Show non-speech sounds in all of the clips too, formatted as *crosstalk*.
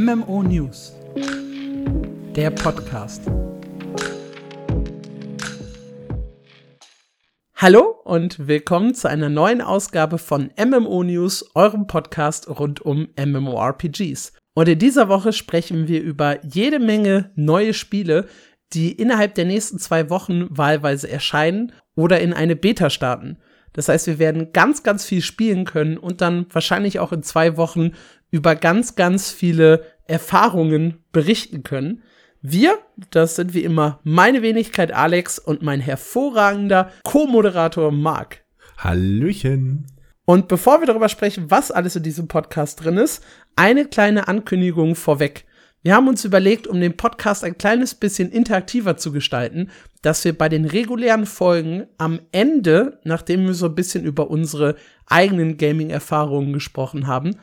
MMO News, der Podcast. Hallo und willkommen zu einer neuen Ausgabe von MMO News, eurem Podcast rund um MMORPGs. Und in dieser Woche sprechen wir über jede Menge neue Spiele, die innerhalb der nächsten zwei Wochen wahlweise erscheinen oder in eine Beta starten. Das heißt, wir werden ganz, ganz viel spielen können und dann wahrscheinlich auch in zwei Wochen über ganz, ganz viele Erfahrungen berichten können. Wir, das sind wie immer meine Wenigkeit Alex und mein hervorragender Co-Moderator Marc. Hallöchen. Und bevor wir darüber sprechen, was alles in diesem Podcast drin ist, eine kleine Ankündigung vorweg. Wir haben uns überlegt, um den Podcast ein kleines bisschen interaktiver zu gestalten, dass wir bei den regulären Folgen am Ende, nachdem wir so ein bisschen über unsere eigenen Gaming-Erfahrungen gesprochen haben,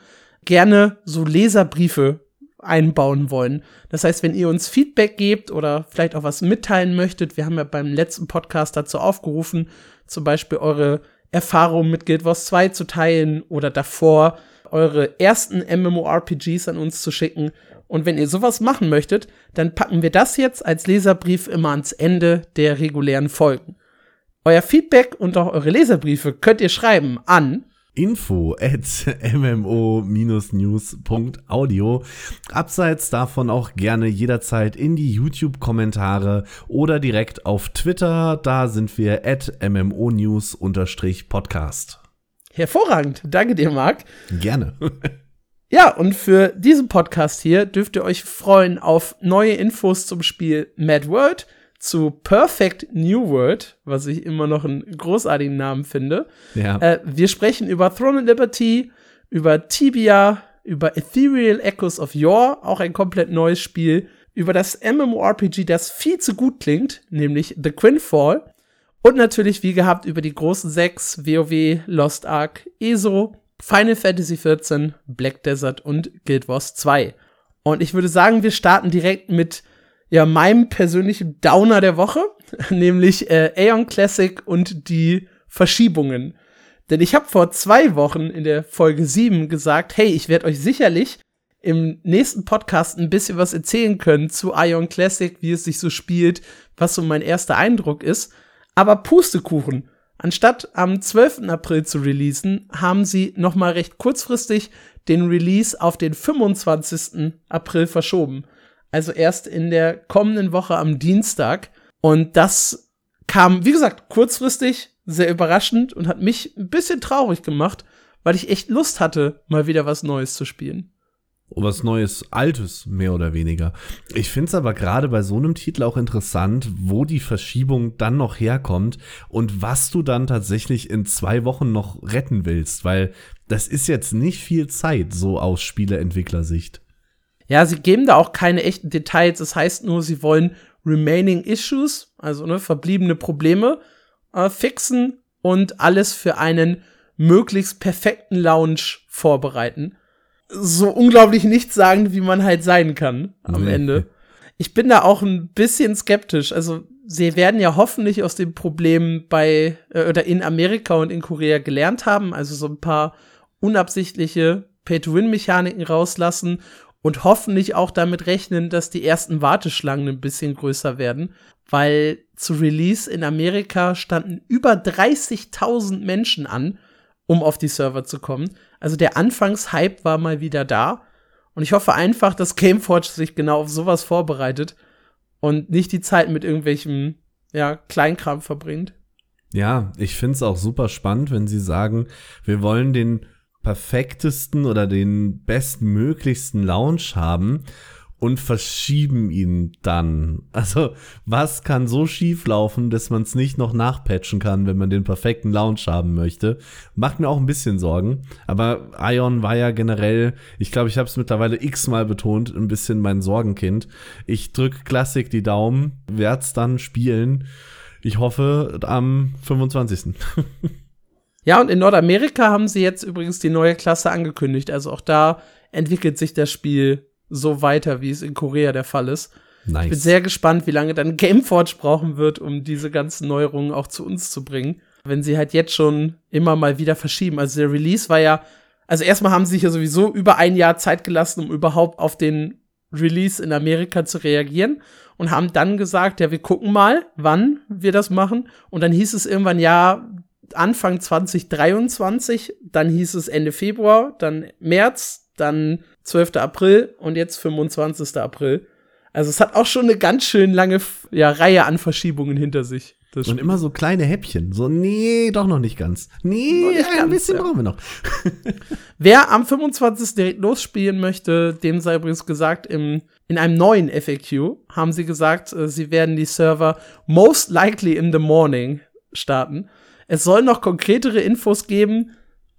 gerne so Leserbriefe einbauen wollen. Das heißt, wenn ihr uns Feedback gebt oder vielleicht auch was mitteilen möchtet, wir haben ja beim letzten Podcast dazu aufgerufen, zum Beispiel eure Erfahrungen mit Guild Wars 2 zu teilen oder davor eure ersten MMORPGs an uns zu schicken und wenn ihr sowas machen möchtet, dann packen wir das jetzt als Leserbrief immer ans Ende der regulären Folgen. Euer Feedback und auch eure Leserbriefe könnt ihr schreiben an info at *laughs* mmo-news.audio. Abseits davon auch gerne jederzeit in die YouTube-Kommentare oder direkt auf Twitter. Da sind wir at mmo-news-podcast. Hervorragend. Danke dir, Marc. Gerne. *laughs* Ja, und für diesen Podcast hier dürft ihr euch freuen auf neue Infos zum Spiel Mad World, zu Perfect New World, was ich immer noch einen großartigen Namen finde. Ja. Äh, wir sprechen über Throne and Liberty, über Tibia, über Ethereal Echoes of Yore, auch ein komplett neues Spiel, über das MMORPG, das viel zu gut klingt, nämlich The Quinfall. Und natürlich, wie gehabt, über die großen sechs, WoW, Lost Ark, ESO, Final Fantasy XIV, Black Desert und Guild Wars 2. Und ich würde sagen, wir starten direkt mit ja, meinem persönlichen Downer der Woche, *laughs* nämlich äh, Aeon Classic und die Verschiebungen. Denn ich habe vor zwei Wochen in der Folge 7 gesagt, hey, ich werde euch sicherlich im nächsten Podcast ein bisschen was erzählen können zu Ion Classic, wie es sich so spielt, was so mein erster Eindruck ist. Aber Pustekuchen. Anstatt am 12. April zu releasen, haben sie noch mal recht kurzfristig den Release auf den 25. April verschoben. Also erst in der kommenden Woche am Dienstag. Und das kam, wie gesagt, kurzfristig, sehr überraschend und hat mich ein bisschen traurig gemacht, weil ich echt Lust hatte, mal wieder was Neues zu spielen was Neues, Altes, mehr oder weniger. Ich finde es aber gerade bei so einem Titel auch interessant, wo die Verschiebung dann noch herkommt und was du dann tatsächlich in zwei Wochen noch retten willst, weil das ist jetzt nicht viel Zeit, so aus Spieleentwicklersicht. Ja, sie geben da auch keine echten Details. Das heißt nur, sie wollen Remaining Issues, also ne, verbliebene Probleme, äh, fixen und alles für einen möglichst perfekten Launch vorbereiten so unglaublich nichtssagend, wie man halt sein kann am nee. Ende. Ich bin da auch ein bisschen skeptisch. Also, sie werden ja hoffentlich aus dem Problem bei äh, oder in Amerika und in Korea gelernt haben, also so ein paar unabsichtliche Pay-to-Win-Mechaniken rauslassen und hoffentlich auch damit rechnen, dass die ersten Warteschlangen ein bisschen größer werden, weil zu Release in Amerika standen über 30.000 Menschen an, um auf die Server zu kommen. Also der Anfangshype war mal wieder da. Und ich hoffe einfach, dass Gameforge sich genau auf sowas vorbereitet und nicht die Zeit mit irgendwelchem, ja, Kleinkram verbringt. Ja, ich finde es auch super spannend, wenn sie sagen, wir wollen den perfektesten oder den bestmöglichsten Launch haben und verschieben ihn dann. Also, was kann so schief laufen, dass man es nicht noch nachpatchen kann, wenn man den perfekten Launch haben möchte? Macht mir auch ein bisschen Sorgen. Aber Ion war ja generell, ich glaube, ich habe es mittlerweile x-mal betont, ein bisschen mein Sorgenkind. Ich drück Klassik die Daumen, werd's dann spielen. Ich hoffe am 25. *laughs* ja, und in Nordamerika haben sie jetzt übrigens die neue Klasse angekündigt. Also auch da entwickelt sich das Spiel so weiter, wie es in Korea der Fall ist. Nice. Ich bin sehr gespannt, wie lange dann *laughs* Gameforge brauchen wird, um diese ganzen Neuerungen auch zu uns zu bringen. Wenn sie halt jetzt schon immer mal wieder verschieben. Also der Release war ja Also erstmal haben sie sich ja sowieso über ein Jahr Zeit gelassen, um überhaupt auf den Release in Amerika zu reagieren und haben dann gesagt, ja, wir gucken mal, wann wir das machen. Und dann hieß es irgendwann, ja, Anfang 2023, dann hieß es Ende Februar, dann März, dann 12. April und jetzt 25. April. Also es hat auch schon eine ganz schön lange ja, Reihe an Verschiebungen hinter sich. Und immer so kleine Häppchen. So, nee, doch noch nicht ganz. Nee, nicht ein ganz, bisschen ja. brauchen wir noch. *laughs* Wer am 25. direkt losspielen möchte, dem sei übrigens gesagt, im, in einem neuen FAQ haben sie gesagt, äh, sie werden die Server most likely in the morning starten. Es soll noch konkretere Infos geben,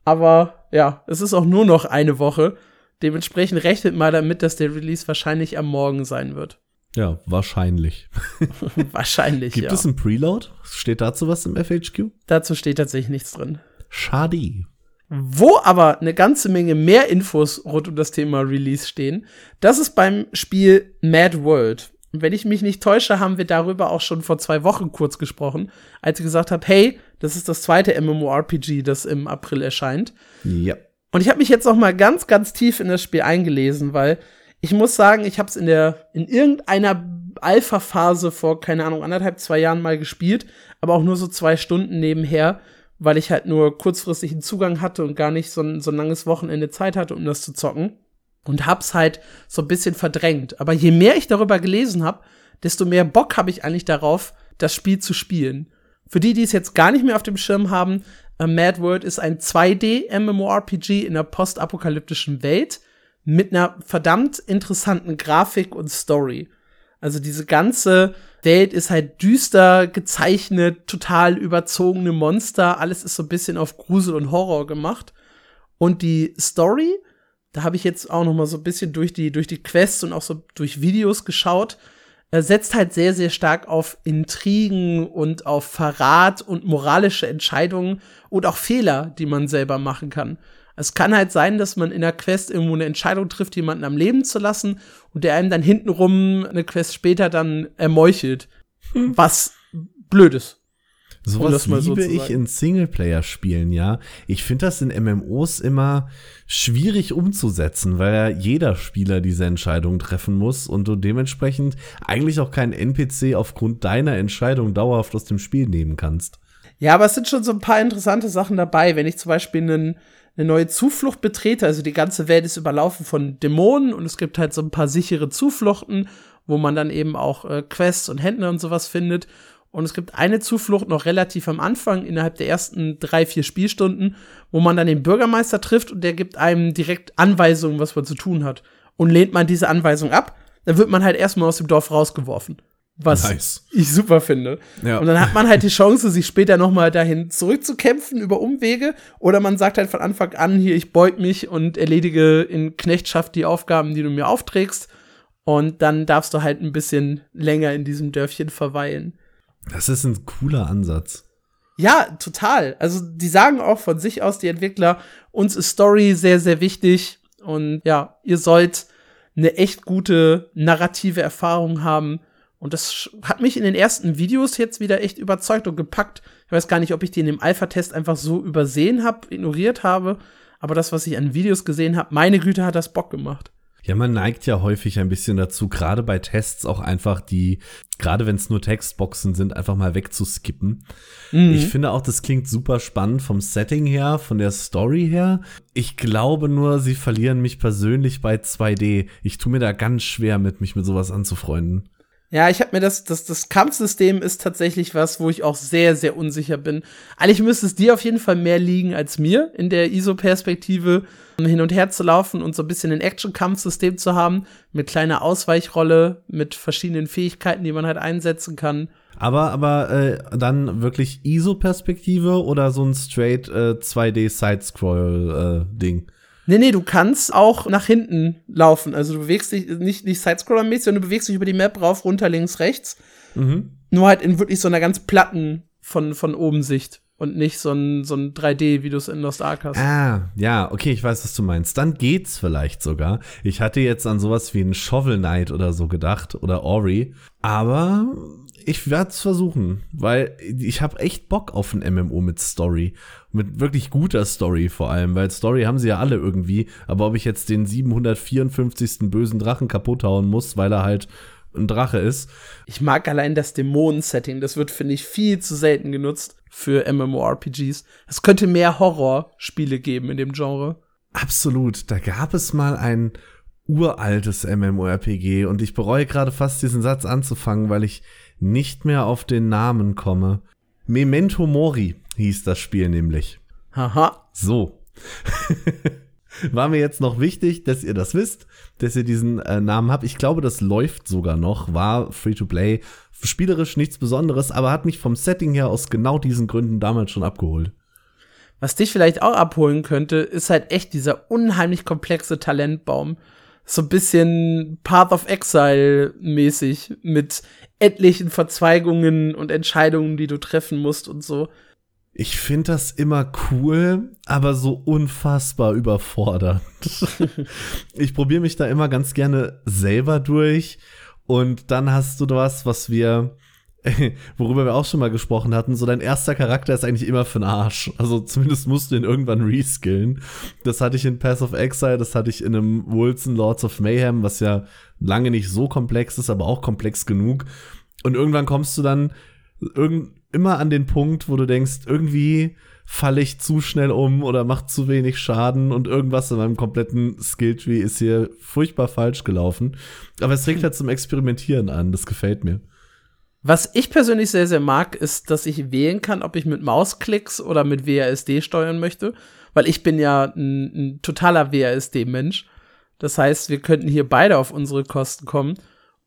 aber ja, es ist auch nur noch eine Woche. Dementsprechend rechnet mal damit, dass der Release wahrscheinlich am Morgen sein wird. Ja, wahrscheinlich. *laughs* wahrscheinlich, Gibt ja. es ein Preload? Steht dazu was im FHQ? Dazu steht tatsächlich nichts drin. Schade. Wo aber eine ganze Menge mehr Infos rund um das Thema Release stehen, das ist beim Spiel Mad World. Und wenn ich mich nicht täusche, haben wir darüber auch schon vor zwei Wochen kurz gesprochen, als ich gesagt habe, hey, das ist das zweite MMORPG, das im April erscheint. Ja. Und ich habe mich jetzt noch mal ganz, ganz tief in das Spiel eingelesen, weil ich muss sagen, ich habe es in der in irgendeiner Alpha-Phase vor keine Ahnung anderthalb zwei Jahren mal gespielt, aber auch nur so zwei Stunden nebenher, weil ich halt nur kurzfristig einen Zugang hatte und gar nicht so ein, so ein langes Wochenende Zeit hatte, um das zu zocken und hab's halt so ein bisschen verdrängt. Aber je mehr ich darüber gelesen habe, desto mehr Bock habe ich eigentlich darauf, das Spiel zu spielen. Für die, die es jetzt gar nicht mehr auf dem Schirm haben, äh, Mad World ist ein 2D MMORPG in einer postapokalyptischen Welt mit einer verdammt interessanten Grafik und Story. Also diese ganze Welt ist halt düster gezeichnet, total überzogene Monster, alles ist so ein bisschen auf Grusel und Horror gemacht. Und die Story, da habe ich jetzt auch noch mal so ein bisschen durch die durch die Quests und auch so durch Videos geschaut, er setzt halt sehr, sehr stark auf Intrigen und auf Verrat und moralische Entscheidungen und auch Fehler, die man selber machen kann. Es kann halt sein, dass man in der Quest irgendwo eine Entscheidung trifft, jemanden am Leben zu lassen und der einem dann hintenrum eine Quest später dann ermeuchelt. Hm. Was blöd ist. Sowas um liebe so ich in Singleplayer-Spielen, ja. Ich finde das in MMOs immer schwierig umzusetzen, weil ja jeder Spieler diese Entscheidung treffen muss und du dementsprechend eigentlich auch keinen NPC aufgrund deiner Entscheidung dauerhaft aus dem Spiel nehmen kannst. Ja, aber es sind schon so ein paar interessante Sachen dabei. Wenn ich zum Beispiel einen, eine neue Zuflucht betrete, also die ganze Welt ist überlaufen von Dämonen und es gibt halt so ein paar sichere Zufluchten, wo man dann eben auch äh, Quests und Händler und sowas findet. Und es gibt eine Zuflucht noch relativ am Anfang, innerhalb der ersten drei, vier Spielstunden, wo man dann den Bürgermeister trifft und der gibt einem direkt Anweisungen, was man zu tun hat. Und lehnt man diese Anweisung ab, dann wird man halt erstmal aus dem Dorf rausgeworfen. Was nice. ich super finde. Ja. Und dann hat man halt die Chance, sich später noch mal dahin zurückzukämpfen über Umwege. Oder man sagt halt von Anfang an, hier, ich beug mich und erledige in Knechtschaft die Aufgaben, die du mir aufträgst. Und dann darfst du halt ein bisschen länger in diesem Dörfchen verweilen. Das ist ein cooler Ansatz. Ja, total. Also die sagen auch von sich aus, die Entwickler, uns ist Story sehr, sehr wichtig. Und ja, ihr sollt eine echt gute narrative Erfahrung haben. Und das hat mich in den ersten Videos jetzt wieder echt überzeugt und gepackt. Ich weiß gar nicht, ob ich die in dem Alpha-Test einfach so übersehen habe, ignoriert habe. Aber das, was ich an Videos gesehen habe, meine Güte, hat das Bock gemacht. Ja, man neigt ja häufig ein bisschen dazu, gerade bei Tests auch einfach die, gerade wenn es nur Textboxen sind, einfach mal wegzuskippen. Mhm. Ich finde auch, das klingt super spannend vom Setting her, von der Story her. Ich glaube nur, sie verlieren mich persönlich bei 2D. Ich tue mir da ganz schwer mit, mich mit sowas anzufreunden. Ja, ich habe mir das, das, das Kampfsystem ist tatsächlich was, wo ich auch sehr, sehr unsicher bin. Eigentlich müsste es dir auf jeden Fall mehr liegen als mir in der ISO-Perspektive hin und her zu laufen und so ein bisschen ein Action-Kampfsystem zu haben, mit kleiner Ausweichrolle, mit verschiedenen Fähigkeiten, die man halt einsetzen kann. Aber, aber äh, dann wirklich ISO-Perspektive oder so ein straight äh, 2D-Side-Scroll-Ding? Äh, Nee, nee, du kannst auch nach hinten laufen. Also du bewegst dich nicht, nicht Sidescroller-mäßig, sondern du bewegst dich über die Map rauf, runter, links, rechts. Mhm. Nur halt in wirklich so einer ganz platten von, von oben Sicht. Und nicht so ein, so ein 3D, wie du es in Lost Ark hast. Ah, ja, okay, ich weiß, was du meinst. Dann geht's vielleicht sogar. Ich hatte jetzt an sowas wie ein Shovel Knight oder so gedacht oder Ori, aber ich werde es versuchen, weil ich habe echt Bock auf ein MMO mit Story. Mit wirklich guter Story vor allem, weil Story haben sie ja alle irgendwie. Aber ob ich jetzt den 754. bösen Drachen kaputt hauen muss, weil er halt ein Drache ist. Ich mag allein das Dämonen-Setting. Das wird, finde ich, viel zu selten genutzt für MMORPGs. Es könnte mehr Horrorspiele geben in dem Genre. Absolut. Da gab es mal ein uraltes MMORPG und ich bereue gerade fast diesen Satz anzufangen, weil ich nicht mehr auf den Namen komme. Memento Mori hieß das Spiel nämlich. Haha. So. *laughs* War mir jetzt noch wichtig, dass ihr das wisst, dass ihr diesen äh, Namen habt. Ich glaube, das läuft sogar noch, war free to play. Spielerisch nichts Besonderes, aber hat mich vom Setting her aus genau diesen Gründen damals schon abgeholt. Was dich vielleicht auch abholen könnte, ist halt echt dieser unheimlich komplexe Talentbaum. So ein bisschen Path of Exile mäßig mit etlichen Verzweigungen und Entscheidungen, die du treffen musst und so. Ich finde das immer cool, aber so unfassbar überfordernd. *laughs* ich probiere mich da immer ganz gerne selber durch und dann hast du was, was wir, *laughs* worüber wir auch schon mal gesprochen hatten, so dein erster Charakter ist eigentlich immer für den Arsch. Also zumindest musst du ihn irgendwann reskillen. Das hatte ich in Path of Exile, das hatte ich in einem Wilson Lords of Mayhem, was ja lange nicht so komplex ist, aber auch komplex genug. Und irgendwann kommst du dann irgend immer an den Punkt, wo du denkst, irgendwie falle ich zu schnell um oder macht zu wenig Schaden und irgendwas in meinem kompletten Skilltree ist hier furchtbar falsch gelaufen. Aber es regt halt zum Experimentieren an, das gefällt mir. Was ich persönlich sehr, sehr mag, ist, dass ich wählen kann, ob ich mit Mausklicks oder mit WASD steuern möchte, weil ich bin ja ein, ein totaler WASD-Mensch. Das heißt, wir könnten hier beide auf unsere Kosten kommen.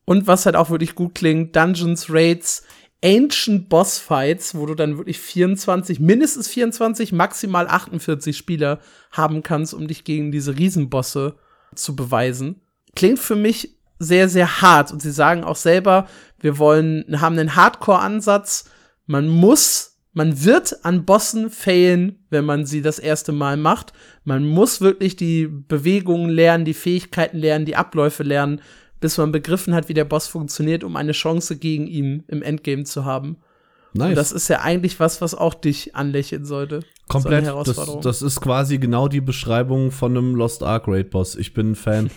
Und was halt auch wirklich gut klingt, Dungeons, Raids, Ancient Boss Fights, wo du dann wirklich 24, mindestens 24, maximal 48 Spieler haben kannst, um dich gegen diese Riesenbosse zu beweisen. Klingt für mich sehr, sehr hart. Und sie sagen auch selber, wir wollen, haben einen Hardcore-Ansatz. Man muss, man wird an Bossen failen, wenn man sie das erste Mal macht. Man muss wirklich die Bewegungen lernen, die Fähigkeiten lernen, die Abläufe lernen bis man begriffen hat, wie der Boss funktioniert, um eine Chance gegen ihn im Endgame zu haben. Nice. Und das ist ja eigentlich was, was auch dich anlächeln sollte. Komplett. So das, das, ist quasi genau die Beschreibung von einem Lost Ark Raid Boss. Ich bin ein Fan.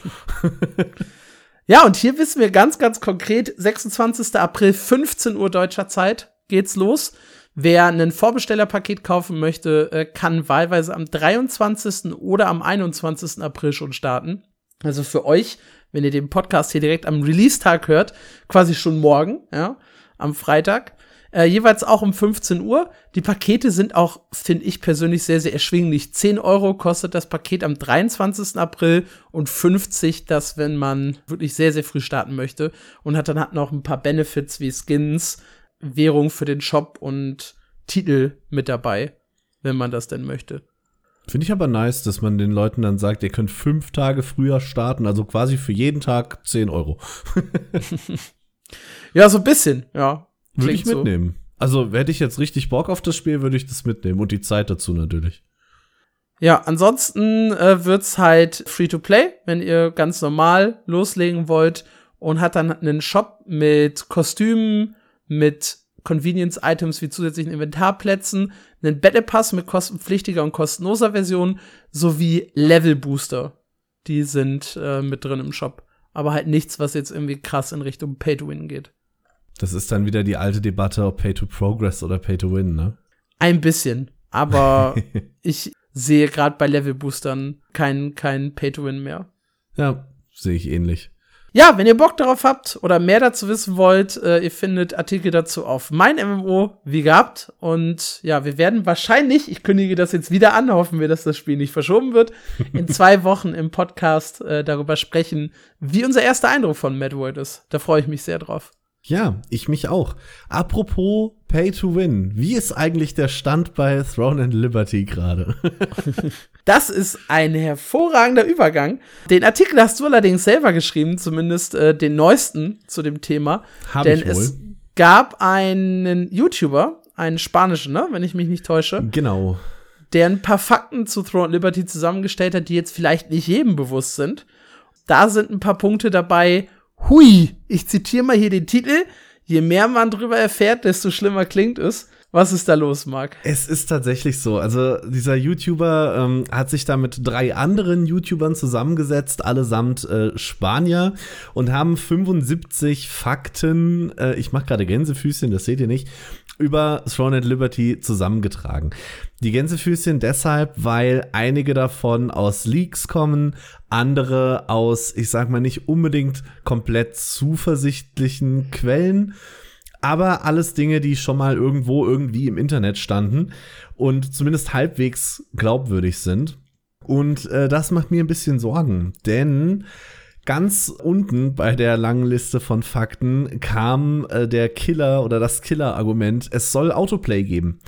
*laughs* *laughs* ja, und hier wissen wir ganz, ganz konkret, 26. April, 15 Uhr deutscher Zeit geht's los. Wer ein Vorbestellerpaket kaufen möchte, äh, kann wahlweise am 23. oder am 21. April schon starten. Also für euch wenn ihr den Podcast hier direkt am Release-Tag hört, quasi schon morgen, ja, am Freitag. Äh, jeweils auch um 15 Uhr. Die Pakete sind auch, finde ich persönlich, sehr, sehr erschwinglich. 10 Euro kostet das Paket am 23. April und 50 das, wenn man wirklich sehr, sehr früh starten möchte. Und hat dann hat noch ein paar Benefits wie Skins, Währung für den Shop und Titel mit dabei, wenn man das denn möchte. Finde ich aber nice, dass man den Leuten dann sagt, ihr könnt fünf Tage früher starten, also quasi für jeden Tag 10 Euro. *laughs* ja, so ein bisschen, ja. Würde ich mitnehmen. So. Also, hätte ich jetzt richtig Bock auf das Spiel, würde ich das mitnehmen und die Zeit dazu natürlich. Ja, ansonsten äh, wird's halt free to play, wenn ihr ganz normal loslegen wollt und hat dann einen Shop mit Kostümen, mit Convenience-Items wie zusätzlichen Inventarplätzen, einen Battle Pass mit kostenpflichtiger und kostenloser Version sowie Level Booster. Die sind äh, mit drin im Shop. Aber halt nichts, was jetzt irgendwie krass in Richtung Pay to Win geht. Das ist dann wieder die alte Debatte, ob Pay to Progress oder Pay to Win, ne? Ein bisschen. Aber *laughs* ich sehe gerade bei Level Boostern kein, kein Pay to Win mehr. Ja, sehe ich ähnlich. Ja, wenn ihr Bock darauf habt oder mehr dazu wissen wollt, äh, ihr findet Artikel dazu auf mein MMO, wie gehabt. Und ja, wir werden wahrscheinlich, ich kündige das jetzt wieder an, hoffen wir, dass das Spiel nicht verschoben wird, *laughs* in zwei Wochen im Podcast äh, darüber sprechen, wie unser erster Eindruck von Mad World ist. Da freue ich mich sehr drauf. Ja, ich mich auch. Apropos Pay to Win, wie ist eigentlich der Stand bei Throne and Liberty gerade? *laughs* das ist ein hervorragender Übergang. Den Artikel hast du allerdings selber geschrieben, zumindest äh, den neuesten zu dem Thema. Hab denn ich wohl. es gab einen YouTuber einen spanischen, ne, wenn ich mich nicht täusche. Genau. Der ein paar Fakten zu Throne Liberty zusammengestellt hat, die jetzt vielleicht nicht jedem bewusst sind. Da sind ein paar Punkte dabei. Hui, ich zitiere mal hier den Titel. Je mehr man drüber erfährt, desto schlimmer klingt es. Was ist da los, Marc? Es ist tatsächlich so. Also dieser YouTuber ähm, hat sich da mit drei anderen YouTubern zusammengesetzt, allesamt äh, Spanier, und haben 75 Fakten, äh, ich mache gerade Gänsefüßchen, das seht ihr nicht, über Throne and Liberty zusammengetragen. Die Gänsefüßchen deshalb, weil einige davon aus Leaks kommen, andere aus, ich sag mal, nicht unbedingt komplett zuversichtlichen Quellen aber alles Dinge, die schon mal irgendwo irgendwie im Internet standen und zumindest halbwegs glaubwürdig sind. Und äh, das macht mir ein bisschen Sorgen, denn ganz unten bei der langen Liste von Fakten kam äh, der Killer oder das Killer-Argument, es soll Autoplay geben.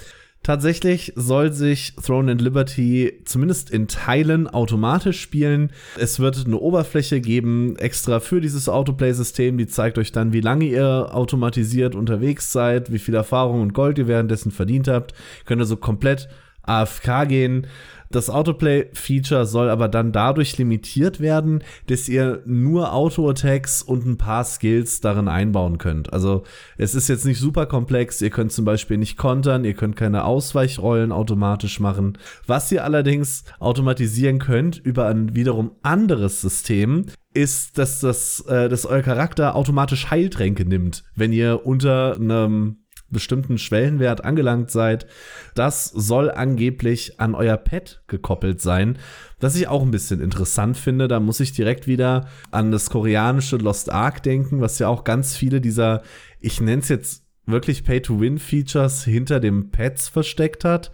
Tatsächlich soll sich Throne and Liberty zumindest in Teilen automatisch spielen. Es wird eine Oberfläche geben, extra für dieses Autoplay-System, die zeigt euch dann, wie lange ihr automatisiert unterwegs seid, wie viel Erfahrung und Gold ihr währenddessen verdient habt. Könnt ihr so komplett AFK gehen. Das Autoplay-Feature soll aber dann dadurch limitiert werden, dass ihr nur Auto-Attacks und ein paar Skills darin einbauen könnt. Also es ist jetzt nicht super komplex, ihr könnt zum Beispiel nicht kontern, ihr könnt keine Ausweichrollen automatisch machen. Was ihr allerdings automatisieren könnt über ein wiederum anderes System, ist, dass, das, äh, dass euer Charakter automatisch Heiltränke nimmt, wenn ihr unter einem bestimmten Schwellenwert angelangt seid. Das soll angeblich an euer Pet gekoppelt sein, was ich auch ein bisschen interessant finde. Da muss ich direkt wieder an das koreanische Lost Ark denken, was ja auch ganz viele dieser, ich nenne es jetzt wirklich Pay-to-Win-Features hinter dem Pets versteckt hat,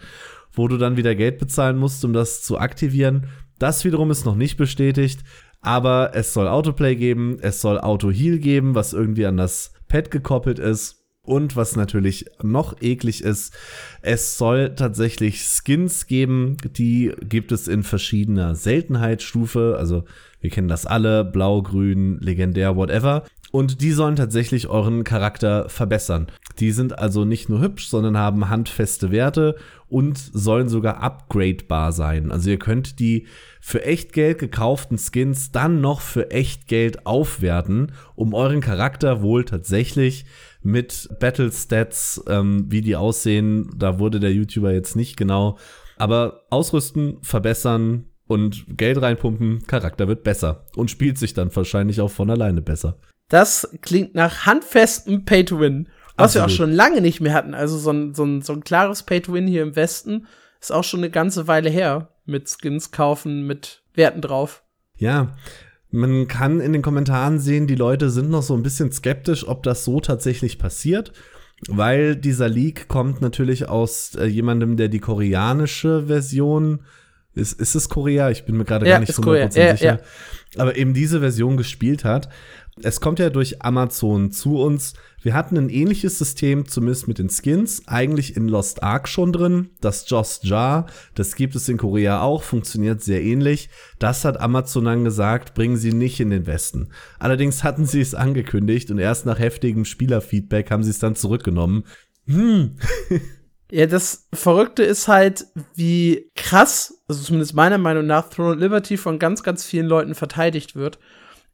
wo du dann wieder Geld bezahlen musst, um das zu aktivieren. Das wiederum ist noch nicht bestätigt, aber es soll Autoplay geben, es soll Auto-Heal geben, was irgendwie an das Pet gekoppelt ist. Und was natürlich noch eklig ist, es soll tatsächlich Skins geben, die gibt es in verschiedener Seltenheitsstufe. Also wir kennen das alle, blau, grün, legendär, whatever. Und die sollen tatsächlich euren Charakter verbessern. Die sind also nicht nur hübsch, sondern haben handfeste Werte und sollen sogar upgradebar sein. Also ihr könnt die für echt Geld gekauften Skins dann noch für echt Geld aufwerten, um euren Charakter wohl tatsächlich mit Battle Stats, ähm, wie die aussehen, da wurde der YouTuber jetzt nicht genau, aber ausrüsten, verbessern und Geld reinpumpen, Charakter wird besser und spielt sich dann wahrscheinlich auch von alleine besser. Das klingt nach handfestem Pay-to-Win, was Absolut. wir auch schon lange nicht mehr hatten. Also so ein, so ein, so ein klares Pay-to-Win hier im Westen ist auch schon eine ganze Weile her mit Skins kaufen, mit Werten drauf. Ja, man kann in den Kommentaren sehen, die Leute sind noch so ein bisschen skeptisch, ob das so tatsächlich passiert, weil dieser Leak kommt natürlich aus äh, jemandem, der die koreanische Version ist, ist es Korea? Ich bin mir gerade ja, gar nicht so 100% ja, sicher. Ja. Aber eben diese Version gespielt hat. Es kommt ja durch Amazon zu uns. Wir hatten ein ähnliches System, zumindest mit den Skins, eigentlich in Lost Ark schon drin. Das Joss Jar, das gibt es in Korea auch, funktioniert sehr ähnlich. Das hat Amazon dann gesagt, bringen sie nicht in den Westen. Allerdings hatten sie es angekündigt und erst nach heftigem Spielerfeedback haben sie es dann zurückgenommen. Hm. *laughs* Ja, das Verrückte ist halt, wie krass, also zumindest meiner Meinung nach, Throne Liberty von ganz, ganz vielen Leuten verteidigt wird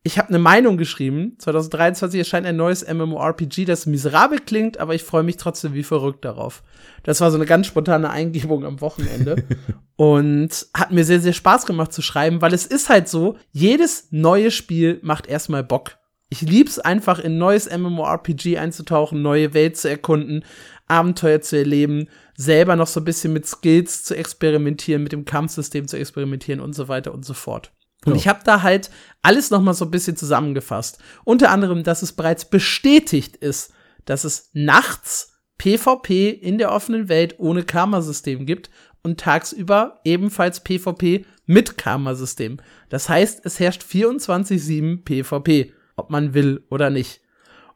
ich habe eine Meinung geschrieben. 2023 erscheint ein neues MMORPG, das miserabel klingt, aber ich freue mich trotzdem wie verrückt darauf. Das war so eine ganz spontane Eingebung am Wochenende *laughs* und hat mir sehr, sehr Spaß gemacht zu schreiben, weil es ist halt so, jedes neue Spiel macht erstmal Bock. Ich lieb's einfach, in ein neues MMORPG einzutauchen, neue Welt zu erkunden, Abenteuer zu erleben, selber noch so ein bisschen mit Skills zu experimentieren, mit dem Kampfsystem zu experimentieren und so weiter und so fort. Und ja. ich habe da halt alles noch mal so ein bisschen zusammengefasst. Unter anderem, dass es bereits bestätigt ist, dass es nachts PvP in der offenen Welt ohne Karma-System gibt und tagsüber ebenfalls PvP mit Karma-System. Das heißt, es herrscht 24-7 PvP, ob man will oder nicht.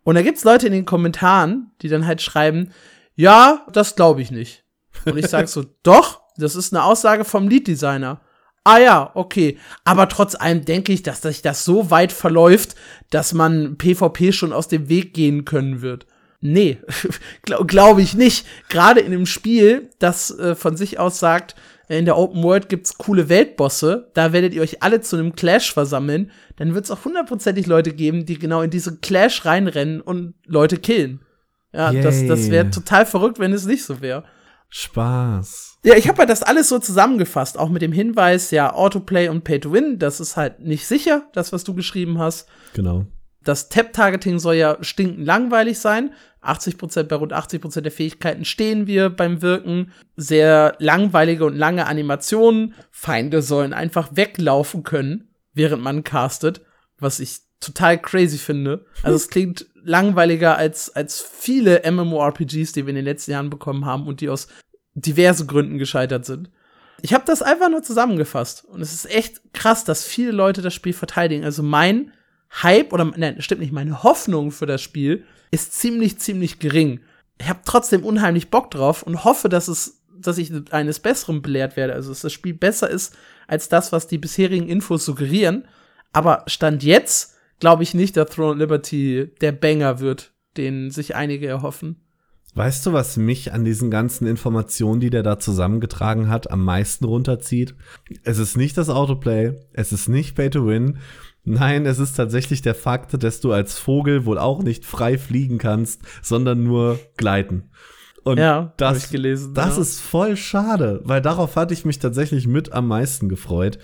Und da gibt's Leute in den Kommentaren, die dann halt schreiben, ja, das glaube ich nicht. Und ich sag so, *laughs* doch, das ist eine Aussage vom Lead-Designer. Ah ja, okay. Aber trotz allem denke ich, dass sich das so weit verläuft, dass man PvP schon aus dem Weg gehen können wird. Nee, *laughs* glaube glaub ich nicht. Gerade in einem Spiel, das äh, von sich aus sagt, in der Open World gibt's coole Weltbosse, da werdet ihr euch alle zu einem Clash versammeln, dann wird's auch hundertprozentig Leute geben, die genau in diese Clash reinrennen und Leute killen. Ja, Yay. das, das wäre total verrückt, wenn es nicht so wäre. Spaß. Ja, ich habe halt das alles so zusammengefasst, auch mit dem Hinweis, ja, Autoplay und Pay to Win, das ist halt nicht sicher, das, was du geschrieben hast. Genau. Das Tap-Targeting soll ja stinkend langweilig sein. 80% bei rund 80% der Fähigkeiten stehen wir beim Wirken. Sehr langweilige und lange Animationen. Feinde sollen einfach weglaufen können, während man castet, was ich total crazy finde. Also es klingt langweiliger als, als viele MMORPGs, die wir in den letzten Jahren bekommen haben und die aus diversen Gründen gescheitert sind. Ich habe das einfach nur zusammengefasst und es ist echt krass, dass viele Leute das Spiel verteidigen. Also mein Hype oder nein, stimmt nicht, meine Hoffnung für das Spiel ist ziemlich, ziemlich gering. Ich habe trotzdem unheimlich Bock drauf und hoffe, dass es, dass ich eines Besseren belehrt werde. Also, dass das Spiel besser ist als das, was die bisherigen Infos suggerieren. Aber Stand jetzt glaube ich nicht, dass Throne Liberty der Banger wird, den sich einige erhoffen. Weißt du, was mich an diesen ganzen Informationen, die der da zusammengetragen hat, am meisten runterzieht? Es ist nicht das Autoplay, es ist nicht Pay to Win Nein, es ist tatsächlich der Fakt, dass du als Vogel wohl auch nicht frei fliegen kannst, sondern nur gleiten. Und ja, das, gelesen, das ja. ist voll schade, weil darauf hatte ich mich tatsächlich mit am meisten gefreut.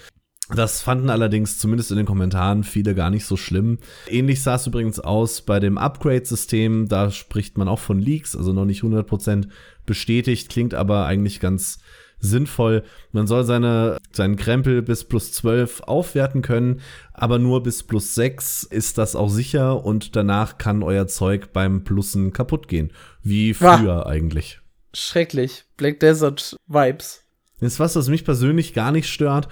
Das fanden allerdings zumindest in den Kommentaren viele gar nicht so schlimm. Ähnlich sah es übrigens aus bei dem Upgrade-System. Da spricht man auch von Leaks, also noch nicht 100% bestätigt, klingt aber eigentlich ganz sinnvoll. Man soll seine, seinen Krempel bis plus 12 aufwerten können, aber nur bis plus 6 ist das auch sicher und danach kann euer Zeug beim Plussen kaputt gehen. Wie früher ah, eigentlich. Schrecklich. Black Desert Vibes. Das ist was, was mich persönlich gar nicht stört.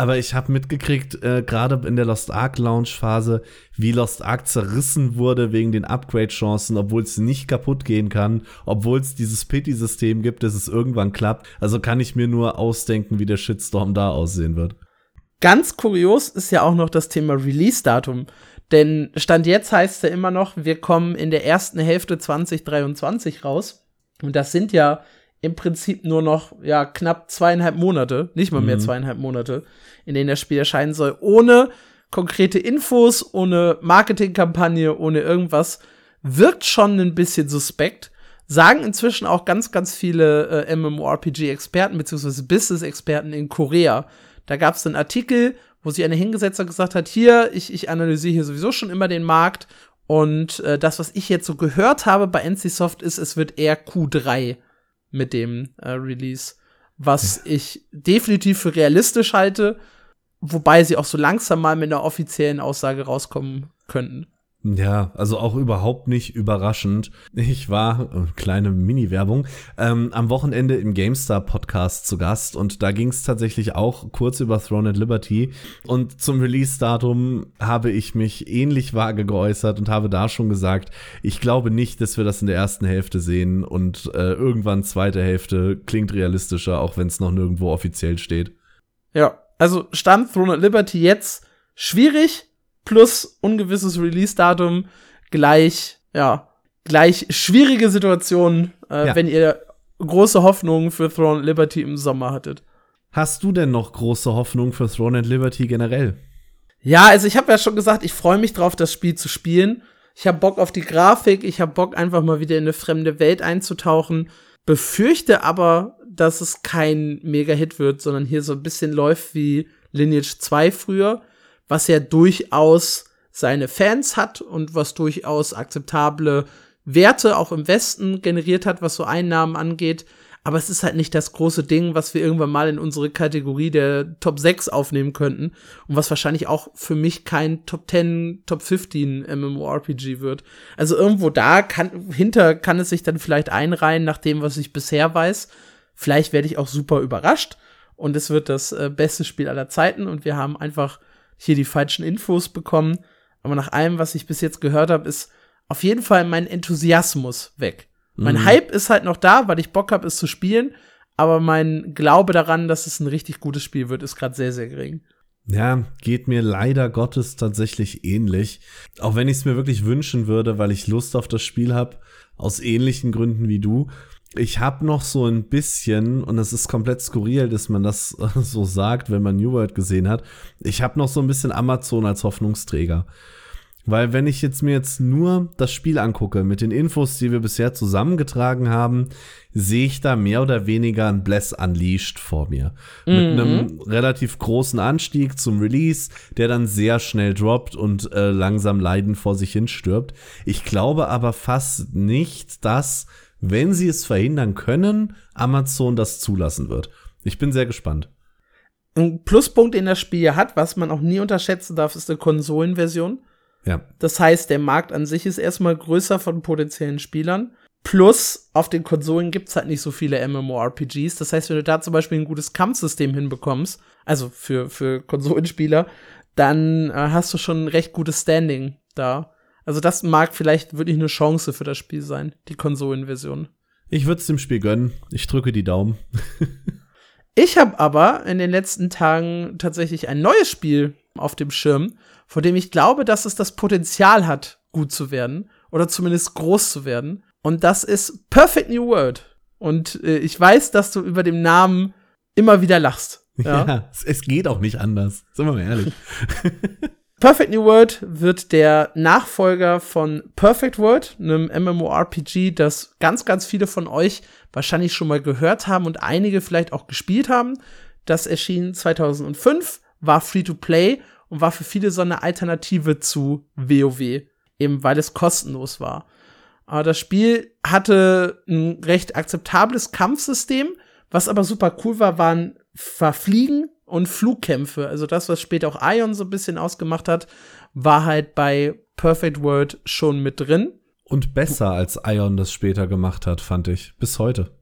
Aber ich habe mitgekriegt, äh, gerade in der Lost Ark Launch Phase, wie Lost Ark zerrissen wurde wegen den Upgrade-Chancen, obwohl es nicht kaputt gehen kann, obwohl es dieses Pity-System gibt, dass es irgendwann klappt. Also kann ich mir nur ausdenken, wie der Shitstorm da aussehen wird. Ganz kurios ist ja auch noch das Thema Release-Datum. Denn Stand jetzt heißt ja immer noch, wir kommen in der ersten Hälfte 2023 raus. Und das sind ja im Prinzip nur noch ja knapp zweieinhalb Monate, nicht mal mehr mhm. zweieinhalb Monate, in denen das Spiel erscheinen soll, ohne konkrete Infos, ohne Marketingkampagne, ohne irgendwas, wirkt schon ein bisschen suspekt. Sagen inzwischen auch ganz, ganz viele äh, MMORPG-Experten beziehungsweise Business-Experten in Korea. Da gab es einen Artikel, wo sich einer hingesetzt hat und gesagt hat, hier, ich, ich analysiere hier sowieso schon immer den Markt und äh, das, was ich jetzt so gehört habe bei NCSoft, ist, es wird eher Q3 mit dem äh, Release, was ich definitiv für realistisch halte, wobei sie auch so langsam mal mit einer offiziellen Aussage rauskommen könnten. Ja, also auch überhaupt nicht überraschend. Ich war, äh, kleine Mini-Werbung, ähm, am Wochenende im GameStar-Podcast zu Gast und da ging es tatsächlich auch kurz über Throne at Liberty. Und zum Release-Datum habe ich mich ähnlich vage geäußert und habe da schon gesagt, ich glaube nicht, dass wir das in der ersten Hälfte sehen und äh, irgendwann zweite Hälfte klingt realistischer, auch wenn es noch nirgendwo offiziell steht. Ja, also stand Throne at Liberty jetzt schwierig, plus ungewisses Release-Datum gleich, ja, gleich schwierige Situation, äh, ja. wenn ihr große Hoffnungen für Throne and Liberty im Sommer hattet. Hast du denn noch große Hoffnungen für Throne and Liberty generell? Ja, also ich habe ja schon gesagt, ich freue mich drauf, das Spiel zu spielen. Ich habe Bock auf die Grafik, ich habe Bock einfach mal wieder in eine fremde Welt einzutauchen. Befürchte aber, dass es kein Mega-Hit wird, sondern hier so ein bisschen läuft wie Lineage 2 früher was ja durchaus seine Fans hat und was durchaus akzeptable Werte auch im Westen generiert hat, was so Einnahmen angeht. Aber es ist halt nicht das große Ding, was wir irgendwann mal in unsere Kategorie der Top 6 aufnehmen könnten. Und was wahrscheinlich auch für mich kein Top 10, Top 15 MMORPG wird. Also irgendwo da kann, hinter kann es sich dann vielleicht einreihen, nach dem, was ich bisher weiß. Vielleicht werde ich auch super überrascht. Und es wird das äh, beste Spiel aller Zeiten. Und wir haben einfach hier die falschen Infos bekommen. Aber nach allem, was ich bis jetzt gehört habe, ist auf jeden Fall mein Enthusiasmus weg. Mhm. Mein Hype ist halt noch da, weil ich Bock habe, es zu spielen. Aber mein Glaube daran, dass es ein richtig gutes Spiel wird, ist gerade sehr, sehr gering. Ja, geht mir leider Gottes tatsächlich ähnlich. Auch wenn ich es mir wirklich wünschen würde, weil ich Lust auf das Spiel habe. aus ähnlichen Gründen wie du. Ich habe noch so ein bisschen, und es ist komplett skurril, dass man das *laughs* so sagt, wenn man New World gesehen hat, ich habe noch so ein bisschen Amazon als Hoffnungsträger. Weil wenn ich jetzt mir jetzt nur das Spiel angucke, mit den Infos, die wir bisher zusammengetragen haben, sehe ich da mehr oder weniger ein Bless Unleashed vor mir. Mhm. Mit einem relativ großen Anstieg zum Release, der dann sehr schnell droppt und äh, langsam leidend vor sich hin stirbt. Ich glaube aber fast nicht, dass, wenn sie es verhindern können, Amazon das zulassen wird. Ich bin sehr gespannt. Ein Pluspunkt, den das Spiel hat, was man auch nie unterschätzen darf, ist eine Konsolenversion ja. Das heißt, der Markt an sich ist erstmal größer von potenziellen Spielern. Plus, auf den Konsolen gibt's halt nicht so viele MMORPGs. Das heißt, wenn du da zum Beispiel ein gutes Kampfsystem hinbekommst, also für, für Konsolenspieler, dann äh, hast du schon ein recht gutes Standing da. Also das mag vielleicht wirklich eine Chance für das Spiel sein, die Konsolenversion. Ich würde es dem Spiel gönnen. Ich drücke die Daumen. *laughs* ich habe aber in den letzten Tagen tatsächlich ein neues Spiel auf dem Schirm, von dem ich glaube, dass es das Potenzial hat, gut zu werden oder zumindest groß zu werden. Und das ist Perfect New World. Und äh, ich weiß, dass du über den Namen immer wieder lachst. Ja, ja es geht auch nicht anders. Sind wir mal ehrlich. *laughs* Perfect New World wird der Nachfolger von Perfect World, einem MMORPG, das ganz, ganz viele von euch wahrscheinlich schon mal gehört haben und einige vielleicht auch gespielt haben. Das erschien 2005, war free to play und war für viele so eine Alternative zu WoW, eben weil es kostenlos war. Aber das Spiel hatte ein recht akzeptables Kampfsystem, was aber super cool war, waren Verfliegen und Flugkämpfe. Also das, was später auch Ion so ein bisschen ausgemacht hat, war halt bei Perfect World schon mit drin. Und besser als Ion das später gemacht hat, fand ich. Bis heute.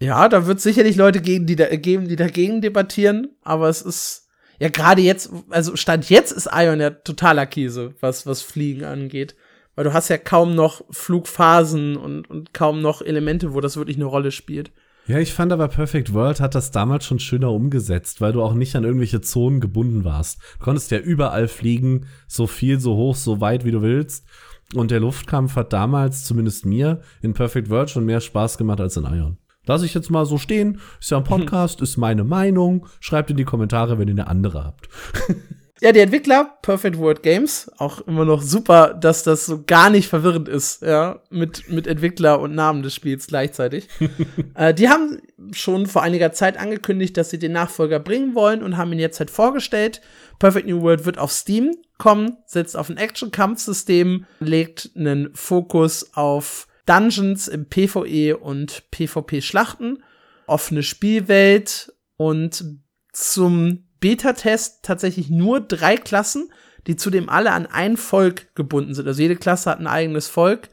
Ja, da wird sicherlich Leute geben, die, da, geben, die dagegen debattieren, aber es ist ja, gerade jetzt, also Stand jetzt ist Ion ja totaler Käse, was, was Fliegen angeht. Weil du hast ja kaum noch Flugphasen und, und kaum noch Elemente, wo das wirklich eine Rolle spielt. Ja, ich fand aber Perfect World hat das damals schon schöner umgesetzt, weil du auch nicht an irgendwelche Zonen gebunden warst. Du konntest ja überall fliegen, so viel, so hoch, so weit, wie du willst. Und der Luftkampf hat damals, zumindest mir, in Perfect World schon mehr Spaß gemacht als in Ion. Lass ich jetzt mal so stehen. Ist ja ein Podcast, ist meine Meinung. Schreibt in die Kommentare, wenn ihr eine andere habt. *laughs* Ja, die Entwickler, Perfect World Games, auch immer noch super, dass das so gar nicht verwirrend ist, ja, mit, mit Entwickler und Namen des Spiels gleichzeitig. *laughs* äh, die haben schon vor einiger Zeit angekündigt, dass sie den Nachfolger bringen wollen und haben ihn jetzt halt vorgestellt. Perfect New World wird auf Steam kommen, setzt auf ein Action-Kampfsystem, legt einen Fokus auf Dungeons im PvE und PvP-Schlachten, offene Spielwelt und zum Beta-Test tatsächlich nur drei Klassen, die zudem alle an ein Volk gebunden sind. Also jede Klasse hat ein eigenes Volk.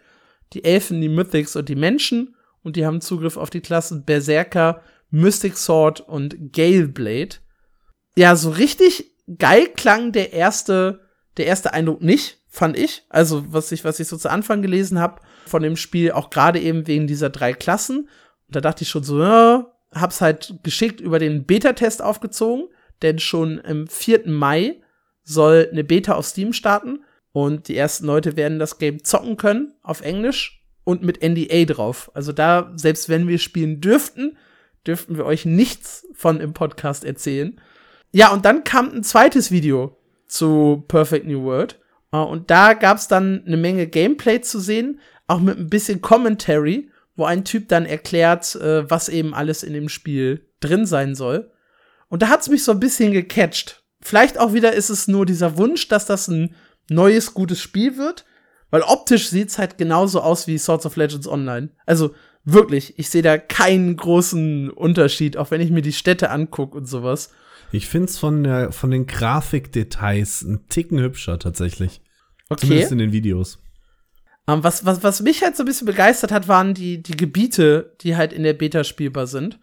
Die Elfen, die Mythics und die Menschen. Und die haben Zugriff auf die Klassen Berserker, Mystic Sword und Galeblade. Ja, so richtig geil klang der erste, der erste Eindruck nicht, fand ich. Also, was ich, was ich so zu Anfang gelesen habe, von dem Spiel, auch gerade eben wegen dieser drei Klassen. Und da dachte ich schon so, ja, hab's halt geschickt über den Beta-Test aufgezogen, denn schon im 4. Mai soll eine Beta auf Steam starten und die ersten Leute werden das Game zocken können auf Englisch und mit NDA drauf. Also da, selbst wenn wir spielen dürften, dürften wir euch nichts von im Podcast erzählen. Ja, und dann kam ein zweites Video zu Perfect New World. Und da gab's dann eine Menge Gameplay zu sehen, auch mit ein bisschen Commentary, wo ein Typ dann erklärt, äh, was eben alles in dem Spiel drin sein soll. Und da hat's mich so ein bisschen gecatcht. Vielleicht auch wieder ist es nur dieser Wunsch, dass das ein neues, gutes Spiel wird, weil optisch sieht's halt genauso aus wie Swords of Legends Online. Also wirklich, ich sehe da keinen großen Unterschied, auch wenn ich mir die Städte angucke und sowas. Ich find's von der von den Grafikdetails ein Ticken hübscher tatsächlich. Okay. Zumindest in den Videos. Um, ähm, was, was, was mich halt so ein bisschen begeistert hat, waren die, die Gebiete, die halt in der Beta spielbar sind.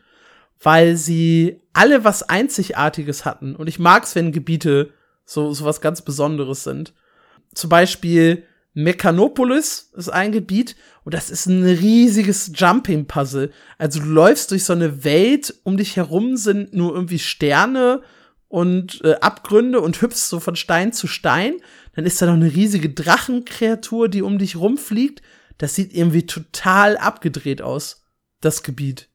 Weil sie alle was Einzigartiges hatten. Und ich mag's, wenn Gebiete so, so was ganz Besonderes sind. Zum Beispiel Mechanopolis ist ein Gebiet und das ist ein riesiges Jumping-Puzzle. Also du läufst durch so eine Welt, um dich herum sind nur irgendwie Sterne und äh, Abgründe und hüpfst so von Stein zu Stein. Dann ist da noch eine riesige Drachenkreatur, die um dich rumfliegt. das sieht irgendwie total abgedreht aus, das Gebiet.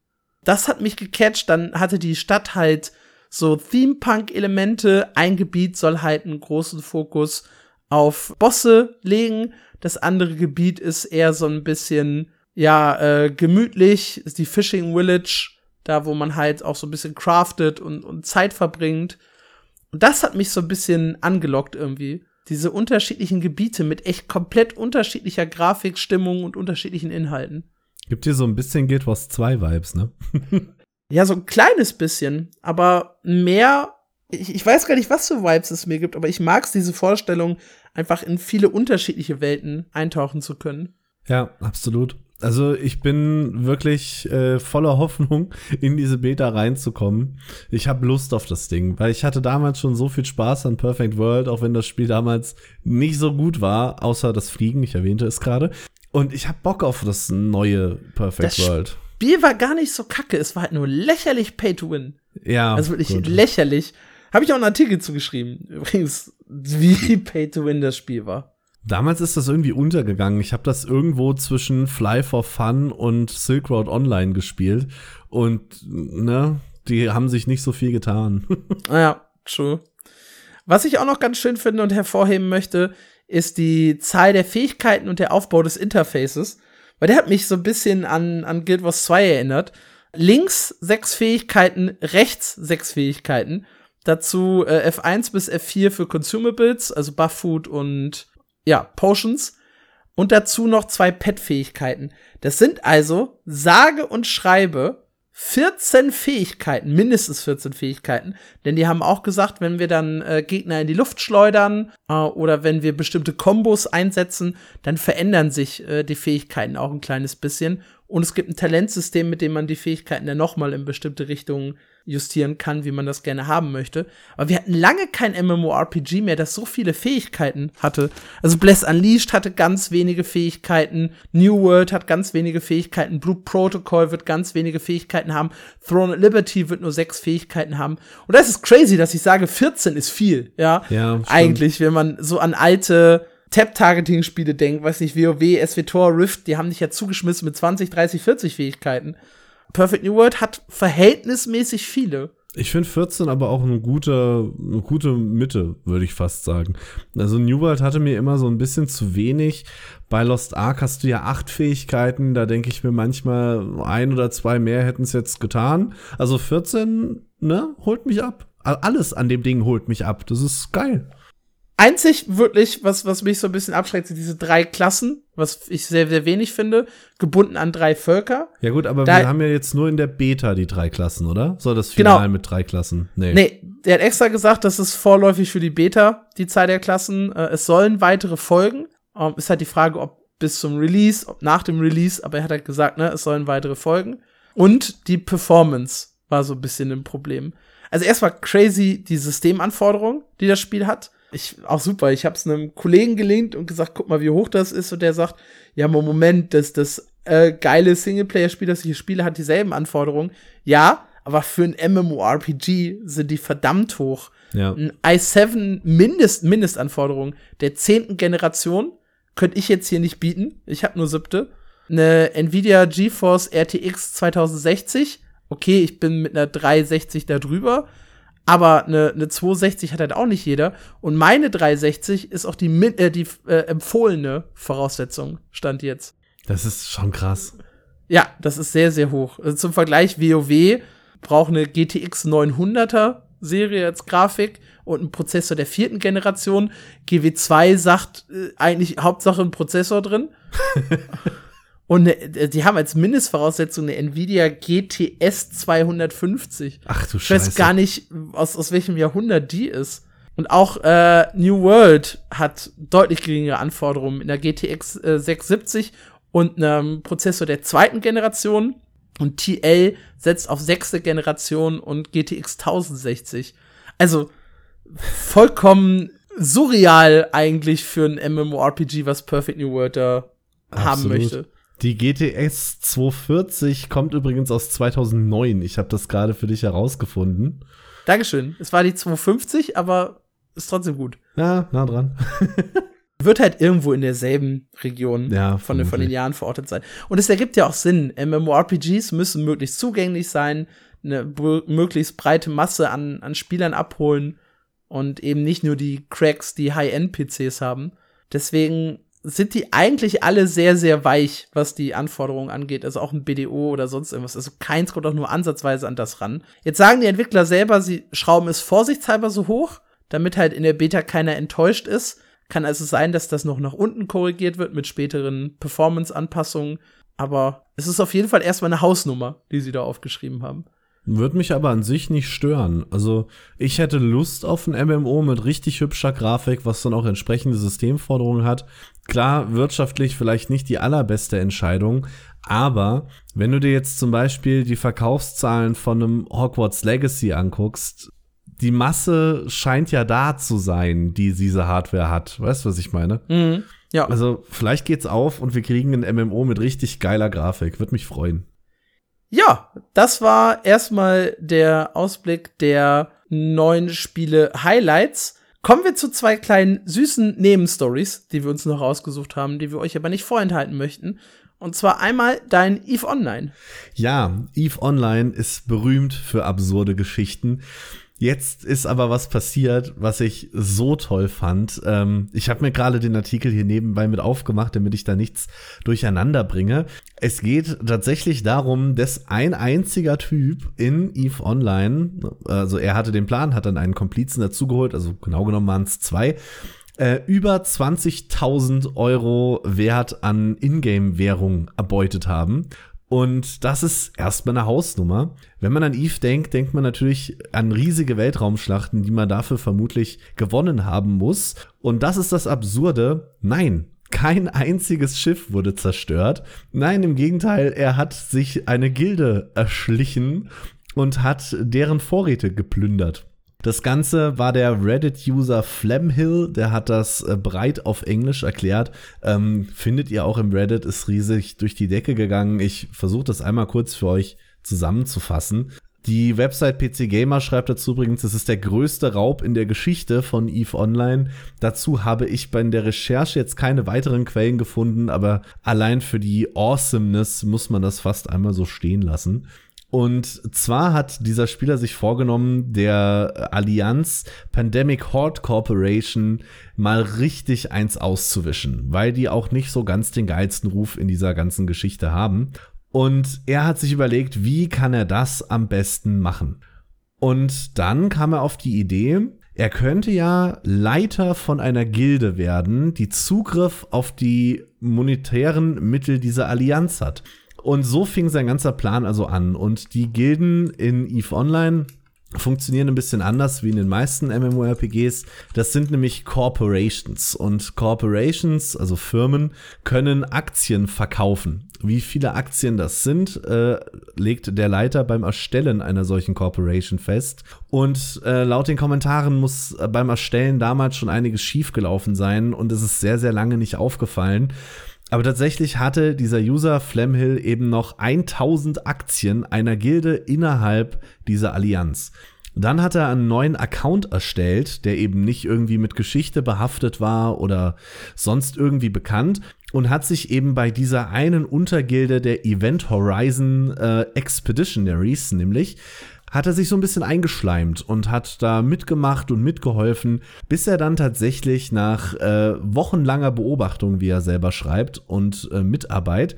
Das hat mich gecatcht, dann hatte die Stadt halt so Theme-Punk-Elemente. Ein Gebiet soll halt einen großen Fokus auf Bosse legen. Das andere Gebiet ist eher so ein bisschen, ja, äh, gemütlich, ist die Fishing Village, da wo man halt auch so ein bisschen craftet und, und Zeit verbringt. Und das hat mich so ein bisschen angelockt irgendwie. Diese unterschiedlichen Gebiete mit echt komplett unterschiedlicher Grafik, Stimmung und unterschiedlichen Inhalten. Gibt dir so ein bisschen Guild Wars 2 Vibes, ne? *laughs* ja, so ein kleines bisschen, aber mehr ich, ich weiß gar nicht, was für Vibes es mir gibt, aber ich mag es, diese Vorstellung, einfach in viele unterschiedliche Welten eintauchen zu können. Ja, absolut. Also ich bin wirklich äh, voller Hoffnung, *laughs* in diese Beta reinzukommen. Ich habe Lust auf das Ding, weil ich hatte damals schon so viel Spaß an Perfect World, auch wenn das Spiel damals nicht so gut war, außer das Fliegen, ich erwähnte es gerade. Und ich habe Bock auf das neue Perfect das World. Das Spiel war gar nicht so kacke, es war halt nur lächerlich Pay to Win. Ja. Also wirklich gut. lächerlich. Habe ich auch einen Artikel zugeschrieben. Übrigens, wie *laughs* Pay to Win das Spiel war. Damals ist das irgendwie untergegangen. Ich habe das irgendwo zwischen Fly for Fun und Silk Road Online gespielt. Und, ne, die haben sich nicht so viel getan. *laughs* Ah true. Was ich auch noch ganz schön finde und hervorheben möchte, ist die Zahl der Fähigkeiten und der Aufbau des Interfaces. Weil der hat mich so ein bisschen an, an Guild Wars 2 erinnert. Links sechs Fähigkeiten, rechts sechs Fähigkeiten. Dazu äh, F1 bis F4 für Consumables, also Buff Food und ja, Potions. Und dazu noch zwei Pet-Fähigkeiten. Das sind also, sage und schreibe, 14 Fähigkeiten, mindestens 14 Fähigkeiten, denn die haben auch gesagt, wenn wir dann äh, Gegner in die Luft schleudern äh, oder wenn wir bestimmte Kombos einsetzen, dann verändern sich äh, die Fähigkeiten auch ein kleines bisschen und es gibt ein Talentsystem, mit dem man die Fähigkeiten dann nochmal in bestimmte Richtungen justieren kann, wie man das gerne haben möchte. Aber wir hatten lange kein MMORPG mehr, das so viele Fähigkeiten hatte. Also Bless Unleashed hatte ganz wenige Fähigkeiten, New World hat ganz wenige Fähigkeiten, Blue Protocol wird ganz wenige Fähigkeiten haben, Throne of Liberty wird nur sechs Fähigkeiten haben. Und das ist crazy, dass ich sage, 14 ist viel, ja. Ja. Eigentlich, wenn man so an alte Tap-Targeting-Spiele denkt, weiß nicht, WoW, SWTOR, Rift, die haben dich ja zugeschmissen mit 20, 30, 40 Fähigkeiten. Perfect New World hat verhältnismäßig viele. Ich finde 14 aber auch eine gute, eine gute Mitte, würde ich fast sagen. Also New World hatte mir immer so ein bisschen zu wenig. Bei Lost Ark hast du ja acht Fähigkeiten. Da denke ich mir manchmal, ein oder zwei mehr hätten es jetzt getan. Also 14, ne, holt mich ab. Alles an dem Ding holt mich ab. Das ist geil. Einzig wirklich, was, was mich so ein bisschen abschreckt, sind diese drei Klassen, was ich sehr, sehr wenig finde, gebunden an drei Völker. Ja gut, aber da, wir haben ja jetzt nur in der Beta die drei Klassen, oder? Soll das Final genau. mit drei Klassen? Nee. Nee, der hat extra gesagt, das ist vorläufig für die Beta, die Zahl der Klassen. Äh, es sollen weitere folgen. Ähm, ist halt die Frage, ob bis zum Release, ob nach dem Release, aber er hat halt gesagt, ne, es sollen weitere folgen. Und die Performance war so ein bisschen ein Problem. Also erstmal crazy die Systemanforderungen, die das Spiel hat ich auch super. Ich habe es einem Kollegen gelinkt und gesagt, guck mal, wie hoch das ist. Und der sagt, ja, Moment, das, das äh, geile Singleplayer-Spiel, das ich hier spiele, hat dieselben Anforderungen. Ja, aber für ein MMORPG sind die verdammt hoch. Ja. Ein i7 Mindest, Mindestanforderung der zehnten Generation könnte ich jetzt hier nicht bieten. Ich habe nur siebte. Eine Nvidia GeForce RTX 2060. Okay, ich bin mit einer 360 da drüber. Aber eine, eine 260 hat halt auch nicht jeder. Und meine 360 ist auch die, äh, die äh, empfohlene Voraussetzung, stand jetzt. Das ist schon krass. Ja, das ist sehr, sehr hoch. Also zum Vergleich, WoW braucht eine GTX 900er Serie als Grafik und einen Prozessor der vierten Generation. GW2 sagt äh, eigentlich Hauptsache ein Prozessor drin. *laughs* Und ne, die haben als Mindestvoraussetzung eine Nvidia GTS 250. Ach du Scheiße. Ich weiß gar nicht, aus, aus welchem Jahrhundert die ist. Und auch äh, New World hat deutlich geringere Anforderungen in der GTX äh, 670 und einem Prozessor der zweiten Generation. Und TL setzt auf sechste Generation und GTX 1060. Also vollkommen surreal eigentlich für ein MMORPG, was Perfect New World da Absolut. haben möchte. Die GTS 240 kommt übrigens aus 2009. Ich habe das gerade für dich herausgefunden. Dankeschön. Es war die 250, aber ist trotzdem gut. Ja, nah dran. *laughs* wird halt irgendwo in derselben Region Ja, von, den- von den. Jahren verortet sein. Und es ergibt ja auch Sinn. MMORPGs müssen möglichst zugänglich sein, eine möglichst breite Masse an, an Spielern abholen und eben nicht nur die Cracks, die High-End-PCs haben. Deswegen sind die eigentlich alle sehr, sehr weich, was die Anforderungen angeht. Also auch ein BDO oder sonst irgendwas. Also keins kommt auch nur ansatzweise an das ran. Jetzt sagen die Entwickler selber, sie schrauben es vorsichtshalber so hoch, damit halt in der Beta keiner enttäuscht ist. Kann also sein, dass das noch nach unten korrigiert wird mit späteren Performance-Anpassungen. Aber es ist auf jeden Fall erstmal eine Hausnummer, die sie da aufgeschrieben haben. Würde mich aber an sich nicht stören. Also, ich hätte Lust auf ein MMO mit richtig hübscher Grafik, was dann auch entsprechende Systemforderungen hat. Klar, wirtschaftlich vielleicht nicht die allerbeste Entscheidung, aber wenn du dir jetzt zum Beispiel die Verkaufszahlen von einem Hogwarts Legacy anguckst, die Masse scheint ja da zu sein, die diese Hardware hat. Weißt du, was ich meine? Mhm. Ja, Also, vielleicht geht's auf und wir kriegen ein MMO mit richtig geiler Grafik. Würde mich freuen. Ja, das war erstmal der Ausblick der neuen Spiele Highlights. Kommen wir zu zwei kleinen süßen Nebenstories, die wir uns noch rausgesucht haben, die wir euch aber nicht vorenthalten möchten. Und zwar einmal dein EVE Online. Ja, Eve Online ist berühmt für absurde Geschichten. Jetzt ist aber was passiert, was ich so toll fand. Ähm, ich habe mir gerade den Artikel hier nebenbei mit aufgemacht, damit ich da nichts durcheinander bringe. Es geht tatsächlich darum, dass ein einziger Typ in Eve Online, also er hatte den Plan, hat dann einen Komplizen dazugeholt, also genau genommen waren es zwei, äh, über 20.000 Euro Wert an Ingame-Währung erbeutet haben. Und das ist erstmal eine Hausnummer. Wenn man an Eve denkt, denkt man natürlich an riesige Weltraumschlachten, die man dafür vermutlich gewonnen haben muss. Und das ist das Absurde. Nein, kein einziges Schiff wurde zerstört. Nein, im Gegenteil, er hat sich eine Gilde erschlichen und hat deren Vorräte geplündert. Das Ganze war der Reddit-User Flamhill, der hat das äh, breit auf Englisch erklärt. Ähm, findet ihr auch im Reddit, ist riesig durch die Decke gegangen. Ich versuche das einmal kurz für euch zusammenzufassen. Die Website PC Gamer schreibt dazu übrigens, es ist der größte Raub in der Geschichte von EVE Online. Dazu habe ich bei der Recherche jetzt keine weiteren Quellen gefunden, aber allein für die Awesomeness muss man das fast einmal so stehen lassen. Und zwar hat dieser Spieler sich vorgenommen, der Allianz Pandemic Horde Corporation mal richtig eins auszuwischen, weil die auch nicht so ganz den geilsten Ruf in dieser ganzen Geschichte haben. Und er hat sich überlegt, wie kann er das am besten machen? Und dann kam er auf die Idee, er könnte ja Leiter von einer Gilde werden, die Zugriff auf die monetären Mittel dieser Allianz hat. Und so fing sein ganzer Plan also an. Und die Gilden in EVE Online funktionieren ein bisschen anders wie in den meisten MMORPGs. Das sind nämlich Corporations. Und Corporations, also Firmen, können Aktien verkaufen. Wie viele Aktien das sind, äh, legt der Leiter beim Erstellen einer solchen Corporation fest. Und äh, laut den Kommentaren muss äh, beim Erstellen damals schon einiges schiefgelaufen sein und es ist sehr, sehr lange nicht aufgefallen. Aber tatsächlich hatte dieser User Flamhill eben noch 1000 Aktien einer Gilde innerhalb dieser Allianz. Dann hat er einen neuen Account erstellt, der eben nicht irgendwie mit Geschichte behaftet war oder sonst irgendwie bekannt und hat sich eben bei dieser einen Untergilde der Event Horizon äh, Expeditionaries nämlich hat er sich so ein bisschen eingeschleimt und hat da mitgemacht und mitgeholfen, bis er dann tatsächlich nach äh, wochenlanger Beobachtung, wie er selber schreibt, und äh, Mitarbeit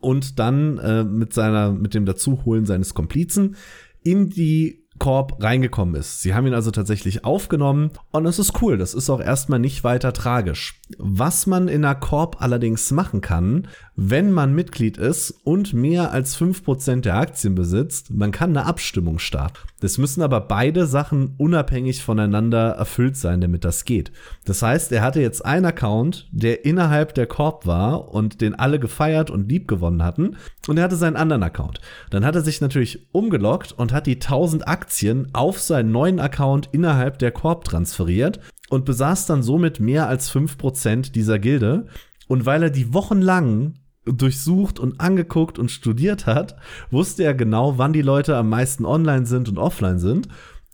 und dann äh, mit seiner, mit dem Dazuholen seines Komplizen in die Korb reingekommen ist. Sie haben ihn also tatsächlich aufgenommen und es ist cool. Das ist auch erstmal nicht weiter tragisch. Was man in einer Korb allerdings machen kann, wenn man Mitglied ist und mehr als 5% der Aktien besitzt, man kann eine Abstimmung starten. Das müssen aber beide Sachen unabhängig voneinander erfüllt sein, damit das geht. Das heißt, er hatte jetzt einen Account, der innerhalb der Korb war und den alle gefeiert und lieb gewonnen hatten. Und er hatte seinen anderen Account. Dann hat er sich natürlich umgeloggt und hat die 1000 Aktien auf seinen neuen Account innerhalb der Korb transferiert und besaß dann somit mehr als 5% dieser Gilde. Und weil er die wochenlang durchsucht und angeguckt und studiert hat, wusste er genau, wann die Leute am meisten online sind und offline sind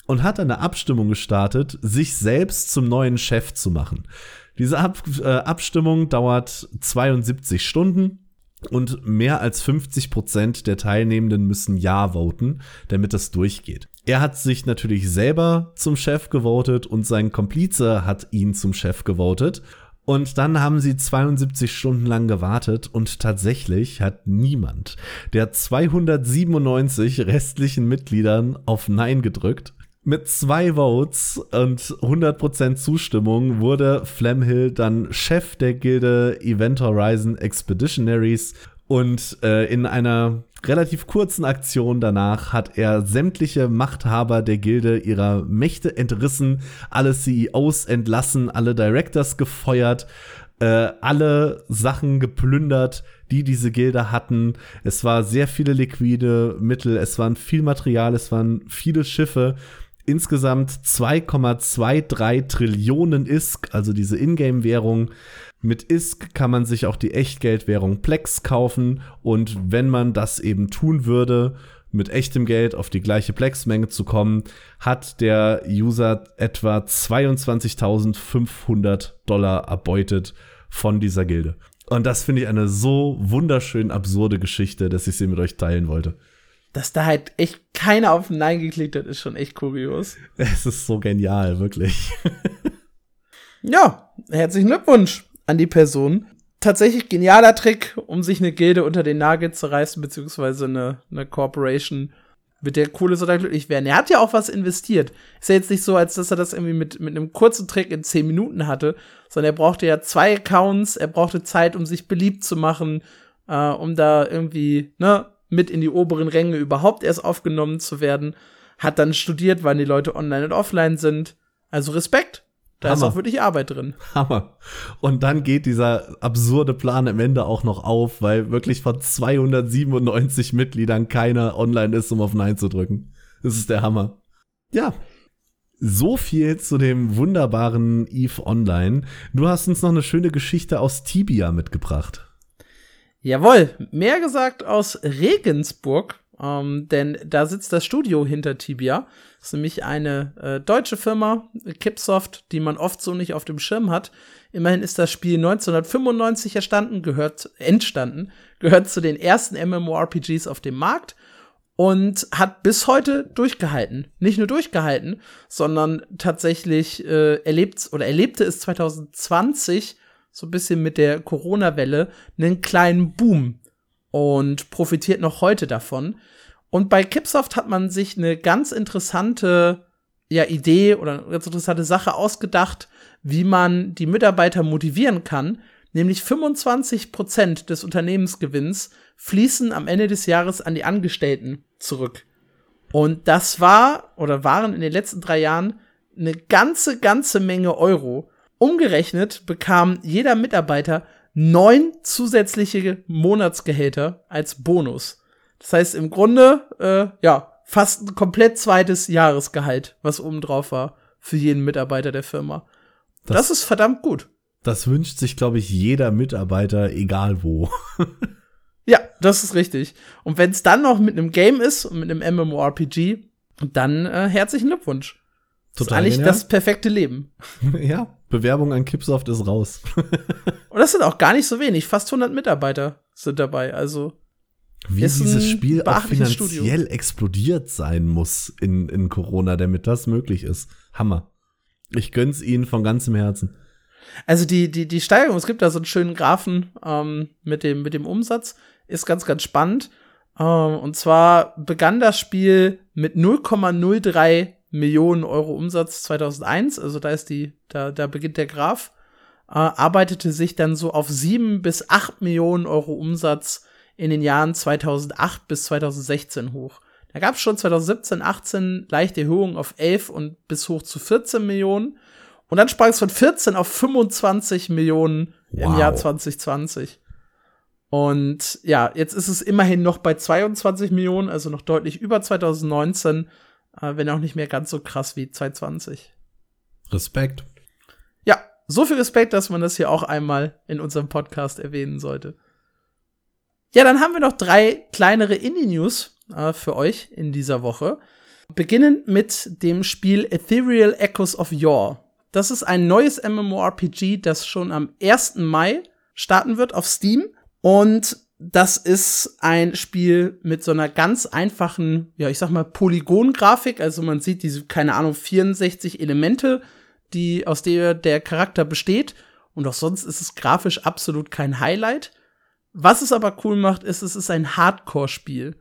und hat eine Abstimmung gestartet, sich selbst zum neuen Chef zu machen. Diese Ab äh, Abstimmung dauert 72 Stunden und mehr als 50 Prozent der Teilnehmenden müssen Ja voten, damit das durchgeht. Er hat sich natürlich selber zum Chef gewotet und sein Komplize hat ihn zum Chef gewotet. Und dann haben sie 72 Stunden lang gewartet und tatsächlich hat niemand der 297 restlichen Mitgliedern auf Nein gedrückt. Mit zwei Votes und 100% Zustimmung wurde Flamhill dann Chef der Gilde Event Horizon Expeditionaries und äh, in einer relativ kurzen Aktion danach hat er sämtliche Machthaber der Gilde ihrer Mächte entrissen, alle CEOs entlassen, alle Directors gefeuert, äh, alle Sachen geplündert, die diese Gilde hatten. Es war sehr viele liquide Mittel, es waren viel Material, es waren viele Schiffe insgesamt 2,23 Trillionen ISK, also diese Ingame-Währung. Mit ISK kann man sich auch die Echtgeldwährung Plex kaufen und wenn man das eben tun würde, mit echtem Geld auf die gleiche Plex-Menge zu kommen, hat der User etwa 22.500 Dollar erbeutet von dieser Gilde. Und das finde ich eine so wunderschön absurde Geschichte, dass ich sie mit euch teilen wollte dass da halt echt keiner auf Nein geklickt hat, ist schon echt kurios. Es ist so genial, wirklich. ja, herzlichen Glückwunsch an die Person. Tatsächlich genialer Trick, um sich eine Gilde unter den Nagel zu reißen, beziehungsweise eine, eine Corporation, mit der coole soll glücklich werden. Er hat ja auch was investiert. Ist ja jetzt nicht so, als dass er das irgendwie mit, mit einem kurzen Trick in 10 Minuten hatte, sondern er brauchte ja zwei Accounts, er brauchte Zeit, um sich beliebt zu machen, äh, um da irgendwie, ne, mit in die oberen Ränge überhaupt erst aufgenommen zu werden. Hat dann studiert, wann die Leute online und offline sind. Also Respekt. Da Hammer. ist auch wirklich Arbeit drin. Hammer. Und dann geht dieser absurde Plan am Ende auch noch auf, weil wirklich von 297 Mitgliedern keiner online ist, um auf Nein zu drücken. Das ist der Hammer. Ja. So viel zu dem wunderbaren Eve Online. Du hast uns noch eine schöne Geschichte aus Tibia mitgebracht. Jawohl, mehr gesagt aus Regensburg, ähm, denn da sitzt das Studio hinter Tibia. Das ist nämlich eine äh, deutsche Firma, Kipsoft, die man oft so nicht auf dem Schirm hat. Immerhin ist das Spiel 1995 erstanden, gehört, entstanden, gehört zu den ersten MMORPGs auf dem Markt und hat bis heute durchgehalten. Nicht nur durchgehalten, sondern tatsächlich äh, erlebt oder erlebte es 2020 so ein bisschen mit der Corona-Welle einen kleinen Boom und profitiert noch heute davon. Und bei Kipsoft hat man sich eine ganz interessante ja, Idee oder eine ganz interessante Sache ausgedacht, wie man die Mitarbeiter motivieren kann. Nämlich 25 Prozent des Unternehmensgewinns fließen am Ende des Jahres an die Angestellten zurück. Und das war oder waren in den letzten drei Jahren eine ganze, ganze Menge Euro. Umgerechnet bekam jeder Mitarbeiter neun zusätzliche Monatsgehälter als Bonus. Das heißt im Grunde, äh, ja, fast ein komplett zweites Jahresgehalt, was obendrauf war für jeden Mitarbeiter der Firma. Das, das ist verdammt gut. Das wünscht sich, glaube ich, jeder Mitarbeiter, egal wo. *laughs* ja, das ist richtig. Und wenn es dann noch mit einem Game ist und mit einem MMORPG, dann äh, herzlichen Glückwunsch. Total das ist eigentlich genial. das perfekte Leben. *laughs* ja, Bewerbung an Kipsoft ist raus. *laughs* Und das sind auch gar nicht so wenig. Fast 100 Mitarbeiter sind dabei. Also wie dieses Spiel auch finanziell Studio. explodiert sein muss in, in Corona, damit das möglich ist. Hammer. Ich gönn's ihnen von ganzem Herzen. Also die, die, die Steigerung, es gibt da so einen schönen Graphen ähm, mit, dem, mit dem Umsatz, ist ganz, ganz spannend. Ähm, und zwar begann das Spiel mit 0,03 Millionen Euro Umsatz 2001, also da ist die, da, da beginnt der Graph, äh, arbeitete sich dann so auf sieben bis acht Millionen Euro Umsatz in den Jahren 2008 bis 2016 hoch. Da gab es schon 2017, 18 leichte Erhöhungen auf 11 und bis hoch zu 14 Millionen. Und dann sprang es von 14 auf 25 Millionen wow. im Jahr 2020. Und ja, jetzt ist es immerhin noch bei 22 Millionen, also noch deutlich über 2019 äh, wenn auch nicht mehr ganz so krass wie 220. Respekt. Ja, so viel Respekt, dass man das hier auch einmal in unserem Podcast erwähnen sollte. Ja, dann haben wir noch drei kleinere Indie-News äh, für euch in dieser Woche. Beginnen mit dem Spiel Ethereal Echoes of Yore. Das ist ein neues MMORPG, das schon am 1. Mai starten wird auf Steam. Und das ist ein Spiel mit so einer ganz einfachen, ja, ich sag mal, Polygon-Grafik. Also man sieht diese, keine Ahnung, 64 Elemente, die, aus der der Charakter besteht. Und auch sonst ist es grafisch absolut kein Highlight. Was es aber cool macht, ist, es ist ein Hardcore-Spiel.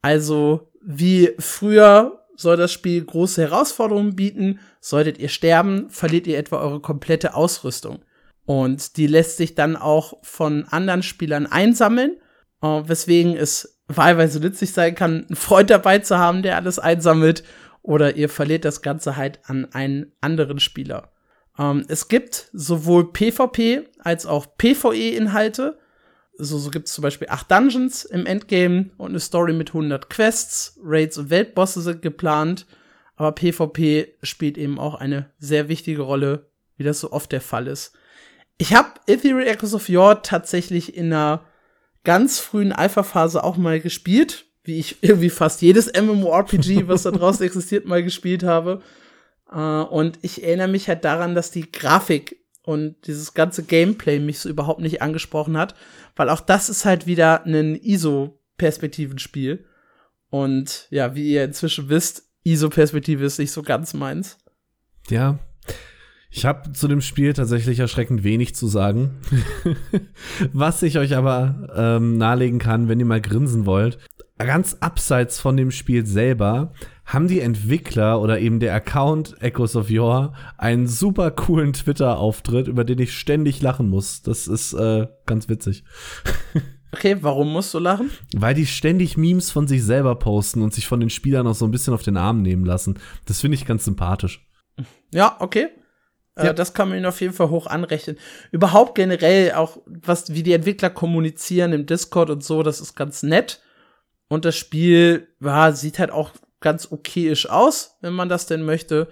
Also, wie früher soll das Spiel große Herausforderungen bieten. Solltet ihr sterben, verliert ihr etwa eure komplette Ausrüstung. Und die lässt sich dann auch von anderen Spielern einsammeln, äh, weswegen es wahlweise nützlich sein kann, einen Freund dabei zu haben, der alles einsammelt, oder ihr verliert das Ganze halt an einen anderen Spieler. Ähm, es gibt sowohl PvP als auch PvE-Inhalte. So, so gibt es zum Beispiel acht Dungeons im Endgame und eine Story mit 100 Quests. Raids und Weltbosse sind geplant. Aber PvP spielt eben auch eine sehr wichtige Rolle, wie das so oft der Fall ist. Ich habe Ethereal Echoes of Yore tatsächlich in einer ganz frühen Alpha-Phase auch mal gespielt, wie ich *laughs* irgendwie fast jedes MMORPG, was da draußen *laughs* existiert, mal gespielt habe. Äh, und ich erinnere mich halt daran, dass die Grafik und dieses ganze Gameplay mich so überhaupt nicht angesprochen hat, weil auch das ist halt wieder ein ISO-Perspektivenspiel. Und ja, wie ihr inzwischen wisst, ISO-Perspektive ist nicht so ganz meins. Ja, ich habe zu dem Spiel tatsächlich erschreckend wenig zu sagen. *laughs* Was ich euch aber ähm, nahelegen kann, wenn ihr mal grinsen wollt. Ganz abseits von dem Spiel selber haben die Entwickler oder eben der Account Echoes of Yore einen super coolen Twitter-Auftritt, über den ich ständig lachen muss. Das ist äh, ganz witzig. *laughs* Okay, warum musst du lachen? Weil die ständig Memes von sich selber posten und sich von den Spielern auch so ein bisschen auf den Arm nehmen lassen. Das finde ich ganz sympathisch. Ja, okay. Äh, ja. Äh, das kann man ihnen auf jeden Fall hoch anrechnen. Überhaupt generell auch, was, wie die Entwickler kommunizieren im Discord und so, das ist ganz nett. Und das Spiel, ja, sieht halt auch ganz okayisch aus, wenn man das denn möchte.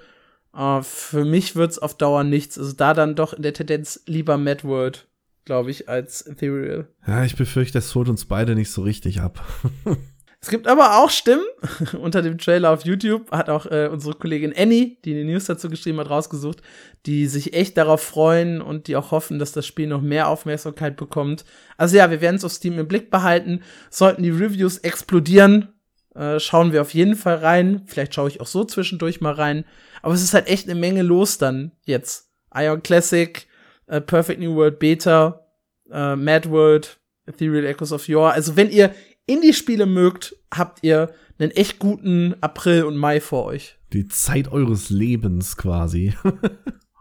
Äh, für mich wird's auf Dauer nichts. Also da dann doch in der Tendenz lieber Mad World, glaube ich, als Ethereal. Ja, ich befürchte, das holt uns beide nicht so richtig ab. *laughs* Es gibt aber auch Stimmen. *laughs* Unter dem Trailer auf YouTube hat auch äh, unsere Kollegin Annie, die die News dazu geschrieben hat, rausgesucht, die sich echt darauf freuen und die auch hoffen, dass das Spiel noch mehr Aufmerksamkeit bekommt. Also ja, wir werden es auf Steam im Blick behalten. Sollten die Reviews explodieren, äh, schauen wir auf jeden Fall rein. Vielleicht schaue ich auch so zwischendurch mal rein. Aber es ist halt echt eine Menge los dann jetzt. Ion Classic, äh, Perfect New World Beta, äh, Mad World, Ethereal Echoes of Yore. Also wenn ihr Indie-Spiele mögt, habt ihr einen echt guten April und Mai vor euch. Die Zeit eures Lebens quasi. *laughs*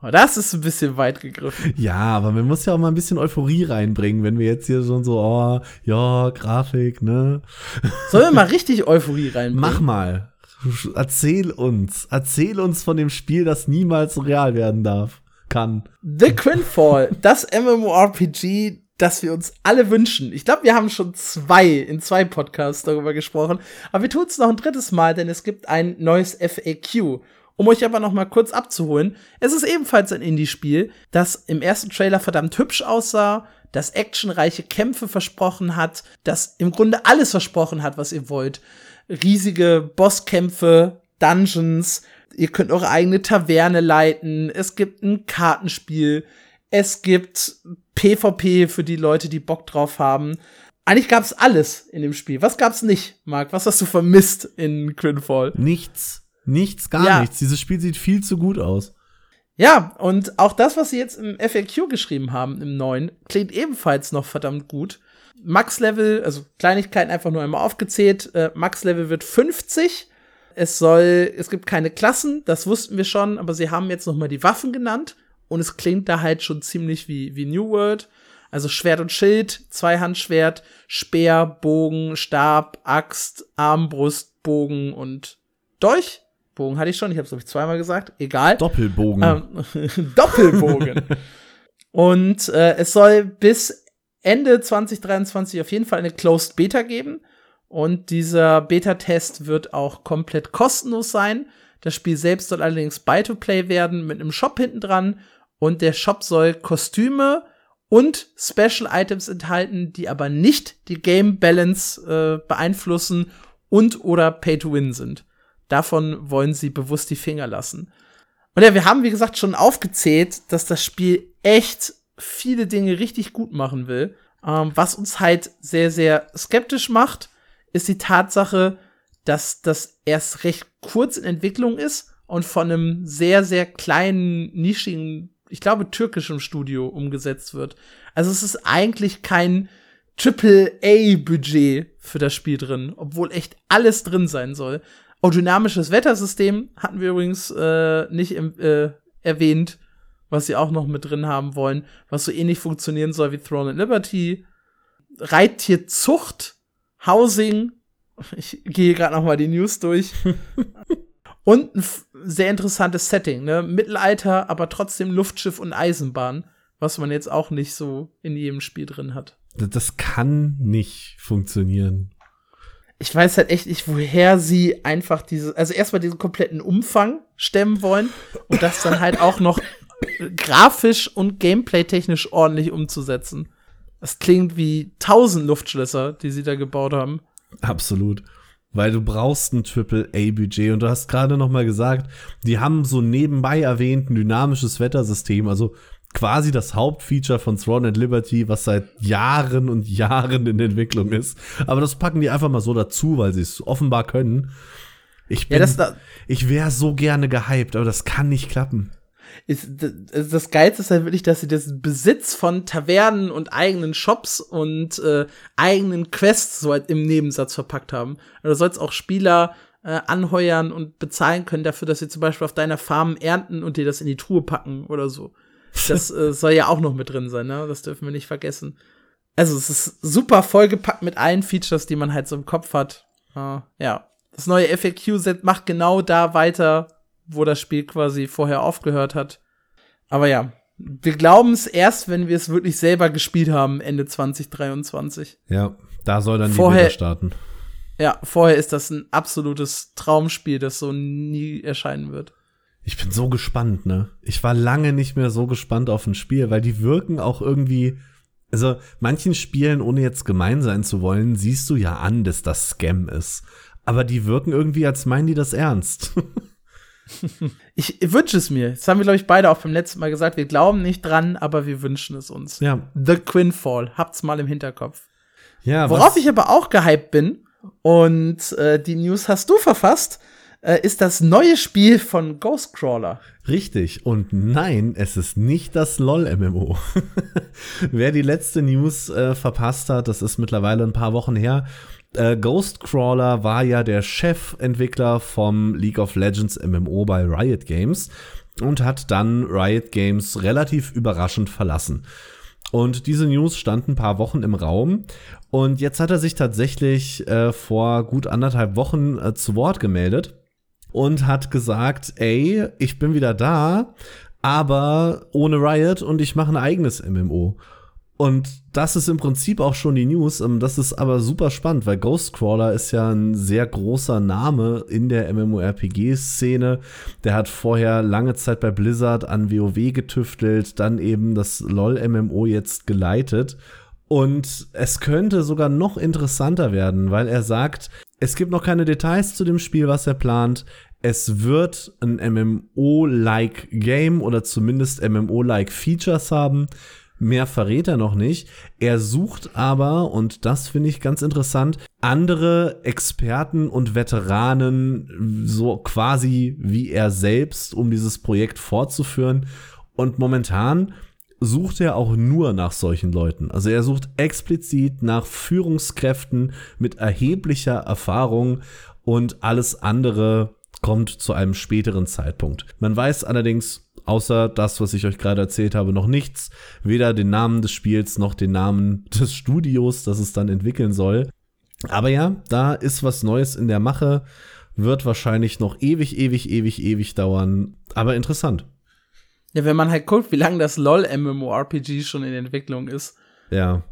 Das ist ein bisschen weit gegriffen. Ja, aber man muss ja auch mal ein bisschen Euphorie reinbringen, wenn wir jetzt hier schon so, oh, ja, Grafik, ne? Sollen wir mal *laughs* richtig Euphorie reinbringen? Mach mal. Erzähl uns. Erzähl uns von dem Spiel, das niemals real werden darf. Kann. The Quinfall, das MMORPG, das wir uns alle wünschen. Ich glaube, wir haben schon zwei in zwei Podcasts darüber gesprochen, aber wir tun es noch ein drittes Mal, denn es gibt ein neues FAQ. Um euch aber noch mal kurz abzuholen, es ist ebenfalls ein Indie-Spiel, das im ersten Trailer verdammt hübsch aussah, das actionreiche Kämpfe versprochen hat, das im Grunde alles versprochen hat, was ihr wollt. Riesige Bosskämpfe, Dungeons, ihr könnt eure eigene Taverne leiten, es gibt ein Kartenspiel, es gibt PvP für die Leute, die Bock drauf haben. Eigentlich gab's alles in dem Spiel. Was gab's nicht, Marc? Was hast du vermisst in Grinfall? Nichts. Nichts, gar ja. nichts. Dieses Spiel sieht viel zu gut aus. Ja, und auch das, was sie jetzt im FAQ geschrieben haben, im neuen, klingt ebenfalls noch verdammt gut. Max-Level, also Kleinigkeiten einfach nur einmal aufgezählt. Äh, Max-Level wird 50. Es soll, es gibt keine Klassen, das wussten wir schon, aber sie haben jetzt noch mal die Waffen genannt und es klingt da halt schon ziemlich wie, wie New World. Also Schwert und Schild, Zweihandschwert, Speer, Bogen, Stab, Axt, Armbrust, Bogen und Dolch. Bogen hatte ich schon, ich habe es glaube ich zweimal gesagt. Egal. Doppelbogen. Ähm, *laughs* Doppelbogen. und äh, es soll bis Ende 2023 auf jeden Fall eine Closed Beta geben. Und dieser Beta-Test wird auch komplett kostenlos sein. Das Spiel selbst soll allerdings Buy-to-Play werden mit einem Shop hinten dran und der Shop soll Kostüme und Special Items enthalten, die aber nicht die Game Balance äh, beeinflussen und oder Pay to Win sind. davon wollen sie bewusst die Finger lassen. Und ja, wir haben, wie gesagt, schon aufgezählt, dass das Spiel echt viele Dinge richtig gut machen will. Ähm, was uns halt sehr, sehr skeptisch macht, ist die Tatsache, dass das erst recht kurz in Entwicklung ist und von einem sehr, sehr kleinen, nischigen, ich glaube, türkischen Studio umgesetzt wird. Also es ist eigentlich kein Triple-A-Budget für das Spiel drin, obwohl echt alles drin sein soll. Oh, dynamisches Wettersystem hatten wir übrigens äh, nicht äh, erwähnt, was sie auch noch mit drin haben wollen, was so ähnlich funktionieren soll wie Throne and Liberty. Reittierzucht, Housing, ich gehe gerade noch mal die News durch. *laughs* und ein sehr interessantes Setting, ne? Mittelalter, aber trotzdem Luftschiff und Eisenbahn, was man jetzt auch nicht so in jedem Spiel drin hat. Das kann nicht funktionieren. Ich weiß halt echt nicht, woher sie einfach diese, also erstmal diesen kompletten Umfang stemmen wollen und das dann halt auch noch grafisch und gameplay-technisch ordentlich umzusetzen. Das klingt wie tausend Luftschlösser, die sie da gebaut haben. Absolut. Weil du brauchst ein Triple-A-Budget und du hast gerade noch mal gesagt, die haben so nebenbei erwähnt ein dynamisches Wettersystem, also quasi das Hauptfeature von Throne and Liberty, was seit Jahren und Jahren in Entwicklung ist. Aber das packen die einfach mal so dazu, weil sie es offenbar können. Ich bin, ja, da ich wäre so gerne gehypt, aber das kann nicht klappen ist, das Geilste ist halt wirklich, dass sie das Besitz von Tavernen und eigenen Shops und äh, eigenen Quests so halt im Nebensatz verpackt haben. Also sollst auch Spieler äh, anheuern und bezahlen können dafür, dass sie zum Beispiel auf deiner Farm ernten und dir das in die Truhe packen oder so. Das *laughs* äh, soll ja auch noch mit drin sein, ne? Das dürfen wir nicht vergessen. Also es ist super vollgepackt mit allen Features, die man halt so im Kopf hat. Uh, ja. Das neue FAQ-Set macht genau da weiter, wo das Spiel quasi vorher aufgehört hat. Aber ja, wir glauben es erst, wenn wir es wirklich selber gespielt haben, Ende 2023. Ja, da soll dann vorher, die Beta starten. Ja, vorher ist das ein absolutes Traumspiel, das so nie erscheinen wird. Ich bin so gespannt, ne? Ich war lange nicht mehr so gespannt auf ein Spiel, weil die wirken auch irgendwie. Also, manchen Spielen, ohne jetzt gemein sein zu wollen, siehst du ja an, dass das Scam ist. Aber die wirken irgendwie, als meinen die das ernst. *laughs* *laughs* ich wünsche es mir. Das haben wir, glaube ich, beide auch beim letzten Mal gesagt. Wir glauben nicht dran, aber wir wünschen es uns. Ja. The Quinfall. Habt's mal im Hinterkopf. Ja, Worauf ich aber auch gehypt bin, und äh, die News hast du verfasst, äh, ist das neue Spiel von Ghostcrawler. Richtig. Und nein, es ist nicht das LOL-MMO. *laughs* Wer die letzte News äh, verpasst hat, das ist mittlerweile ein paar Wochen her, äh, Ghostcrawler war ja der Chefentwickler vom League of Legends MMO bei Riot Games und hat dann Riot Games relativ überraschend verlassen. Und diese News stand ein paar Wochen im Raum. Und jetzt hat er sich tatsächlich äh, vor gut anderthalb Wochen äh, zu Wort gemeldet und hat gesagt, ey, ich bin wieder da, aber ohne Riot und ich mache ein eigenes MMO. Und das ist im Prinzip auch schon die News. Ähm, das ist aber super spannend, weil Ghostcrawler ist ja ein sehr großer Name in der MMORPG-Szene. Der hat vorher lange Zeit bei Blizzard an WoW getüftelt, dann eben das LOL-MMO jetzt geleitet. Und es könnte sogar noch interessanter werden, weil er sagt, es gibt noch keine Details zu dem Spiel, was er plant. Es wird ein MMO-like Game oder zumindest MMO-like Features haben. Mehr verrät er noch nicht. Er sucht aber, und das finde ich ganz interessant, andere Experten und Veteranen, so quasi wie er selbst, um dieses Projekt fortzuführen. Und momentan sucht er auch nur nach solchen Leuten. Also er sucht explizit nach Führungskräften mit erheblicher Erfahrung und alles andere kommt zu einem späteren Zeitpunkt. Man weiß allerdings außer das, was ich euch gerade erzählt habe, noch nichts. Weder den Namen des Spiels noch den Namen des Studios, das es dann entwickeln soll. Aber ja, da ist was Neues in der Mache. Wird wahrscheinlich noch ewig, ewig, ewig, ewig dauern. Aber interessant. Ja, wenn man halt guckt, wie lange das LOL MMORPG schon in Entwicklung ist. Ja.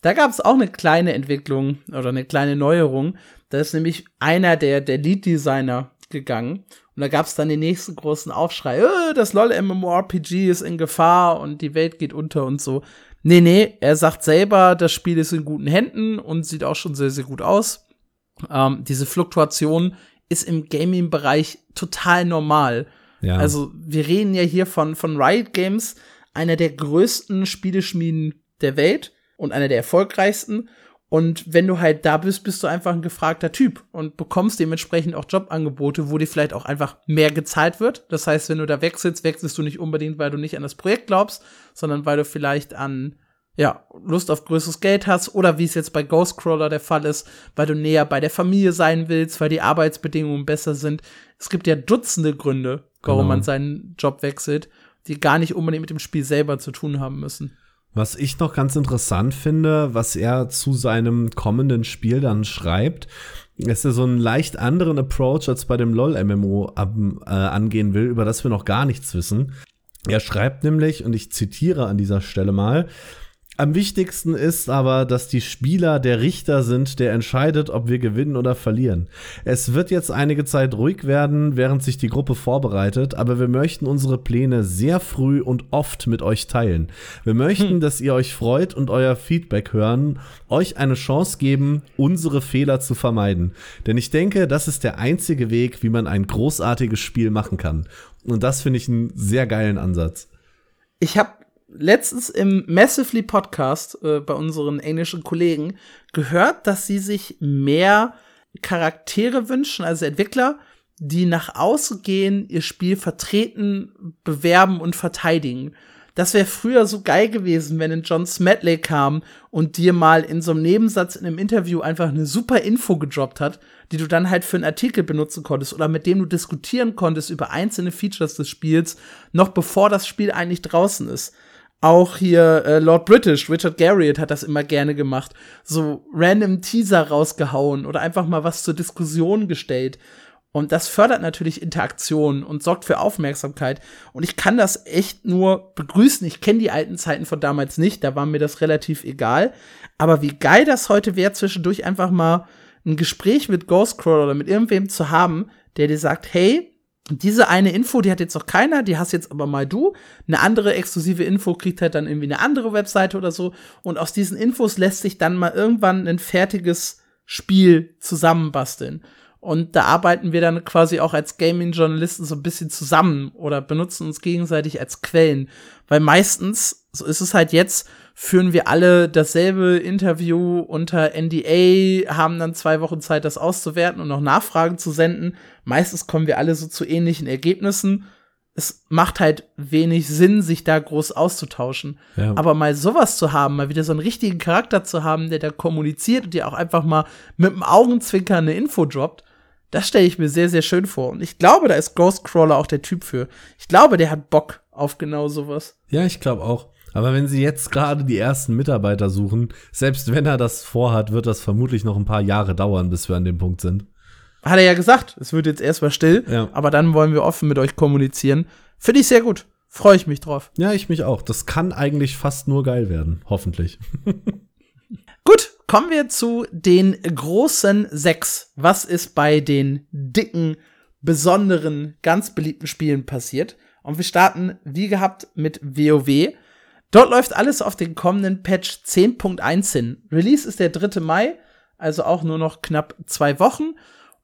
Da gab es auch eine kleine Entwicklung oder eine kleine Neuerung. Da ist nämlich einer der, der Lead-Designer gegangen und da gab es dann den nächsten großen Aufschrei, äh, das LOL MMORPG ist in Gefahr und die Welt geht unter und so. Nee, nee, er sagt selber, das Spiel ist in guten Händen und sieht auch schon sehr, sehr gut aus. Ähm, diese Fluktuation ist im Gaming-Bereich total normal. Ja. Also wir reden ja hier von, von Riot Games, einer der größten Spieleschmieden der Welt und einer der erfolgreichsten. Und wenn du halt da bist, bist du einfach ein gefragter Typ und bekommst dementsprechend auch Jobangebote, wo dir vielleicht auch einfach mehr gezahlt wird. Das heißt, wenn du da wechselst, wechselst du nicht unbedingt, weil du nicht an das Projekt glaubst, sondern weil du vielleicht an ja, Lust auf größeres Geld hast oder wie es jetzt bei Ghostcrawler der Fall ist, weil du näher bei der Familie sein willst, weil die Arbeitsbedingungen besser sind. Es gibt ja Dutzende Gründe, warum genau. man seinen Job wechselt, die gar nicht unbedingt mit dem Spiel selber zu tun haben müssen. Was ich noch ganz interessant finde, was er zu seinem kommenden Spiel dann schreibt, ist ja so einen leicht anderen Approach als bei dem LOL-MMO äh, angehen will, über das wir noch gar nichts wissen. Er schreibt nämlich, und ich zitiere an dieser Stelle mal, am wichtigsten ist aber, dass die Spieler der Richter sind, der entscheidet, ob wir gewinnen oder verlieren. Es wird jetzt einige Zeit ruhig werden, während sich die Gruppe vorbereitet, aber wir möchten unsere Pläne sehr früh und oft mit euch teilen. Wir möchten, hm. dass ihr euch freut und euer Feedback hören, euch eine Chance geben, unsere Fehler zu vermeiden. Denn ich denke, das ist der einzige Weg, wie man ein großartiges Spiel machen kann. Und das finde ich einen sehr geilen Ansatz. Ich habe letztens im Massively Podcast äh, bei unseren englischen Kollegen gehört, dass sie sich mehr Charaktere wünschen, also Entwickler, die nach außen gehen, ihr Spiel vertreten, bewerben und verteidigen. Das wäre früher so geil gewesen, wenn ein John Smedley kam und dir mal in so einem Nebensatz in einem Interview einfach eine super Info gedroppt hat, die du dann halt für einen Artikel benutzen konntest oder mit dem du diskutieren konntest über einzelne Features des Spiels, noch bevor das Spiel eigentlich draußen ist. Auch hier äh, Lord British, Richard Garriott hat das immer gerne gemacht. So random Teaser rausgehauen oder einfach mal was zur Diskussion gestellt. Und das fördert natürlich Interaktion und sorgt für Aufmerksamkeit. Und ich kann das echt nur begrüßen. Ich kenne die alten Zeiten von damals nicht, da war mir das relativ egal. Aber wie geil das heute wäre, zwischendurch einfach mal ein Gespräch mit Ghostcrawler oder mit irgendwem zu haben, der dir sagt, hey, diese eine Info, die hat jetzt noch keiner, die hast jetzt aber mal du. Eine andere exklusive Info kriegt halt dann irgendwie eine andere Webseite oder so. Und aus diesen Infos lässt sich dann mal irgendwann ein fertiges Spiel zusammenbasteln. Und da arbeiten wir dann quasi auch als Gaming-Journalisten so ein bisschen zusammen oder benutzen uns gegenseitig als Quellen. Weil meistens, so ist es halt jetzt, führen wir alle dasselbe Interview unter NDA, haben dann zwei Wochen Zeit, das auszuwerten und noch Nachfragen zu senden. Meistens kommen wir alle so zu ähnlichen Ergebnissen. Es macht halt wenig Sinn, sich da groß auszutauschen. Ja. Aber mal sowas zu haben, mal wieder so einen richtigen Charakter zu haben, der da kommuniziert und dir auch einfach mal mit dem Augenzwinkern eine Info droppt, das stelle ich mir sehr, sehr schön vor. Und ich glaube, da ist Ghostcrawler auch der Typ für. Ich glaube, der hat Bock auf genau sowas. Ja, ich glaube auch. Aber wenn sie jetzt gerade die ersten Mitarbeiter suchen, selbst wenn er das vorhat, wird das vermutlich noch ein paar Jahre dauern, bis wir an dem Punkt sind. Hat er ja gesagt, es wird jetzt erstmal still, ja. aber dann wollen wir offen mit euch kommunizieren. Finde ich sehr gut. Freue ich mich drauf. Ja, ich mich auch. Das kann eigentlich fast nur geil werden. Hoffentlich. *laughs* gut, kommen wir zu den großen sechs. Was ist bei den dicken, besonderen, ganz beliebten Spielen passiert? Und wir starten, wie gehabt, mit WoW. Dort läuft alles auf den kommenden Patch 10.1 hin. Release ist der 3. Mai, also auch nur noch knapp zwei Wochen.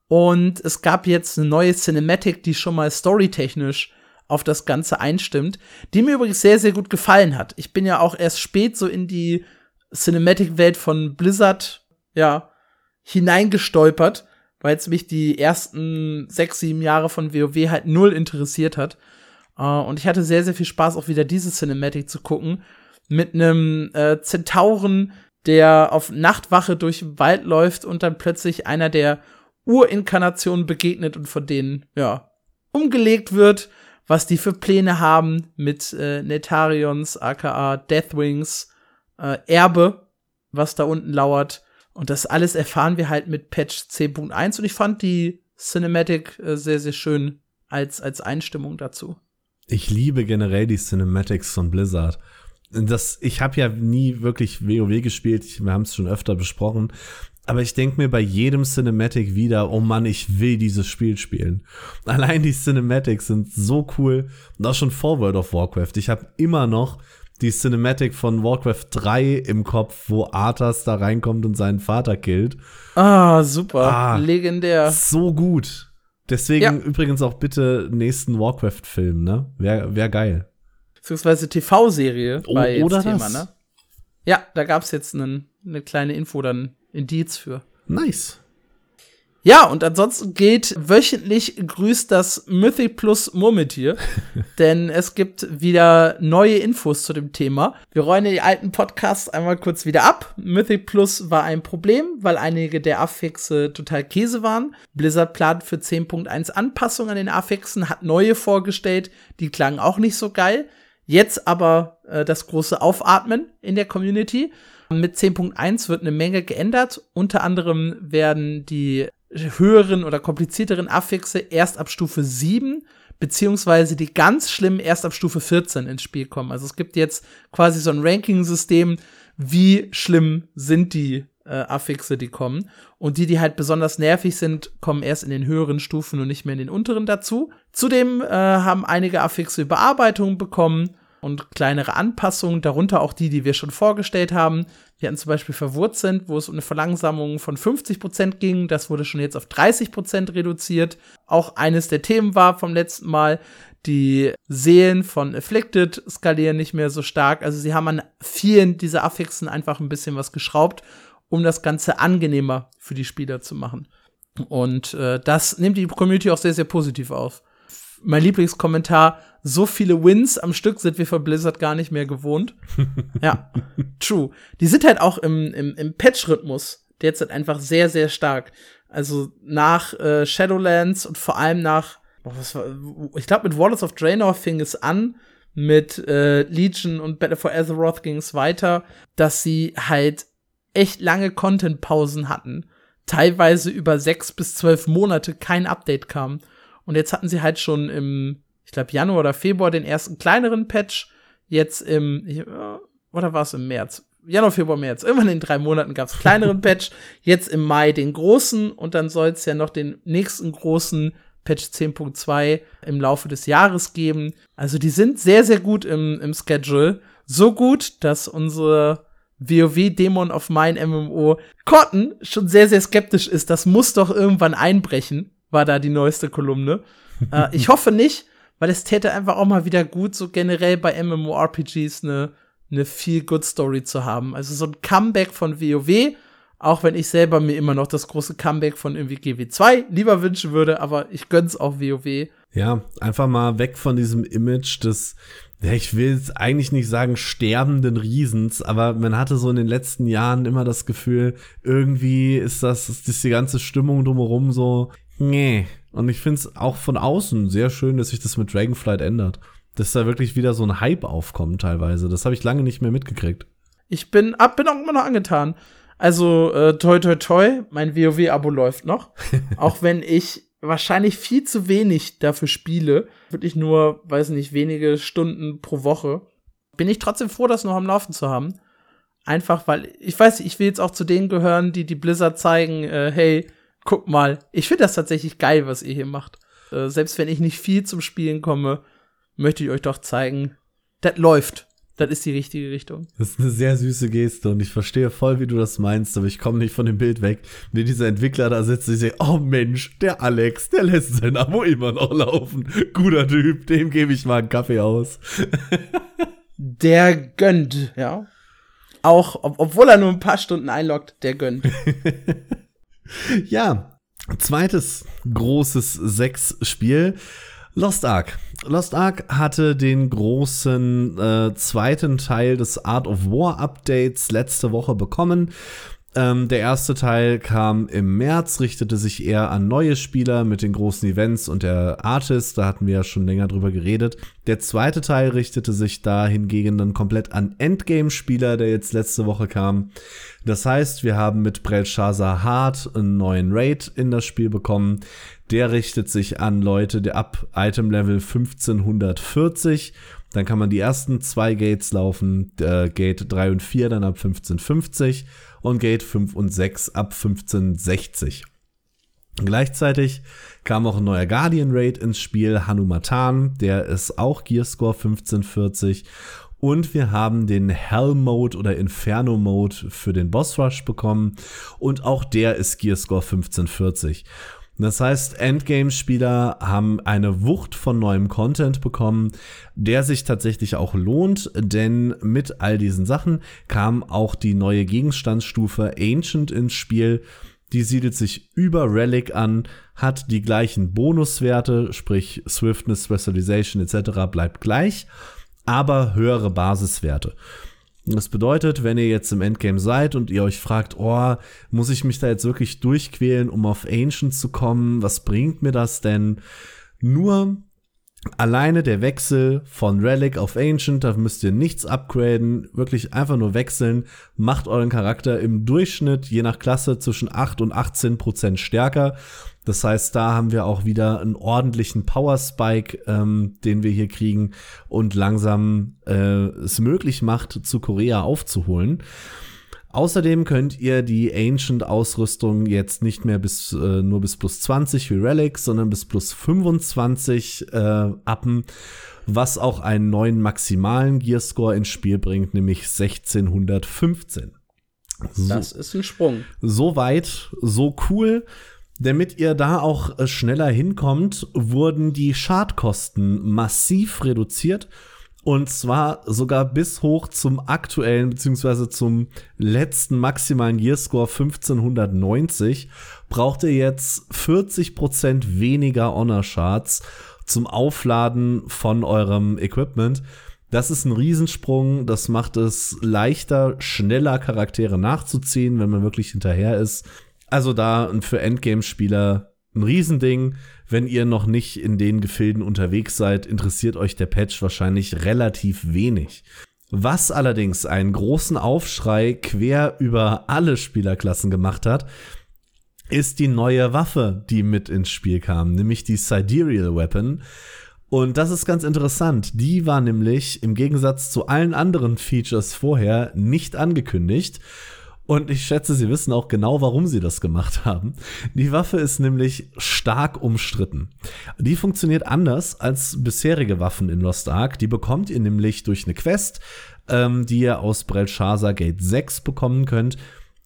Und es gab jetzt eine neue Cinematic, die schon mal storytechnisch auf das Ganze einstimmt, die mir übrigens sehr, sehr gut gefallen hat. Ich bin ja auch erst spät so in die Cinematic-Welt von Blizzard, ja, hineingestolpert, weil es mich die ersten sechs, sieben Jahre von WoW halt null interessiert hat. Uh, und ich hatte sehr, sehr viel Spaß, auch wieder diese Cinematic zu gucken. Mit einem äh, Zentauren, der auf Nachtwache durch den Wald läuft und dann plötzlich einer der Urinkarnationen begegnet und von denen, ja, umgelegt wird, was die für Pläne haben mit äh, Netarions, aka Deathwings, äh, Erbe, was da unten lauert. Und das alles erfahren wir halt mit Patch 10.1 und ich fand die Cinematic äh, sehr, sehr schön als, als Einstimmung dazu. Ich liebe generell die Cinematics von Blizzard. Das, ich habe ja nie wirklich WoW gespielt, wir haben es schon öfter besprochen, aber ich denke mir bei jedem Cinematic wieder, oh Mann, ich will dieses Spiel spielen. Allein die Cinematics sind so cool und auch schon vor World of Warcraft. Ich habe immer noch die Cinematic von Warcraft 3 im Kopf, wo Arthas da reinkommt und seinen Vater killt. Ah, super. Ah, Legendär. So gut. Deswegen Ja. übrigens auch bitte nächsten Warcraft-Film, ne? Wäre wär geil. Beziehungsweise TV-Serie O- war jetzt oder Thema, das. ne? Ja, da gab's jetzt einen, eine kleine Info, dann Indiz für. Nice. Ja, und ansonsten geht wöchentlich grüßt das Mythic Plus Murmeltier, *laughs* denn es gibt wieder neue Infos zu dem Thema. Wir räumen die alten Podcasts einmal kurz wieder ab. Mythic Plus war ein Problem, weil einige der Affixe total Käse waren. Blizzard plant für 10.1 Anpassungen an den Affixen, hat neue vorgestellt, die klangen auch nicht so geil. Jetzt aber äh, das große Aufatmen in der Community. Mit 10.1 wird eine Menge geändert. Unter anderem werden die höheren oder komplizierteren Affixe erst ab Stufe 7 beziehungsweise die ganz schlimmen erst ab Stufe 14 ins Spiel kommen. Also es gibt jetzt quasi so ein Ranking-System, wie schlimm sind die äh, Affixe, die kommen. Und die, die halt besonders nervig sind, kommen erst in den höheren Stufen und nicht mehr in den unteren dazu. Zudem äh, haben einige Affixe Überarbeitungen bekommen und kleinere Anpassungen, darunter auch die, die wir schon vorgestellt haben. Wir hatten zum Beispiel Verwurzend, wo es um eine Verlangsamung von 50% ging. Das wurde schon jetzt auf 30% reduziert. Auch eines der Themen war vom letzten Mal, die Seelen von Afflicted skalieren nicht mehr so stark. Also sie haben an vielen dieser Affixen einfach ein bisschen was geschraubt, um das Ganze angenehmer für die Spieler zu machen. Und äh, das nimmt die Community auch sehr, sehr positiv auf. Mein Lieblingskommentar, so viele Wins am Stück sind wir von Blizzard gar nicht mehr gewohnt. *laughs* ja, true. Die sind halt auch im, im, im Patch-Rhythmus derzeit einfach sehr, sehr stark. Also nach äh, Shadowlands und vor allem nach, was war, ich glaube mit Warlords of Draenor fing es an, mit äh, Legion und Battle for Azeroth ging es weiter, dass sie halt echt lange Content-Pausen hatten. Teilweise über sechs bis zwölf Monate kein Update kam. Und jetzt hatten sie halt schon im, ich glaube, Januar oder Februar den ersten kleineren Patch. Jetzt im, äh, oder war es im März? Januar, Februar, März. Irgendwann in drei Monaten gab es kleineren *laughs* Patch. Jetzt im Mai den großen und dann soll es ja noch den nächsten großen Patch 10.2 im Laufe des Jahres geben. Also die sind sehr, sehr gut im, im Schedule. So gut, dass unsere WoW Demon of Mine MMO Cotton schon sehr, sehr skeptisch ist. Das muss doch irgendwann einbrechen, war da die neueste Kolumne. äh, ich hoffe nicht, weil es täte einfach auch mal wieder gut, so generell bei MMORPGs eine, eine viel good Story zu haben. Also so ein Comeback von WoW, auch wenn ich selber mir immer noch das große Comeback von irgendwie GW2 lieber wünschen würde, aber ich gönn's auch WoW. Ja, einfach mal weg von diesem Image des, ja, ich will jetzt eigentlich nicht sagen sterbenden Riesens, aber man hatte so in den letzten Jahren immer das Gefühl, irgendwie ist das, ist die ganze Stimmung drumherum so, nee. Und ich finde es auch von außen sehr schön, dass sich das mit Dragonflight ändert. Dass da wirklich wieder so ein Hype aufkommt teilweise. Das habe ich lange nicht mehr mitgekriegt. Ich bin, ab, bin auch immer noch angetan. Also, äh, toi, toi, toi, mein WoW-Abo läuft noch. *laughs* auch wenn ich wahrscheinlich viel zu wenig dafür spiele. Wirklich nur, weiß nicht, wenige Stunden pro Woche. Bin ich trotzdem froh, das noch am Laufen zu haben. Einfach, weil, ich weiß ich will jetzt auch zu denen gehören, die die Blizzard zeigen, äh, hey, guck mal, ich finde das tatsächlich geil, was ihr hier macht. Äh, selbst wenn ich nicht viel zum Spielen komme, möchte ich euch doch zeigen, das läuft. Das ist die richtige Richtung. Das ist eine sehr süße Geste und ich verstehe voll, wie du das meinst, aber ich komme nicht von dem Bild weg. Wenn dieser Entwickler da sitzt, ich sehe, oh Mensch, der Alex, der lässt sein Abo immer noch laufen. Guter Typ, dem gebe ich mal einen Kaffee aus. *laughs* Der gönnt, ja. Auch, ob, obwohl er nur ein paar Stunden einloggt, der gönnt. *laughs* *laughs* Ja, zweites großes Sechs-Spiel. Lost Ark. Lost Ark hatte den großen äh, zweiten Teil des Art of War Updates letzte Woche bekommen. Ähm, der erste Teil kam im März, richtete sich eher an neue Spieler mit den großen Events und der Artist, da hatten wir ja schon länger drüber geredet. Der zweite Teil richtete sich da hingegen dann komplett an Endgame-Spieler, der jetzt letzte Woche kam. Das heißt, wir haben mit Belshazzar Hart einen neuen Raid in das Spiel bekommen. Der richtet sich an Leute der ab Item Level 1540. Dann kann man die ersten zwei Gates laufen, äh, Gate 3 und 4 dann ab 1550 und Gate 5 und 6 ab 1560. Gleichzeitig kam auch ein neuer Guardian Raid ins Spiel, Hanumatan, der ist auch Gearscore 1540 und wir haben den Hell Mode oder Inferno Mode für den Boss Rush bekommen und auch der ist Gearscore 1540. Das heißt, Endgame-Spieler haben eine Wucht von neuem Content bekommen, der sich tatsächlich auch lohnt, denn mit all diesen Sachen kam auch die neue Gegenstandsstufe Ancient ins Spiel. Die siedelt sich über Relic an, hat die gleichen Bonuswerte, sprich Swiftness, Specialization etc. bleibt gleich, aber höhere Basiswerte. Das bedeutet, wenn ihr jetzt im Endgame seid und ihr euch fragt, oh, muss ich mich da jetzt wirklich durchquälen, um auf Ancient zu kommen? Was bringt mir das denn? Nur alleine der Wechsel von Relic auf Ancient, da müsst ihr nichts upgraden, wirklich einfach nur wechseln, macht euren Charakter im Durchschnitt je nach Klasse zwischen 8 und 18 Prozent stärker. Das heißt, da haben wir auch wieder einen ordentlichen Power Spike, ähm, den wir hier kriegen und langsam äh, es möglich macht, zu Korea aufzuholen. Außerdem könnt ihr die Ancient-Ausrüstung jetzt nicht mehr bis äh, nur bis plus 20 wie Relic, sondern bis plus 25 äh, appen, was auch einen neuen maximalen Gearscore ins Spiel bringt, nämlich 1615. So, das ist ein Sprung. So weit, so cool. Damit ihr da auch äh, schneller hinkommt, wurden die Schadkosten massiv reduziert und zwar sogar bis hoch zum aktuellen beziehungsweise zum letzten maximalen Gearscore 1590 braucht ihr jetzt 40% weniger Honor Shards zum Aufladen von eurem Equipment. Das ist ein Riesensprung, das macht es leichter, schneller Charaktere nachzuziehen, wenn man wirklich hinterher ist. Also da für Endgame-Spieler ein Riesending. Wenn ihr noch nicht in den Gefilden unterwegs seid, interessiert euch der Patch wahrscheinlich relativ wenig. Was allerdings einen großen Aufschrei quer über alle Spielerklassen gemacht hat, ist die neue Waffe, die mit ins Spiel kam, nämlich die Sidereal Weapon. Und das ist ganz interessant. Die war nämlich im Gegensatz zu allen anderen Features vorher nicht angekündigt und ich schätze, Sie wissen auch genau, warum Sie das gemacht haben. Die Waffe ist nämlich stark umstritten. Die funktioniert anders als bisherige Waffen in Lost Ark. Die bekommt ihr nämlich durch eine Quest, ähm, die ihr aus Belshazzar Gate 6 bekommen könnt.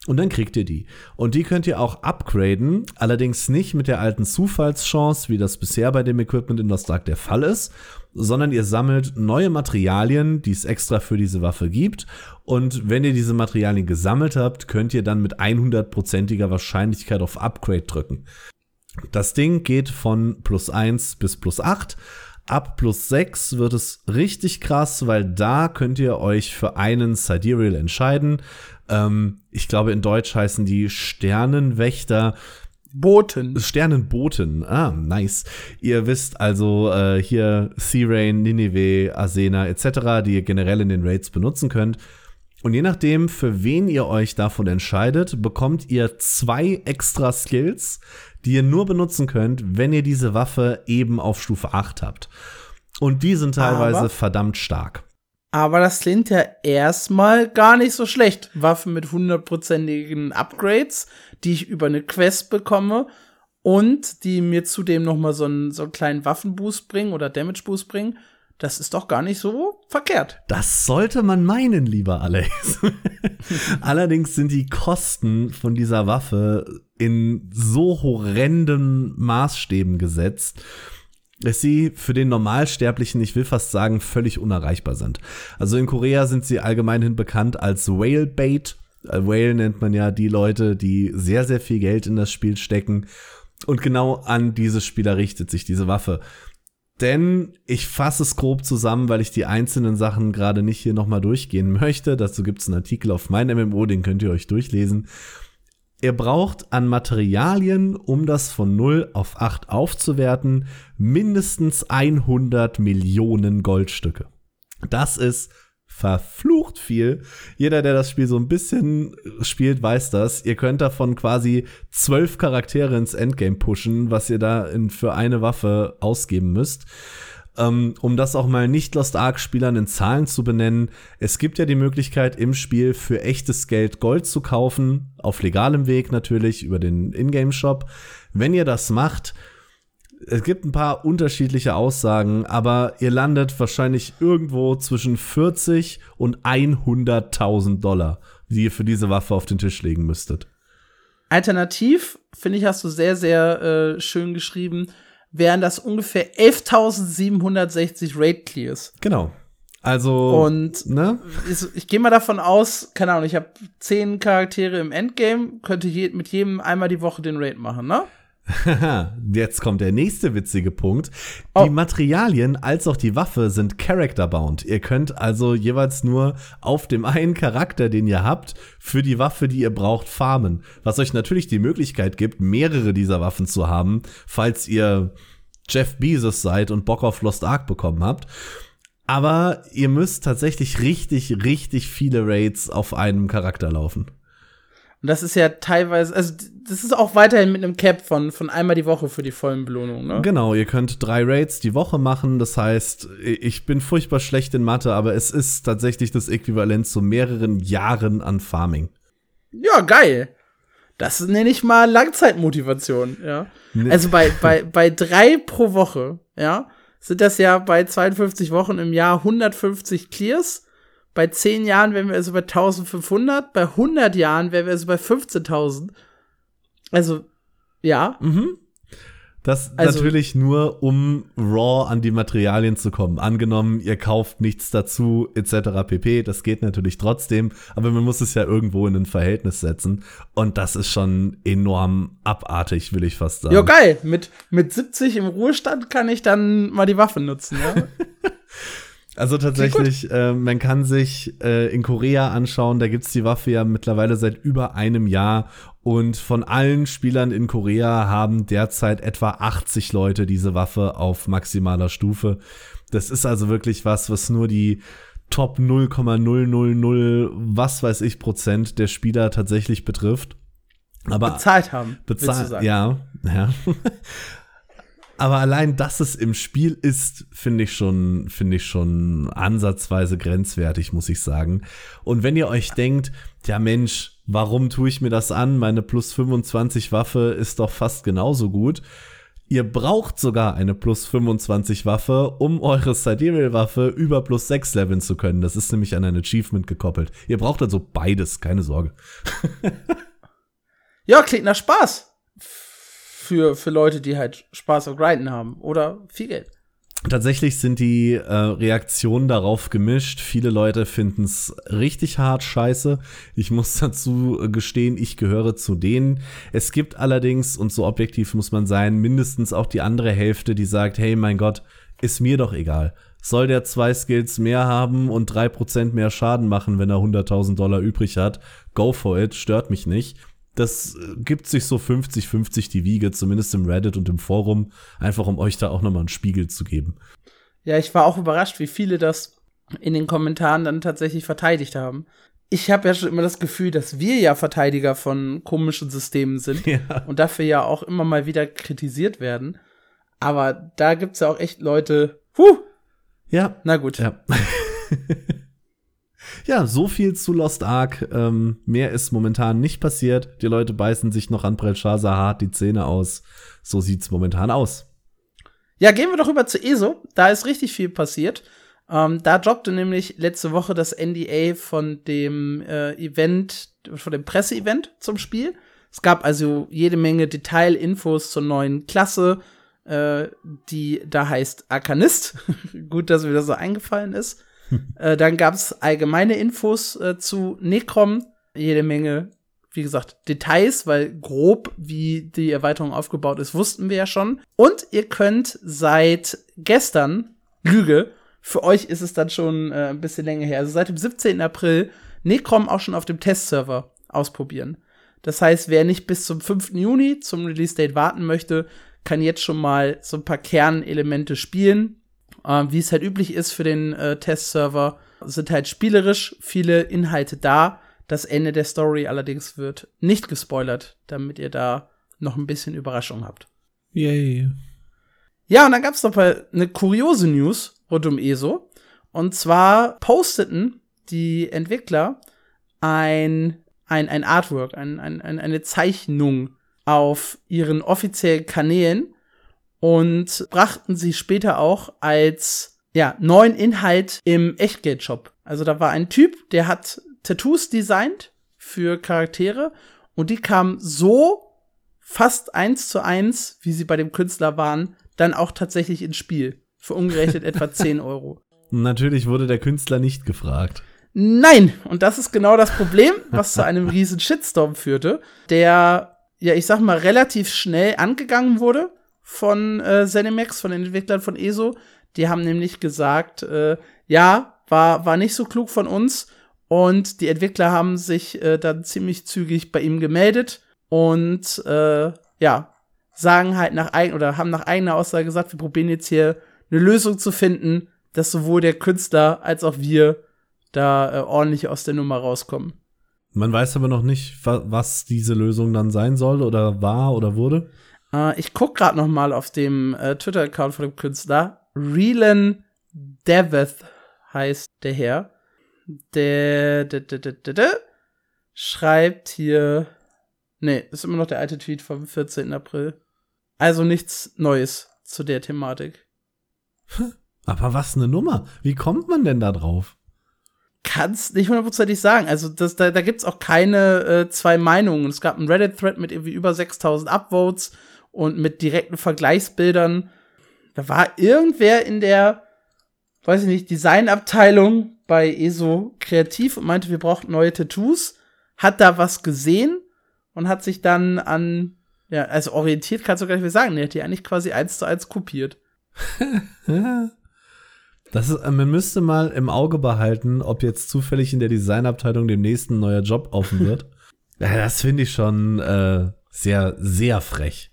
Und dann kriegt ihr die. Und die könnt ihr auch upgraden, allerdings nicht mit der alten Zufallschance, wie das bisher bei dem Equipment in Lost Ark der Fall ist, sondern ihr sammelt neue Materialien, die es extra für diese Waffe gibt. Und wenn ihr diese Materialien gesammelt habt, könnt ihr dann mit 100%iger Wahrscheinlichkeit auf Upgrade drücken. Das Ding geht von plus 1 bis plus 8. Ab plus 6 wird es richtig krass, weil da könnt ihr euch für einen Sidereal entscheiden. Ähm, ich glaube, in Deutsch heißen die Sternenwächter. Boten. Sternenboten. Ah, nice. Ihr wisst also äh, hier Therain, Nineveh, Asena etc., die ihr generell in den Raids benutzen könnt. Und je nachdem, für wen ihr euch davon entscheidet, bekommt ihr zwei extra Skills, die ihr nur benutzen könnt, wenn ihr diese Waffe eben auf Stufe 8 habt. Und die sind teilweise Aber verdammt stark. Aber das klingt ja erstmal gar nicht so schlecht. Waffen mit hundertprozentigen Upgrades, die ich über eine Quest bekomme und die mir zudem noch mal so einen, so einen kleinen Waffenboost bringen oder Damage Boost bringen. Das ist doch gar nicht so verkehrt. Das sollte man meinen, lieber Alex. *laughs* Allerdings sind die Kosten von dieser Waffe in so horrenden Maßstäben gesetzt, dass sie für den Normalsterblichen, ich will fast sagen, völlig unerreichbar sind. Also in Korea sind sie allgemeinhin bekannt als Whale Bait. Äh, Whale nennt man ja die Leute, die sehr, sehr viel Geld in das Spiel stecken. Und genau an diese Spieler richtet sich diese Waffe. Denn ich fasse es grob zusammen, weil ich die einzelnen Sachen gerade nicht hier nochmal durchgehen möchte. Dazu gibt es einen Artikel auf mein MMO, den könnt ihr euch durchlesen. Ihr braucht an Materialien, um das von 0 auf 8 aufzuwerten, mindestens 100 Millionen Goldstücke. Das ist verflucht viel. Jeder, der das Spiel so ein bisschen spielt, weiß das. Ihr könnt davon quasi zwölf Charaktere ins Endgame pushen, was ihr da in, für eine Waffe ausgeben müsst. Ähm, um das auch mal nicht Lost Ark-Spielern in Zahlen zu benennen, es gibt ja die Möglichkeit, im Spiel für echtes Geld Gold zu kaufen, auf legalem Weg natürlich, über den Ingame-Shop. Wenn ihr das macht, es gibt ein paar unterschiedliche Aussagen, aber ihr landet wahrscheinlich irgendwo zwischen 40 und 100.000 Dollar, die ihr für diese Waffe auf den Tisch legen müsstet. Alternativ, finde ich, hast du sehr, sehr äh, schön geschrieben, wären das ungefähr 11.760 Raid Clears. Genau. Also, Und ne? ich, ich gehe mal davon aus, keine Ahnung, ich habe zehn Charaktere im Endgame, könnte je, mit jedem einmal die Woche den Raid machen, ne? *laughs* Jetzt kommt der nächste witzige Punkt. Oh. Die Materialien als auch die Waffe sind character-bound. Ihr könnt also jeweils nur auf dem einen Charakter, den ihr habt, für die Waffe, die ihr braucht, farmen. Was euch natürlich die Möglichkeit gibt, mehrere dieser Waffen zu haben, falls ihr Jeff Bezos seid und Bock auf Lost Ark bekommen habt. Aber ihr müsst tatsächlich richtig, richtig viele Raids auf einem Charakter laufen. Und das ist ja teilweise, also das ist auch weiterhin mit einem Cap von, von einmal die Woche für die vollen Belohnungen, ne? Genau, ihr könnt drei Raids die Woche machen. Das heißt, ich bin furchtbar schlecht in Mathe, aber es ist tatsächlich das Äquivalent zu mehreren Jahren an Farming. Ja, geil. Das nenne ich mal Langzeitmotivation, ja. Ne- Also bei, *laughs* bei, bei drei pro Woche, ja, sind das ja bei 52 Wochen im Jahr 150 Clears. Bei 10 Jahren wären wir also bei 1500. Bei 100 Jahren wären wir also bei 15.000. Also, ja. Mhm. Das Also- natürlich nur, um raw an die Materialien zu kommen. Angenommen, ihr kauft nichts dazu, etc. pp. Das geht natürlich trotzdem, aber man muss es ja irgendwo in ein Verhältnis setzen. Und das ist schon enorm abartig, will ich fast sagen. Ja, geil. Mit, mit 70 im Ruhestand kann ich dann mal die Waffe nutzen, ja. *laughs* Also tatsächlich, äh, man kann sich äh, in Korea anschauen, da gibt's die Waffe ja mittlerweile seit über einem Jahr und von allen Spielern in Korea haben derzeit etwa 80 Leute diese Waffe auf maximaler Stufe. Das ist also wirklich was, was nur die Top 0,000 was weiß ich Prozent der Spieler tatsächlich betrifft. Aber Bezahlt haben. bezahlt, ja, ja. Aber allein, dass es im Spiel ist, finde ich schon, finde ich schon ansatzweise grenzwertig, muss ich sagen. Und wenn ihr euch denkt, ja Mensch, warum tue ich mir das an? Meine plus 25 Waffe ist doch fast genauso gut. Ihr braucht sogar eine plus 25 Waffe, um eure Sidereal Waffe über plus 6 leveln zu können. Das ist nämlich an ein Achievement gekoppelt. Ihr braucht also beides, keine Sorge. Ja, klingt nach Spaß. Für, für Leute, die halt Spaß am Grinden haben. Oder viel Geld. Tatsächlich sind die äh, Reaktionen darauf gemischt. Viele Leute finden es richtig hart scheiße. Ich muss *laughs* dazu äh, gestehen, ich gehöre zu denen. Es gibt allerdings, und so objektiv muss man sein, mindestens auch die andere Hälfte, die sagt, hey mein Gott, ist mir doch egal. Soll der zwei Skills mehr haben und drei Prozent mehr Schaden machen, wenn er 100.000 Dollar übrig hat? Go for it, stört mich nicht. Das äh, gibt sich so 50-50 die Wiege, zumindest im Reddit und im Forum, einfach um euch da auch nochmal einen Spiegel zu geben. Ja, ich war auch überrascht, wie viele das in den Kommentaren dann tatsächlich verteidigt haben. Ich habe ja schon immer das Gefühl, dass wir ja Verteidiger von komischen Systemen sind *laughs* Ja. und dafür ja auch immer mal wieder kritisiert werden. Aber da gibt's ja auch echt Leute. Huh, Ja, na gut. ja. *laughs* ja, so viel zu Lost Ark. Ähm, mehr ist momentan nicht passiert. Die Leute beißen sich noch an Belshazzar hart die Zähne aus. So sieht's momentan aus. Ja, gehen wir doch rüber zu ESO. Da ist richtig viel passiert. Ähm, da droppte nämlich letzte Woche das NDA von dem äh, Event, von dem Presseevent zum Spiel. Es gab also jede Menge Detailinfos zur neuen Klasse, äh, die da heißt Arkanist. *laughs* Gut, dass mir das so eingefallen ist. Äh, dann gab es allgemeine Infos äh, zu Necrom, jede Menge, wie gesagt, Details, weil grob, wie die Erweiterung aufgebaut ist, wussten wir ja schon. Und ihr könnt seit gestern, Lüge, für euch ist es dann schon äh, ein bisschen länger her, also seit dem 17. April, Necrom auch schon auf dem Testserver ausprobieren. Das heißt, wer nicht bis zum 5. Juni zum Release-Date warten möchte, kann jetzt schon mal so ein paar Kernelemente spielen. Ähm, wie es halt üblich ist für den äh, Testserver, sind halt spielerisch viele Inhalte da. Das Ende der Story allerdings wird nicht gespoilert, damit ihr da noch ein bisschen Überraschung habt. Yay. Ja, und dann gab's noch mal eine kuriose News rund um ESO. Und zwar posteten die Entwickler ein, ein, ein Artwork, ein, ein, eine Zeichnung auf ihren offiziellen Kanälen und brachten sie später auch als ja, neuen Inhalt im Echtgeld-Shop. Also da war ein Typ, der hat Tattoos designt für Charaktere und die kamen so fast eins zu eins, wie sie bei dem Künstler waren, dann auch tatsächlich ins Spiel. Für umgerechnet *laughs* etwa 10 Euro. Natürlich wurde der Künstler nicht gefragt. Nein, und das ist genau das Problem, was zu einem riesen Shitstorm führte, der, ja, ich sag mal, relativ schnell angegangen wurde von äh, Zenimax, von den Entwicklern von ESO. Die haben nämlich gesagt, äh, ja, war, war nicht so klug von uns. Und die Entwickler haben sich äh, dann ziemlich zügig bei ihm gemeldet und äh, ja, sagen halt nach eigen oder haben nach eigener Aussage gesagt, wir probieren jetzt hier eine Lösung zu finden, dass sowohl der Künstler als auch wir da äh, ordentlich aus der Nummer rauskommen. Man weiß aber noch nicht, wa was diese Lösung dann sein soll oder war oder wurde. Äh, ich guck gerade noch mal auf dem äh, Twitter-Account von dem Künstler. Relan Deveth heißt der Herr. Der, der, der, der, der, der schreibt hier. Nee, ist immer noch der alte Tweet vom 14. April. Also nichts Neues zu der Thematik. *laughs* Aber was eine Nummer. Wie kommt man denn da drauf? Kannst nicht hundertprozentig sagen. Also das, da, da gibt's auch keine äh, zwei Meinungen. Es gab einen Reddit-Thread mit irgendwie über 6000 Upvotes und mit direkten Vergleichsbildern. Da war irgendwer in der, weiß ich nicht, Designabteilung bei ESO kreativ und meinte, wir brauchen neue Tattoos, hat da was gesehen und hat sich dann an, ja, also orientiert kannst du gar nicht mehr sagen, der hat die eigentlich quasi eins zu eins kopiert. *laughs* Das ist, man müsste mal im Auge behalten, ob jetzt zufällig in der Designabteilung demnächst ein neuer Job offen wird. *laughs* ja, das finde ich schon äh, sehr, sehr frech.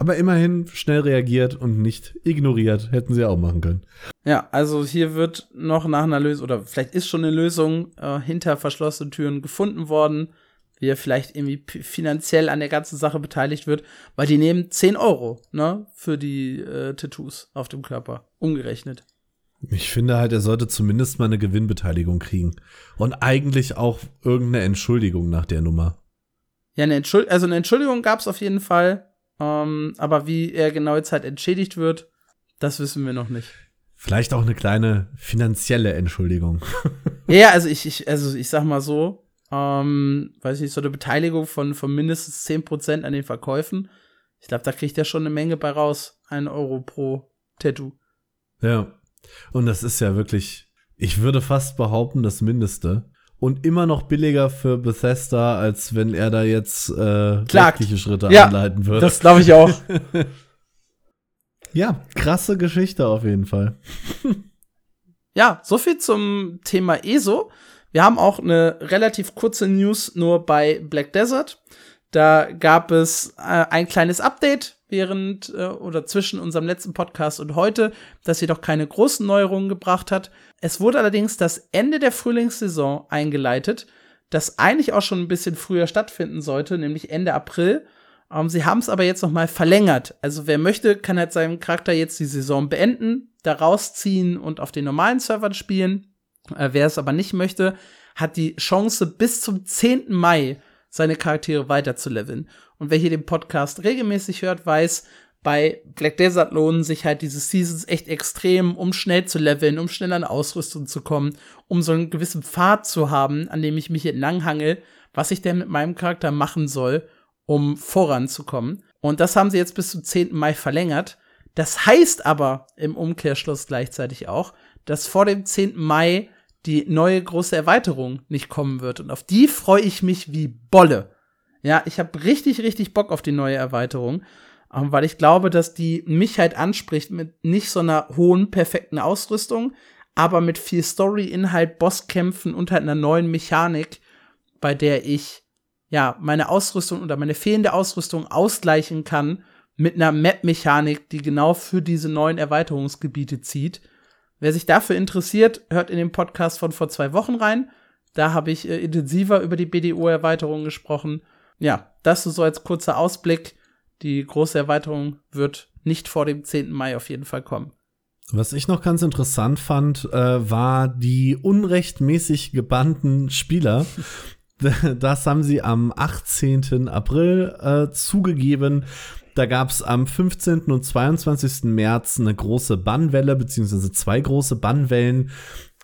Aber immerhin schnell reagiert und nicht ignoriert. Hätten sie auch machen können. Ja, also hier wird noch nach einer Lösung, oder vielleicht ist schon eine Lösung äh, hinter verschlossenen Türen gefunden worden, wie er vielleicht irgendwie finanziell an der ganzen Sache beteiligt wird, weil die nehmen 10 Euro, ne, für die äh, Tattoos auf dem Körper, umgerechnet. Ich finde halt, er sollte zumindest mal eine Gewinnbeteiligung kriegen. Und eigentlich auch irgendeine Entschuldigung nach der Nummer. Ja, eine Entschuld also eine Entschuldigung gab es auf jeden Fall. Ähm, aber wie er genau jetzt halt entschädigt wird, das wissen wir noch nicht. Vielleicht auch eine kleine finanzielle Entschuldigung. *laughs* ja, also ich, ich, also ich sag mal so, ähm, weiß nicht, so eine Beteiligung von, von mindestens 10% an den Verkäufen. Ich glaube, da kriegt er schon eine Menge bei raus. Ein Euro pro Tattoo. Ja. Und das ist ja wirklich, ich würde fast behaupten, das Mindeste. Und immer noch billiger für Bethesda, als wenn er da jetzt äh, rechtliche Schritte ja, einleiten würde. Das glaube ich auch. *laughs* ja, krasse Geschichte auf jeden Fall. ja, so viel zum Thema ESO. Wir haben auch eine relativ kurze News nur bei Black Desert. Da gab es äh, ein kleines Update während äh, oder zwischen unserem letzten Podcast und heute, das jedoch keine großen Neuerungen gebracht hat. Es wurde allerdings das Ende der Frühlingssaison eingeleitet, das eigentlich auch schon ein bisschen früher stattfinden sollte, nämlich Ende April. Ähm, sie haben es aber jetzt noch mal verlängert. Also wer möchte, kann halt seinem Charakter jetzt die Saison beenden, da rausziehen und auf den normalen Servern spielen. Äh, wer es aber nicht möchte, hat die Chance bis zum 10. Mai seine Charaktere weiter zu leveln. Und wer hier den Podcast regelmäßig hört, weiß, bei Black Desert lohnen sich halt diese Seasons echt extrem, um schnell zu leveln, um schnell an Ausrüstung zu kommen, um so einen gewissen Pfad zu haben, an dem ich mich entlanghangel, was ich denn mit meinem Charakter machen soll, um voranzukommen. Und das haben sie jetzt bis zum 10. Mai verlängert. Das heißt aber im Umkehrschluss gleichzeitig auch, dass vor dem 10. Mai die neue große Erweiterung nicht kommen wird. Und auf die freue ich mich wie Bolle. Ja, ich habe richtig, richtig Bock auf die neue Erweiterung, weil ich glaube, dass die mich halt anspricht mit nicht so einer hohen, perfekten Ausrüstung, aber mit viel Story-Inhalt, Bosskämpfen und halt einer neuen Mechanik, bei der ich ja meine Ausrüstung oder meine fehlende Ausrüstung ausgleichen kann mit einer Map-Mechanik, die genau für diese neuen Erweiterungsgebiete zieht. Wer sich dafür interessiert, hört in den Podcast von vor zwei Wochen rein. Da habe ich äh, intensiver über die BDO-Erweiterung gesprochen. Ja, das so als kurzer Ausblick. Die große Erweiterung wird nicht vor dem 10. Mai auf jeden Fall kommen. Was ich noch ganz interessant fand, äh, war die unrechtmäßig gebannten Spieler. *laughs* das haben sie am 18. April äh, zugegeben. Da gab es am 15. und 22. März eine große Bannwelle, beziehungsweise zwei große Bannwellen.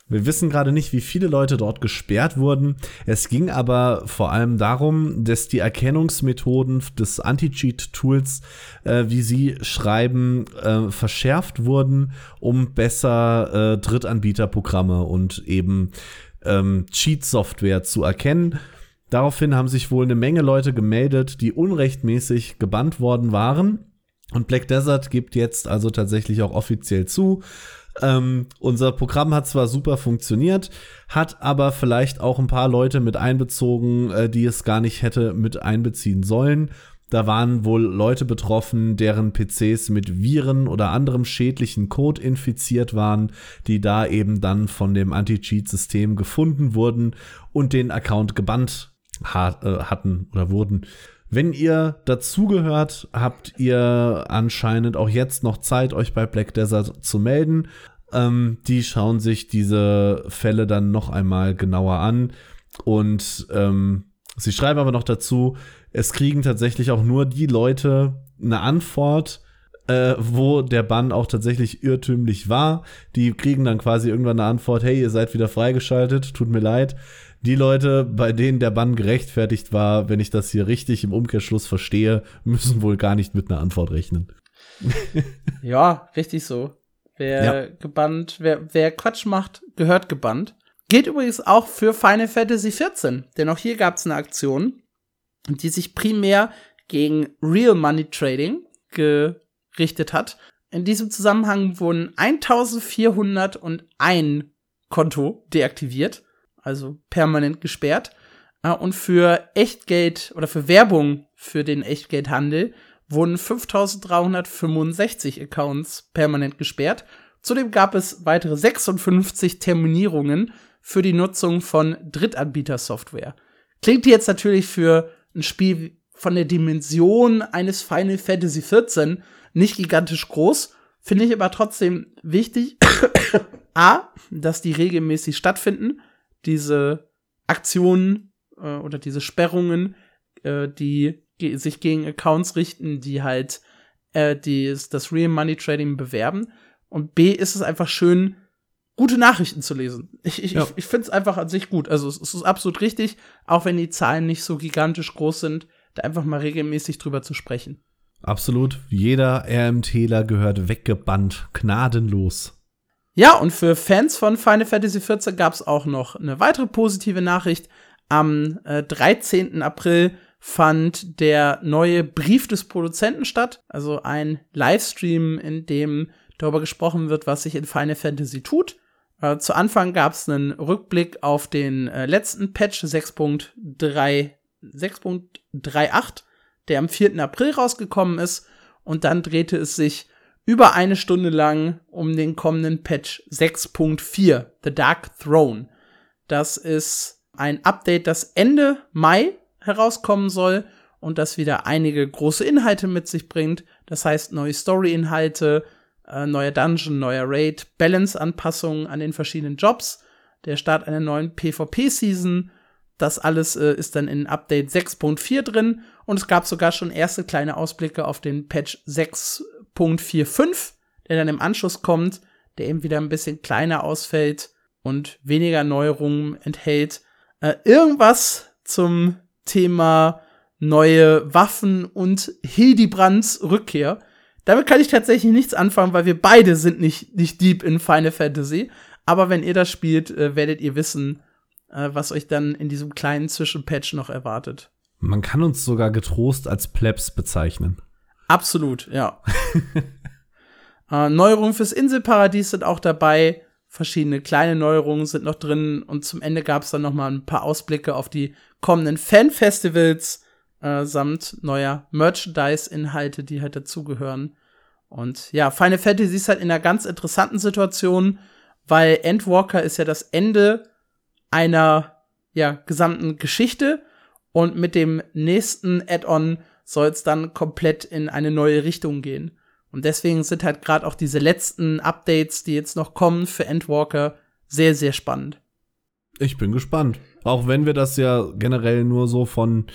Wir wissen gerade nicht, wie viele Leute dort gesperrt wurden. Es ging aber vor allem darum, dass die Erkennungsmethoden des Anti-Cheat-Tools, äh, wie sie schreiben, äh, verschärft wurden, um besser äh, Drittanbieterprogramme und eben ähm, Cheat-Software zu erkennen. Daraufhin haben sich wohl eine Menge Leute gemeldet, die unrechtmäßig gebannt worden waren. Und Black Desert gibt jetzt also tatsächlich auch offiziell zu, ähm, unser Programm hat zwar super funktioniert, hat aber vielleicht auch ein paar Leute mit einbezogen, äh, die es gar nicht hätte mit einbeziehen sollen. Da waren wohl Leute betroffen, deren PCs mit Viren oder anderem schädlichen Code infiziert waren, die da eben dann von dem Anti-Cheat-System gefunden wurden und den Account gebannt hat, äh, hatten oder wurden. Wenn ihr dazugehört, habt ihr anscheinend auch jetzt noch Zeit, euch bei Black Desert zu melden. Ähm, die schauen sich diese Fälle dann noch einmal genauer an und ähm, sie schreiben aber noch dazu, es kriegen tatsächlich auch nur die Leute eine Antwort, äh, wo der Bann auch tatsächlich irrtümlich war. Die kriegen dann quasi irgendwann eine Antwort, hey, ihr seid wieder freigeschaltet, tut mir leid die Leute, bei denen der Bann gerechtfertigt war, wenn ich das hier richtig im Umkehrschluss verstehe, müssen wohl gar nicht mit einer Antwort rechnen. *laughs* ja, richtig so. Wer ja. gebannt, wer, wer Quatsch macht, gehört gebannt. Geht übrigens auch für Final Fantasy XIV, denn auch hier gab es eine Aktion, die sich primär gegen Real Money Trading gerichtet hat. In diesem Zusammenhang wurden 1401 Konto deaktiviert also permanent gesperrt. Äh, und für Echtgeld oder für Werbung für den Echtgeldhandel wurden 5365 Accounts permanent gesperrt. Zudem gab es weitere 56 Terminierungen für die Nutzung von Drittanbieter-Software. Klingt jetzt natürlich für ein Spiel von der Dimension eines Final Fantasy XIV nicht gigantisch groß, finde ich aber trotzdem wichtig, *coughs* a, dass die regelmäßig stattfinden, diese Aktionen äh, oder diese Sperrungen, äh, die ge sich gegen Accounts richten, die halt äh, die, das Real Money Trading bewerben. Und B ist es einfach schön, gute Nachrichten zu lesen. Ich, ich, ja. ich, ich finde es einfach an sich gut. Also es, es, ist absolut richtig, auch wenn die Zahlen nicht so gigantisch groß sind, da einfach mal regelmäßig drüber zu sprechen. Absolut. Jeder RMTler gehört weggebannt, gnadenlos. Ja, und für Fans von Final Fantasy XIV gab es auch noch eine weitere positive Nachricht. Am äh, 13. April fand der neue Brief des Produzenten statt, also ein Livestream, in dem darüber gesprochen wird, was sich in Final Fantasy tut. Äh, zu Anfang gab es einen Rückblick auf den äh, letzten Patch 6.38, der am 4. April rausgekommen ist. Und dann drehte es sich über eine Stunde lang um den kommenden Patch 6.4, The Dark Throne. Das ist ein Update, das Ende Mai herauskommen soll und das wieder einige große Inhalte mit sich bringt. Das heißt neue Story-Inhalte, äh, neuer Dungeon, neuer Raid, Balance-Anpassungen an den verschiedenen Jobs, der Start einer neuen PvP-Season. Das alles äh, ist dann in Update 6.4 drin und es gab sogar schon erste kleine Ausblicke auf den Patch 6 6.45, der dann im Anschluss kommt, der eben wieder ein bisschen kleiner ausfällt und weniger Neuerungen enthält. Äh, irgendwas zum Thema neue Waffen und Hildibrands Rückkehr. Damit kann ich tatsächlich nichts anfangen, weil wir beide sind nicht, nicht deep in Final Fantasy. Aber wenn ihr das spielt, äh, werdet ihr wissen, äh, was euch dann in diesem kleinen Zwischenpatch noch erwartet. Man kann uns sogar getrost als Plebs bezeichnen. Absolut, ja. *laughs* äh, Neuerungen fürs Inselparadies sind auch dabei. Verschiedene kleine Neuerungen sind noch drin. Und zum Ende gab es dann noch mal ein paar Ausblicke auf die kommenden Fanfestivals äh, samt neuer Merchandise-Inhalte, die halt dazugehören. Und ja, Final Fantasy ist halt in einer ganz interessanten Situation, weil Endwalker ist ja das Ende einer ja, gesamten Geschichte. Und mit dem nächsten Add-on soll es dann komplett in eine neue Richtung gehen. Und deswegen sind halt gerade auch diese letzten Updates, die jetzt noch kommen für Endwalker, sehr, sehr spannend. Ich bin gespannt. Auch wenn wir das ja generell nur so von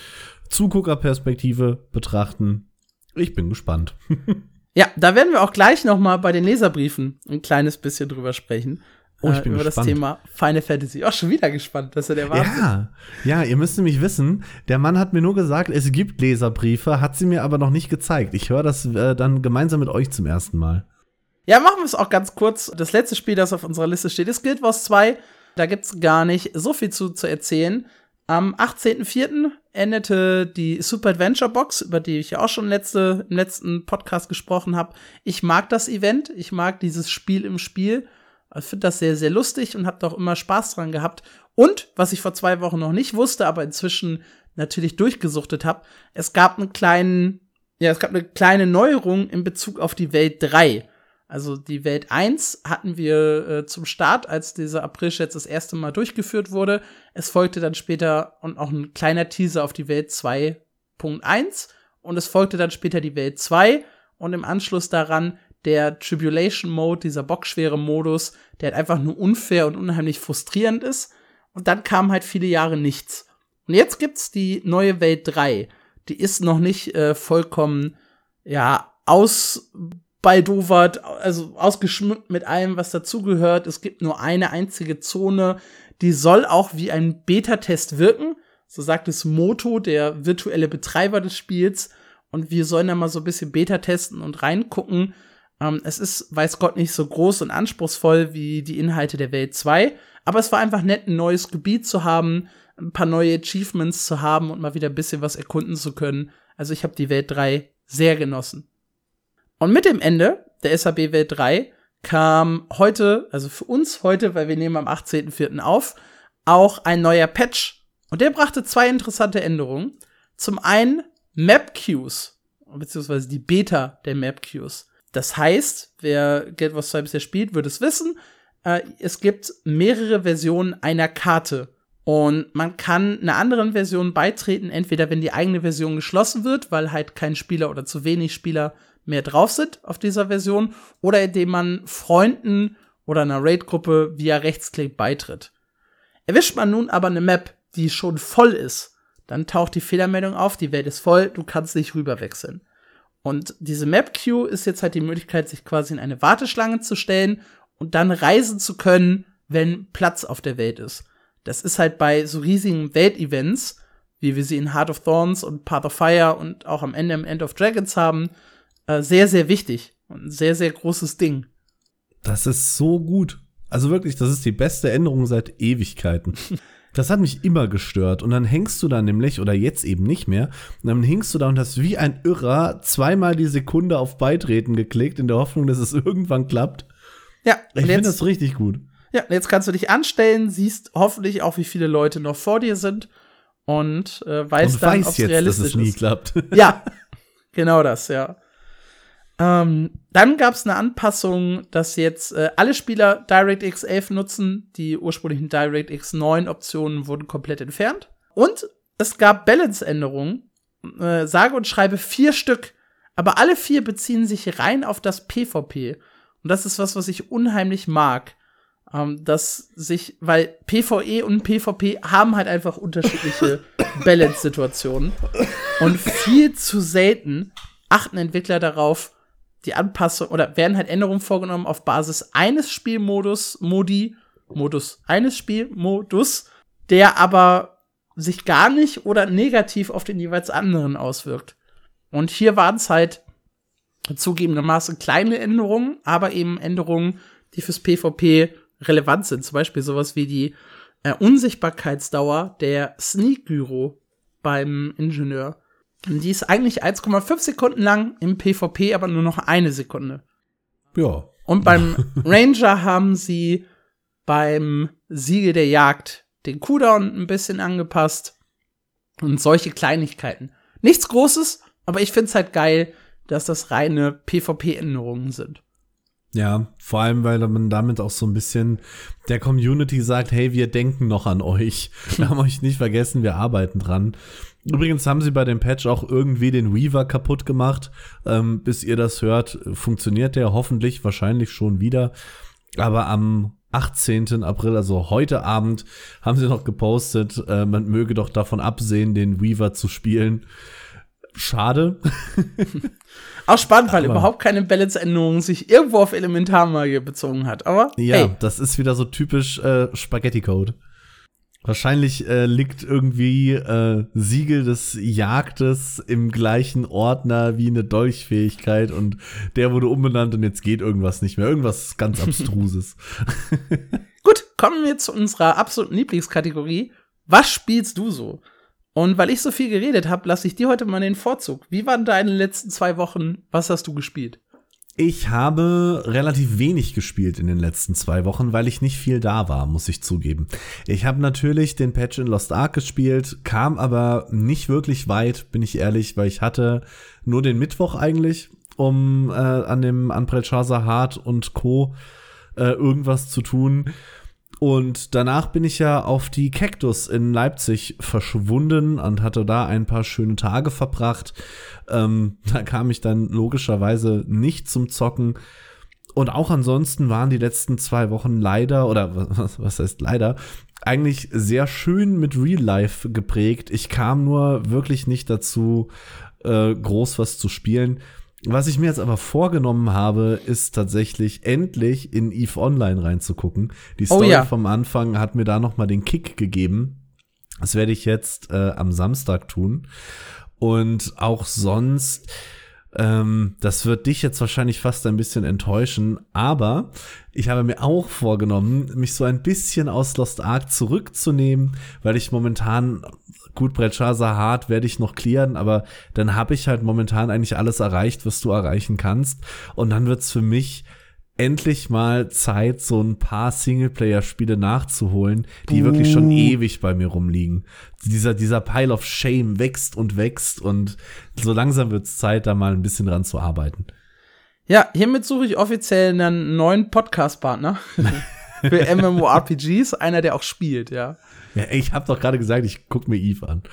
Zuguckerperspektive betrachten. Ich bin gespannt. *laughs* ja, da werden wir auch gleich noch mal bei den Leserbriefen ein kleines bisschen drüber sprechen. Oh, ich bin über gespannt. das Thema Final Fantasy. Auch schon wieder gespannt, das ist ja der Wahnsinn. Ja, ja, ihr müsst nämlich wissen, der Mann hat mir nur gesagt, es gibt Leserbriefe, hat sie mir aber noch nicht gezeigt. Ich höre das äh, dann gemeinsam mit euch zum ersten Mal. Ja, machen wir es auch ganz kurz. Das letzte Spiel, das auf unserer Liste steht, ist Guild Wars 2. Da gibt's gar nicht so viel zu, zu erzählen. Am 18.04. endete die Super Adventure Box, über die ich ja auch schon letzte, im letzten Podcast gesprochen habe. Ich mag das Event, ich mag dieses Spiel im Spiel. Ich finde das sehr, sehr lustig und habe da auch immer Spaß dran gehabt. Und, was ich vor zwei Wochen noch nicht wusste, aber inzwischen natürlich durchgesuchtet habe, es gab einen kleinen, ja, es gab eine kleine Neuerung in Bezug auf die Welt 3. Also die Welt 1 hatten wir äh, zum Start, als dieser April das erste Mal durchgeführt wurde. Es folgte dann später und auch ein kleiner Teaser auf die Welt 2.1 und es folgte dann später die Welt 2 und im Anschluss daran der Tribulation Mode, dieser bockschwere Modus, der halt einfach nur unfair und unheimlich frustrierend ist. Und dann kam halt viele Jahre nichts. Und jetzt gibt's die neue Welt 3. Die ist noch nicht äh, vollkommen, ja, aus baldowert, also ausgeschmückt mit allem, was dazugehört. Es gibt nur eine einzige Zone, die soll auch wie ein Beta-Test wirken. So sagt es Moto, der virtuelle Betreiber des Spiels. Und wir sollen da mal so ein bisschen Beta testen und reingucken. Ähm, es ist, weiß Gott, nicht so groß und anspruchsvoll wie die Inhalte der Welt 2. Aber es war einfach nett, ein neues Gebiet zu haben, ein paar neue Achievements zu haben und mal wieder ein bisschen was erkunden zu können. Also ich habe die Welt 3 sehr genossen. Und mit dem Ende der SAB Welt 3 kam heute, also für uns heute, weil wir nehmen am 18.04. auf, auch ein neuer Patch. Und der brachte zwei interessante Änderungen. Zum einen Map Queues, beziehungsweise die Beta der Map Queues. Das heißt, wer Guild Wars 2 bisher spielt, wird es wissen, äh, es gibt mehrere Versionen einer Karte. Und man kann einer anderen Version beitreten, entweder wenn die eigene Version geschlossen wird, weil halt kein Spieler oder zu wenig Spieler mehr drauf sind auf dieser Version, oder indem man Freunden oder einer Raid-Gruppe via Rechtsklick beitritt. Erwischt man nun aber eine Map, die schon voll ist, dann taucht die Fehlermeldung auf, die Welt ist voll, du kannst nicht rüberwechseln. Und diese Map Queue ist jetzt halt die Möglichkeit, sich quasi in eine Warteschlange zu stellen und dann reisen zu können, wenn Platz auf der Welt ist. Das ist halt bei so riesigen Weltevents, wie wir sie in Heart of Thorns und Path of Fire und auch am Ende im End of Dragons haben, äh, sehr, sehr wichtig und ein sehr, sehr großes Ding. Das ist so gut. Also wirklich, das ist die beste Änderung seit Ewigkeiten. *laughs* Das hat mich immer gestört. Und dann hängst du da nämlich, oder jetzt eben nicht mehr, und dann hängst du da und hast wie ein Irrer zweimal die Sekunde auf Beitreten geklickt, in der Hoffnung, dass es *laughs* irgendwann klappt. Ja, Ich finde das richtig gut. ja, jetzt kannst du dich anstellen, siehst hoffentlich auch, wie viele Leute noch vor dir sind und äh, weißt und dann, weiß ob es jetzt, dass realistisch es nie ist. klappt. Ja, *laughs* genau das, ja. Ähm, dann gab es eine Anpassung, dass jetzt äh, alle Spieler DirectX 11 nutzen. Die ursprünglichen DirectX 9 Optionen wurden komplett entfernt. Und es gab Balance-Änderungen. Äh, sage und schreibe vier Stück. Aber alle vier beziehen sich rein auf das PvP. Und das ist was, was ich unheimlich mag. Ähm, dass sich, weil PvE und PvP haben halt einfach unterschiedliche *coughs* Balance-Situationen. Und viel zu selten achten Entwickler darauf, die Anpassung oder werden halt Änderungen vorgenommen auf Basis eines Spielmodus, Modi, Modus, eines Spielmodus, der aber sich gar nicht oder negativ auf den jeweils anderen auswirkt. Und hier waren es halt zugegebenermaßen kleine Änderungen, aber eben Änderungen, die fürs PvP relevant sind. Zum Beispiel sowas wie die äh, Unsichtbarkeitsdauer der Sneak-Gyro beim Ingenieur. Die ist eigentlich 1,5 Sekunden lang im PvP, aber nur noch eine Sekunde. Ja. Und beim *laughs* Ranger haben sie beim Siegel der Jagd den Cooldown ein bisschen angepasst. Und solche Kleinigkeiten. Nichts Großes, aber ich find's halt geil, dass das reine PvP-Änderungen sind. Ja, vor allem, weil man damit auch so ein bisschen der Community sagt, hey, wir denken noch an euch. *laughs* Wir haben euch nicht vergessen, wir arbeiten dran. Übrigens haben sie bei dem Patch auch irgendwie den Weaver kaputt gemacht. Ähm, bis ihr das hört, funktioniert der hoffentlich, wahrscheinlich schon wieder. Aber am 18. April, also heute Abend, haben sie noch gepostet, äh, man möge doch davon absehen, den Weaver zu spielen. schade. *laughs* Auch spannend, weil aber überhaupt keine Balance-Änderung sich irgendwo auf Elementarmagie bezogen hat. Aber ja, hey. das ist wieder so typisch äh, Spaghetti-Code. Wahrscheinlich äh, liegt irgendwie äh, Siegel des Jagdes im gleichen Ordner wie eine Dolchfähigkeit und der wurde umbenannt und jetzt geht irgendwas nicht mehr. Irgendwas ganz *laughs* Abstruses. Gut, kommen wir zu unserer absoluten Lieblingskategorie. Was spielst du so? Und weil ich so viel geredet habe, lasse ich dir heute mal den Vorzug. Wie waren deine letzten zwei Wochen? Was hast du gespielt? Ich habe relativ wenig gespielt in den letzten zwei Wochen, weil ich nicht viel da war, muss ich zugeben. Ich habe natürlich den Patch in Lost Ark gespielt, kam aber nicht wirklich weit, bin ich ehrlich, weil ich hatte nur den Mittwoch eigentlich, um äh, an dem an Hard und Co. Äh, irgendwas zu tun. Und danach bin ich ja auf die Cactus in Leipzig verschwunden und hatte da ein paar schöne Tage verbracht. Ähm, da kam ich dann logischerweise nicht zum Zocken. Und auch ansonsten waren die letzten zwei Wochen leider, oder was, was heißt leider, eigentlich sehr schön mit Real Life geprägt. Ich kam nur wirklich nicht dazu, äh, groß was zu spielen. Was ich mir jetzt aber vorgenommen habe, ist tatsächlich endlich in EVE Online reinzugucken. Die oh Story oh ja. vom Anfang hat mir da noch mal den Kick gegeben. Das werde ich jetzt äh, am Samstag tun. Und auch sonst, ähm, das wird dich jetzt wahrscheinlich fast ein bisschen enttäuschen, aber ich habe mir auch vorgenommen, mich so ein bisschen aus Lost Ark zurückzunehmen, weil ich momentan gut, Brecciasa hart werde ich noch klären, aber dann habe ich halt momentan eigentlich alles erreicht, was du erreichen kannst. Und dann wird's für mich endlich mal Zeit, so ein paar Singleplayer-Spiele nachzuholen, die uh. wirklich schon ewig bei mir rumliegen. Dieser, dieser Pile of Shame wächst und wächst und so langsam wird's Zeit, da mal ein bisschen dran zu arbeiten. Ja, hiermit suche ich offiziell einen neuen Podcast-Partner *laughs* für MMORPGs, einer, der auch spielt, ja. Ja, ich habe doch gerade gesagt, ich guck mir Eve an.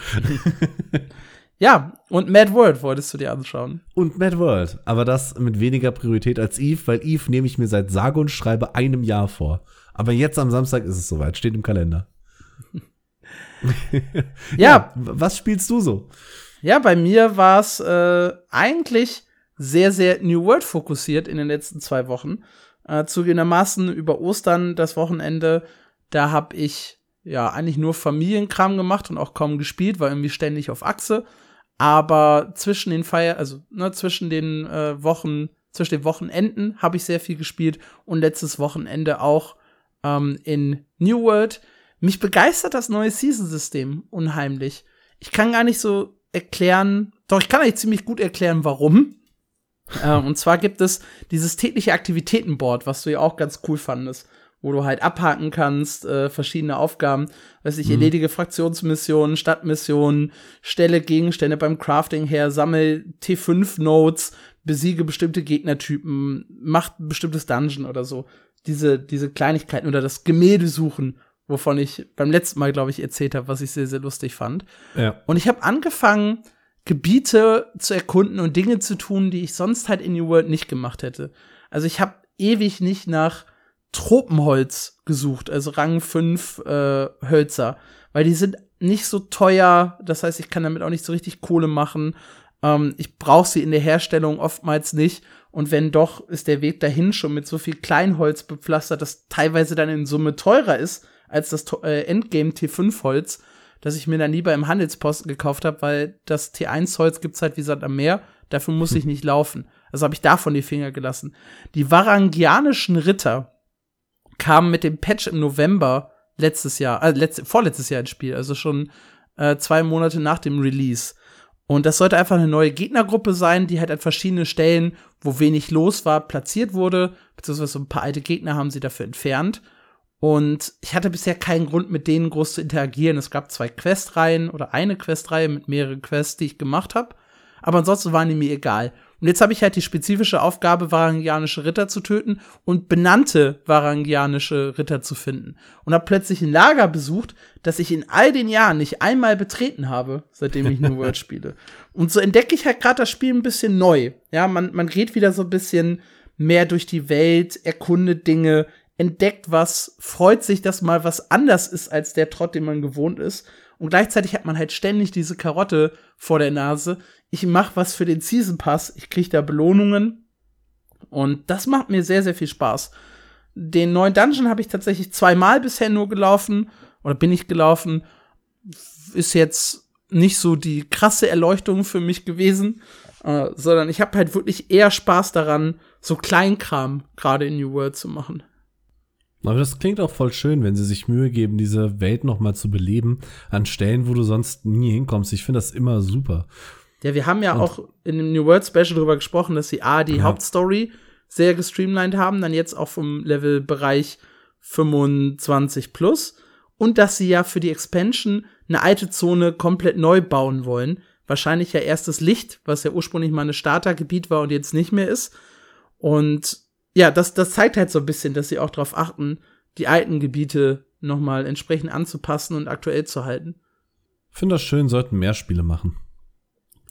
*laughs* ja, und Mad World wolltest du dir anschauen. Und Mad World, aber das mit weniger Priorität als Eve, weil Eve nehme ich mir seit sage und schreibe einem Jahr vor. Aber jetzt am Samstag ist es soweit, steht im Kalender. *laughs* ja. ja. Was spielst du so? Ja, bei mir war es äh, eigentlich sehr, sehr New World fokussiert in den letzten zwei Wochen. Äh, zugegebenermaßen über Ostern, das Wochenende, da habe ich ja eigentlich nur Familienkram gemacht und auch kaum gespielt, war irgendwie ständig auf Achse. Aber zwischen den Feier, also ne, zwischen den äh, Wochen, zwischen den Wochenenden habe ich sehr viel gespielt und letztes Wochenende auch ähm, in New World. Mich begeistert das neue Season-System unheimlich. Ich kann gar nicht so erklären, doch ich kann eigentlich ziemlich gut erklären, warum. äh, und zwar gibt es dieses tägliche Aktivitätenboard, was du ja auch ganz cool fandest wo du halt abhaken kannst, äh, verschiedene Aufgaben, weiß ich, mhm. erledige Fraktionsmissionen, Stadtmissionen, stelle Gegenstände beim Crafting her, sammel T5-Notes, besiege bestimmte Gegnertypen, mach ein bestimmtes Dungeon oder so. Diese, diese Kleinigkeiten oder das Gemälde suchen, wovon ich beim letzten Mal, glaube ich, erzählt habe, was ich sehr, sehr lustig fand. Ja. Und ich habe angefangen, Gebiete zu erkunden und Dinge zu tun, die ich sonst halt in New World nicht gemacht hätte. Also ich habe ewig nicht nach Tropenholz gesucht, also Rang 5 äh, Hölzer, weil die sind nicht so teuer, das heißt, ich kann damit auch nicht so richtig Kohle machen. Ähm, ich brauche sie in der Herstellung oftmals nicht. Und wenn doch, ist der Weg dahin schon mit so viel Kleinholz bepflastert, das teilweise dann in Summe teurer ist als das äh, Endgame T5-Holz, das ich mir dann lieber im Handelsposten gekauft habe, weil das T1-Holz gibt's halt wie Sand am Meer. Dafür muss hm. ich nicht laufen. Also habe ich davon die Finger gelassen. Die varangianischen Ritter, kam mit dem Patch im November letztes Jahr, äh, letzt, vorletztes Jahr ins Spiel, also schon äh, zwei Monate nach dem Release. Und das sollte einfach eine neue Gegnergruppe sein, die halt an verschiedenen Stellen, wo wenig los war, platziert wurde, beziehungsweise so ein paar alte Gegner haben sie dafür entfernt. Und ich hatte bisher keinen Grund, mit denen groß zu interagieren. Es gab zwei Questreihen oder eine Questreihe mit mehreren Quests, die ich gemacht habe. Aber ansonsten waren die mir egal. Und jetzt habe ich halt die spezifische Aufgabe, varangianische Ritter zu töten und benannte varangianische Ritter zu finden. Und habe plötzlich ein Lager besucht, das ich in all den Jahren nicht einmal betreten habe, seitdem ich New World spiele. *laughs* Und so entdecke ich halt gerade das Spiel ein bisschen neu. Ja, man, man geht wieder so ein bisschen mehr durch die Welt, erkundet Dinge, entdeckt was, freut sich, dass mal was anders ist als der Trott, den man gewohnt ist. Und gleichzeitig hat man halt ständig diese Karotte vor der Nase. Ich mach was für den Season Pass, ich krieg da Belohnungen. Und das macht mir sehr, sehr viel Spaß. Den neuen Dungeon habe ich tatsächlich zweimal bisher nur gelaufen. Oder bin ich gelaufen. Ist jetzt nicht so die krasse Erleuchtung für mich gewesen. Äh, sondern ich habe halt wirklich eher Spaß daran, so Kleinkram gerade in New World zu machen. Aber das klingt auch voll schön, wenn sie sich Mühe geben, diese Welt noch mal zu beleben, an Stellen, wo du sonst nie hinkommst. Ich finde das immer super. Ja, wir haben ja Und auch in dem New World Special darüber gesprochen, dass sie A, die ja. Hauptstory sehr gestreamlined haben, dann jetzt auch vom Levelbereich 25 plus und dass sie ja für die Expansion eine alte Zone komplett neu bauen wollen. Wahrscheinlich ja erst das Licht, was ja ursprünglich mal ein Startergebiet war und jetzt nicht mehr ist. Und ja, das, das zeigt halt so ein bisschen, dass sie auch darauf achten, die alten Gebiete nochmal entsprechend anzupassen und aktuell zu halten. Finde das schön, sollten mehr Spiele machen.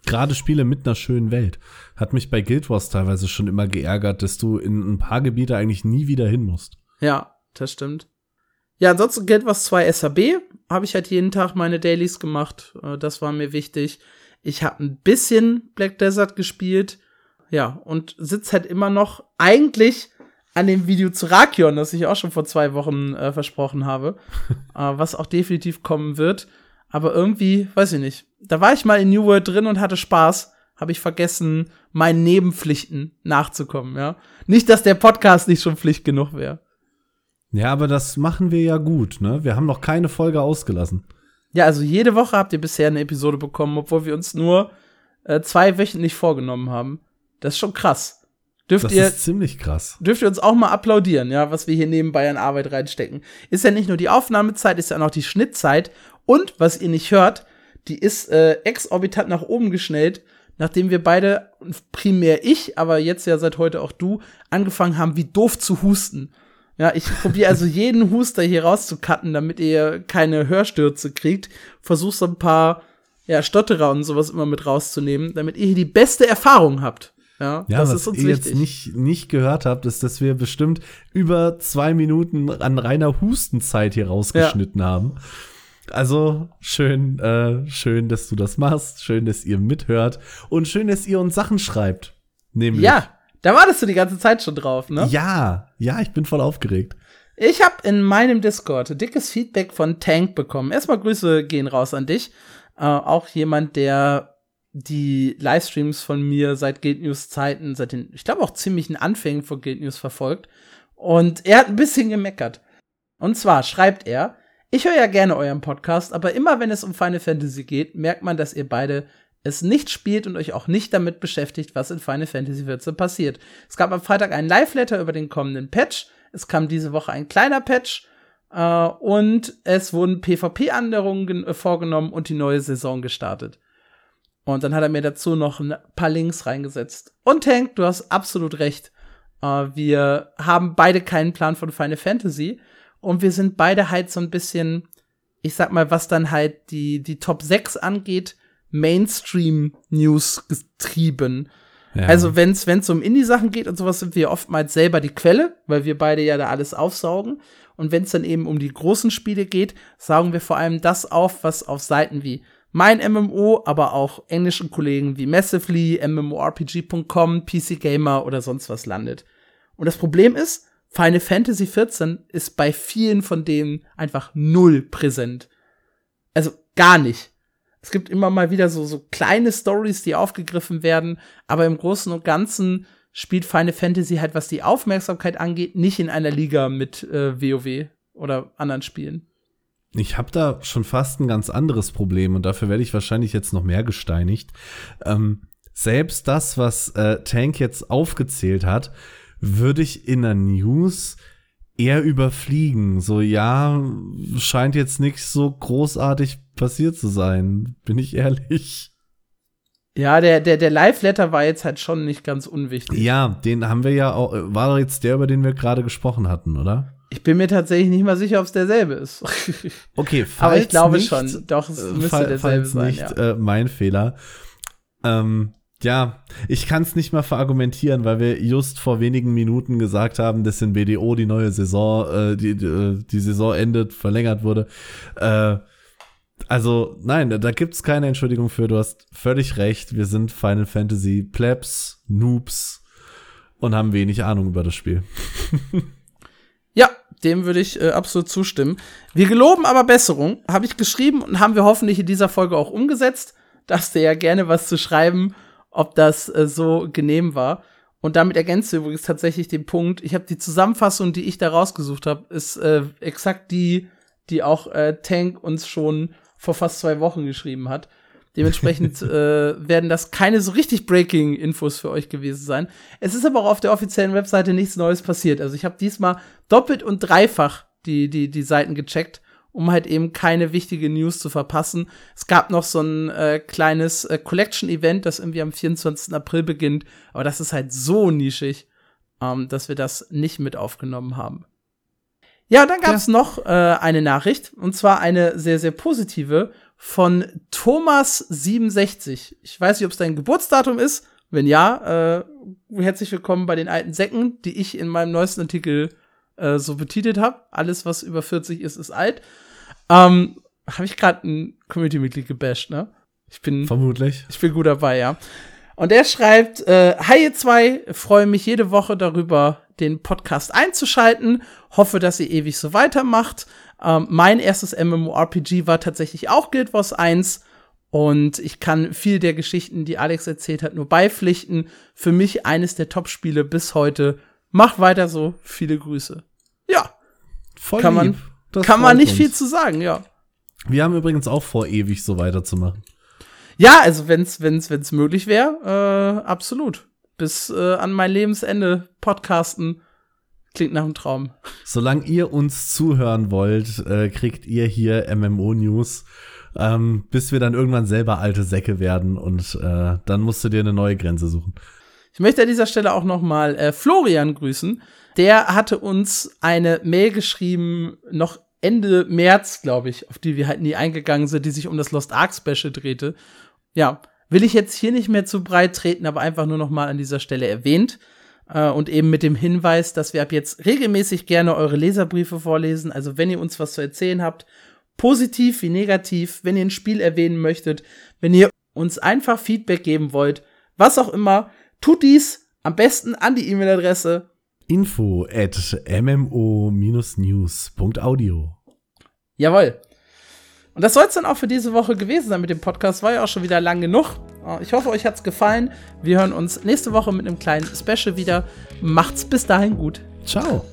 Gerade Spiele mit einer schönen Welt. Hat mich bei Guild Wars teilweise schon immer geärgert, dass du in ein paar Gebiete eigentlich nie wieder hin musst. Ja, das stimmt. Ja, ansonsten Guild Wars 2 SAB habe ich halt jeden Tag meine Dailies gemacht. Äh, das war mir wichtig. Ich habe ein bisschen Black Desert gespielt. Ja, und sitzt halt immer noch eigentlich an dem Video zu Rakion, das ich auch schon vor zwei Wochen äh, versprochen habe, *laughs* äh, was auch definitiv kommen wird. Aber irgendwie, weiß ich nicht. Da war ich mal in New World drin und hatte Spaß. Habe ich vergessen, meinen Nebenpflichten nachzukommen, ja. Nicht, dass der Podcast nicht schon Pflicht genug wäre. Ja, aber das machen wir ja gut, ne? Wir haben noch keine Folge ausgelassen. Ja, also jede Woche habt ihr bisher eine Episode bekommen, obwohl wir uns nur äh, zwei wöchentlich vorgenommen haben. Das ist schon krass. Dürft das ihr, ist ziemlich krass. Dürft ihr uns auch mal applaudieren, ja, was wir hier nebenbei an Arbeit reinstecken. Ist ja nicht nur die Aufnahmezeit, ist ja auch noch die Schnittzeit. Und, was ihr nicht hört, die ist äh, exorbitant nach oben geschnellt, nachdem wir beide, primär ich, aber jetzt ja seit heute auch du, angefangen haben, wie doof zu husten. Ja, ich probiere also *laughs* jeden Huster hier rauszucutten, damit ihr keine Hörstürze kriegt. Versuch so ein paar ja, Stotterer und sowas immer mit rauszunehmen, damit ihr hier die beste Erfahrung habt. Ja, ja was ihr wichtig. jetzt nicht, nicht gehört habt, ist, dass wir bestimmt über zwei Minuten an reiner Hustenzeit hier rausgeschnitten ja. haben. Also schön, äh, schön, dass du das machst, schön, dass ihr mithört und schön, dass ihr uns Sachen schreibt. Nämlich. Ja, da wartest du die ganze Zeit schon drauf, ne? Ja, ja, ich bin voll aufgeregt. Ich habe in meinem Discord dickes Feedback von Tank bekommen. Erstmal Grüße gehen raus an dich. Äh, auch jemand, der die Livestreams von mir seit Guild News Zeiten, seit den, ich glaube auch ziemlichen Anfängen von Guild News verfolgt. Und er hat ein bisschen gemeckert. Und zwar schreibt er, ich höre ja gerne euren Podcast, aber immer wenn es um Final Fantasy geht, merkt man, dass ihr beide es nicht spielt und euch auch nicht damit beschäftigt, was in Final Fantasy 14 passiert. Es gab am Freitag einen Live-Letter über den kommenden Patch. Es kam diese Woche ein kleiner Patch. Äh, und es wurden PvP-Änderungen vorgenommen und die neue Saison gestartet. Und dann hat er mir dazu noch ein paar Links reingesetzt. Und Tank, du hast absolut recht. Uh, wir haben beide keinen Plan von Final Fantasy. Und wir sind beide halt so ein bisschen, ich sag mal, was dann halt die, die Top 6 angeht, Mainstream-News getrieben. Ja. Also, wenn es um Indie-Sachen geht und sowas, sind wir oftmals selber die Quelle, weil wir beide ja da alles aufsaugen. Und wenn es dann eben um die großen Spiele geht, saugen wir vor allem das auf, was auf Seiten wie mein MMO, aber auch englischen Kollegen wie Massively, MMORPG.com, PC Gamer oder sonst was landet. Und das Problem ist, Final Fantasy XIV ist bei vielen von denen einfach null präsent. Also gar nicht. Es gibt immer mal wieder so, so kleine Stories, die aufgegriffen werden, aber im Großen und Ganzen spielt Final Fantasy halt, was die Aufmerksamkeit angeht, nicht in einer Liga mit äh, WoW oder anderen Spielen. Ich habe da schon fast ein ganz anderes Problem und dafür werde ich wahrscheinlich jetzt noch mehr gesteinigt. Ähm, selbst das, was äh, Tank jetzt aufgezählt hat, würde ich in der News eher überfliegen. So, ja, scheint jetzt nicht so großartig passiert zu sein, bin ich ehrlich. Ja, der, der, der Live-Letter war jetzt halt schon nicht ganz unwichtig. Ja, den haben wir ja auch, war jetzt der, über den wir gerade gesprochen hatten, oder? Ich bin mir tatsächlich nicht mal sicher, ob es derselbe ist. *laughs* Okay, falls Aber ich glaube nicht, schon. Doch, es äh, müsste fall, derselbe sein. Nicht, ja. äh, mein Fehler. Ähm, Ja, ich kann es nicht mal verargumentieren, weil wir just vor wenigen Minuten gesagt haben, dass in BDO die neue Saison, äh, die, die, die Saison endet, verlängert wurde. Äh, also, nein, da gibt's keine Entschuldigung für. Du hast völlig recht. Wir sind Final Fantasy Plebs, Noobs und haben wenig Ahnung über das Spiel. *laughs* dem würde ich äh, absolut zustimmen. Wir geloben aber Besserung, habe ich geschrieben und haben wir hoffentlich in dieser Folge auch umgesetzt. Darfst du ja gerne was zu schreiben, ob das äh, so genehm war. Und damit ergänzt du übrigens tatsächlich den Punkt. Ich habe die Zusammenfassung, die ich da rausgesucht habe, ist äh, exakt die, die auch äh, Tank uns schon vor fast zwei Wochen geschrieben hat. Dementsprechend *laughs* äh, werden das keine so richtig Breaking-Infos für euch gewesen sein. Es ist aber auch auf der offiziellen Webseite nichts Neues passiert. Also ich habe diesmal doppelt und dreifach die, die, die Seiten gecheckt, um halt eben keine wichtige News zu verpassen. Es gab noch so ein äh, kleines äh, Collection-Event, das irgendwie am 24. April beginnt, aber das ist halt so nischig, ähm, dass wir das nicht mit aufgenommen haben. Ja, dann gab es ja. noch äh, eine Nachricht, und zwar eine sehr, sehr positive von Thomas67. Ich weiß nicht, ob es dein Geburtsdatum ist. Wenn ja, äh, herzlich willkommen bei den alten Säcken, die ich in meinem neuesten Artikel äh, so betitelt habe. Alles, was über 40 ist, ist alt. Ähm, habe ich gerade ein Community-Mitglied gebasht, ne? Ich bin. Vermutlich. Ich bin gut dabei, ja. Und er schreibt, äh, Hi ihr zwei, freue mich jede Woche darüber, den Podcast einzuschalten. Hoffe, dass ihr ewig so weitermacht. Ähm, mein erstes MMORPG war tatsächlich auch Guild Wars 1. Und ich kann viel der Geschichten, die Alex erzählt hat, nur beipflichten. Für mich eines der Top-Spiele bis heute. Macht weiter so. Viele Grüße. Ja. Voll kann lieb. man, kann man nicht uns. viel zu sagen, ja. Wir haben übrigens auch vor, ewig so weiterzumachen. Ja, also wenn's, wenn's, wenn's möglich wäre, äh, absolut. Bis äh, an mein Lebensende podcasten. Klingt nach einem Traum. Solange ihr uns zuhören wollt, äh, kriegt ihr hier MMO-News, ähm, bis wir dann irgendwann selber alte Säcke werden und äh, dann musst du dir eine neue Grenze suchen. Ich möchte an dieser Stelle auch noch mal äh, Florian grüßen. Der hatte uns eine Mail geschrieben, noch Ende März, glaube ich, auf die wir halt nie eingegangen sind, die sich um das Lost Ark Special drehte ja, will ich jetzt hier nicht mehr zu breit treten, aber einfach nur noch mal an dieser Stelle erwähnt. Äh, und eben mit dem Hinweis, dass wir ab jetzt regelmäßig gerne eure Leserbriefe vorlesen. Also wenn ihr uns was zu erzählen habt, positiv wie negativ, wenn ihr ein Spiel erwähnen möchtet, wenn ihr uns einfach Feedback geben wollt, was auch immer, tut dies am besten an die E-Mail-Adresse info at mmo-news.audio. Jawohl. Und das soll es dann auch für diese Woche gewesen sein mit dem Podcast. War ja auch schon wieder lang genug. Äh, ich hoffe, euch hat es gefallen. Wir hören uns nächste Woche mit einem kleinen Special wieder. Macht's bis dahin gut. Ciao.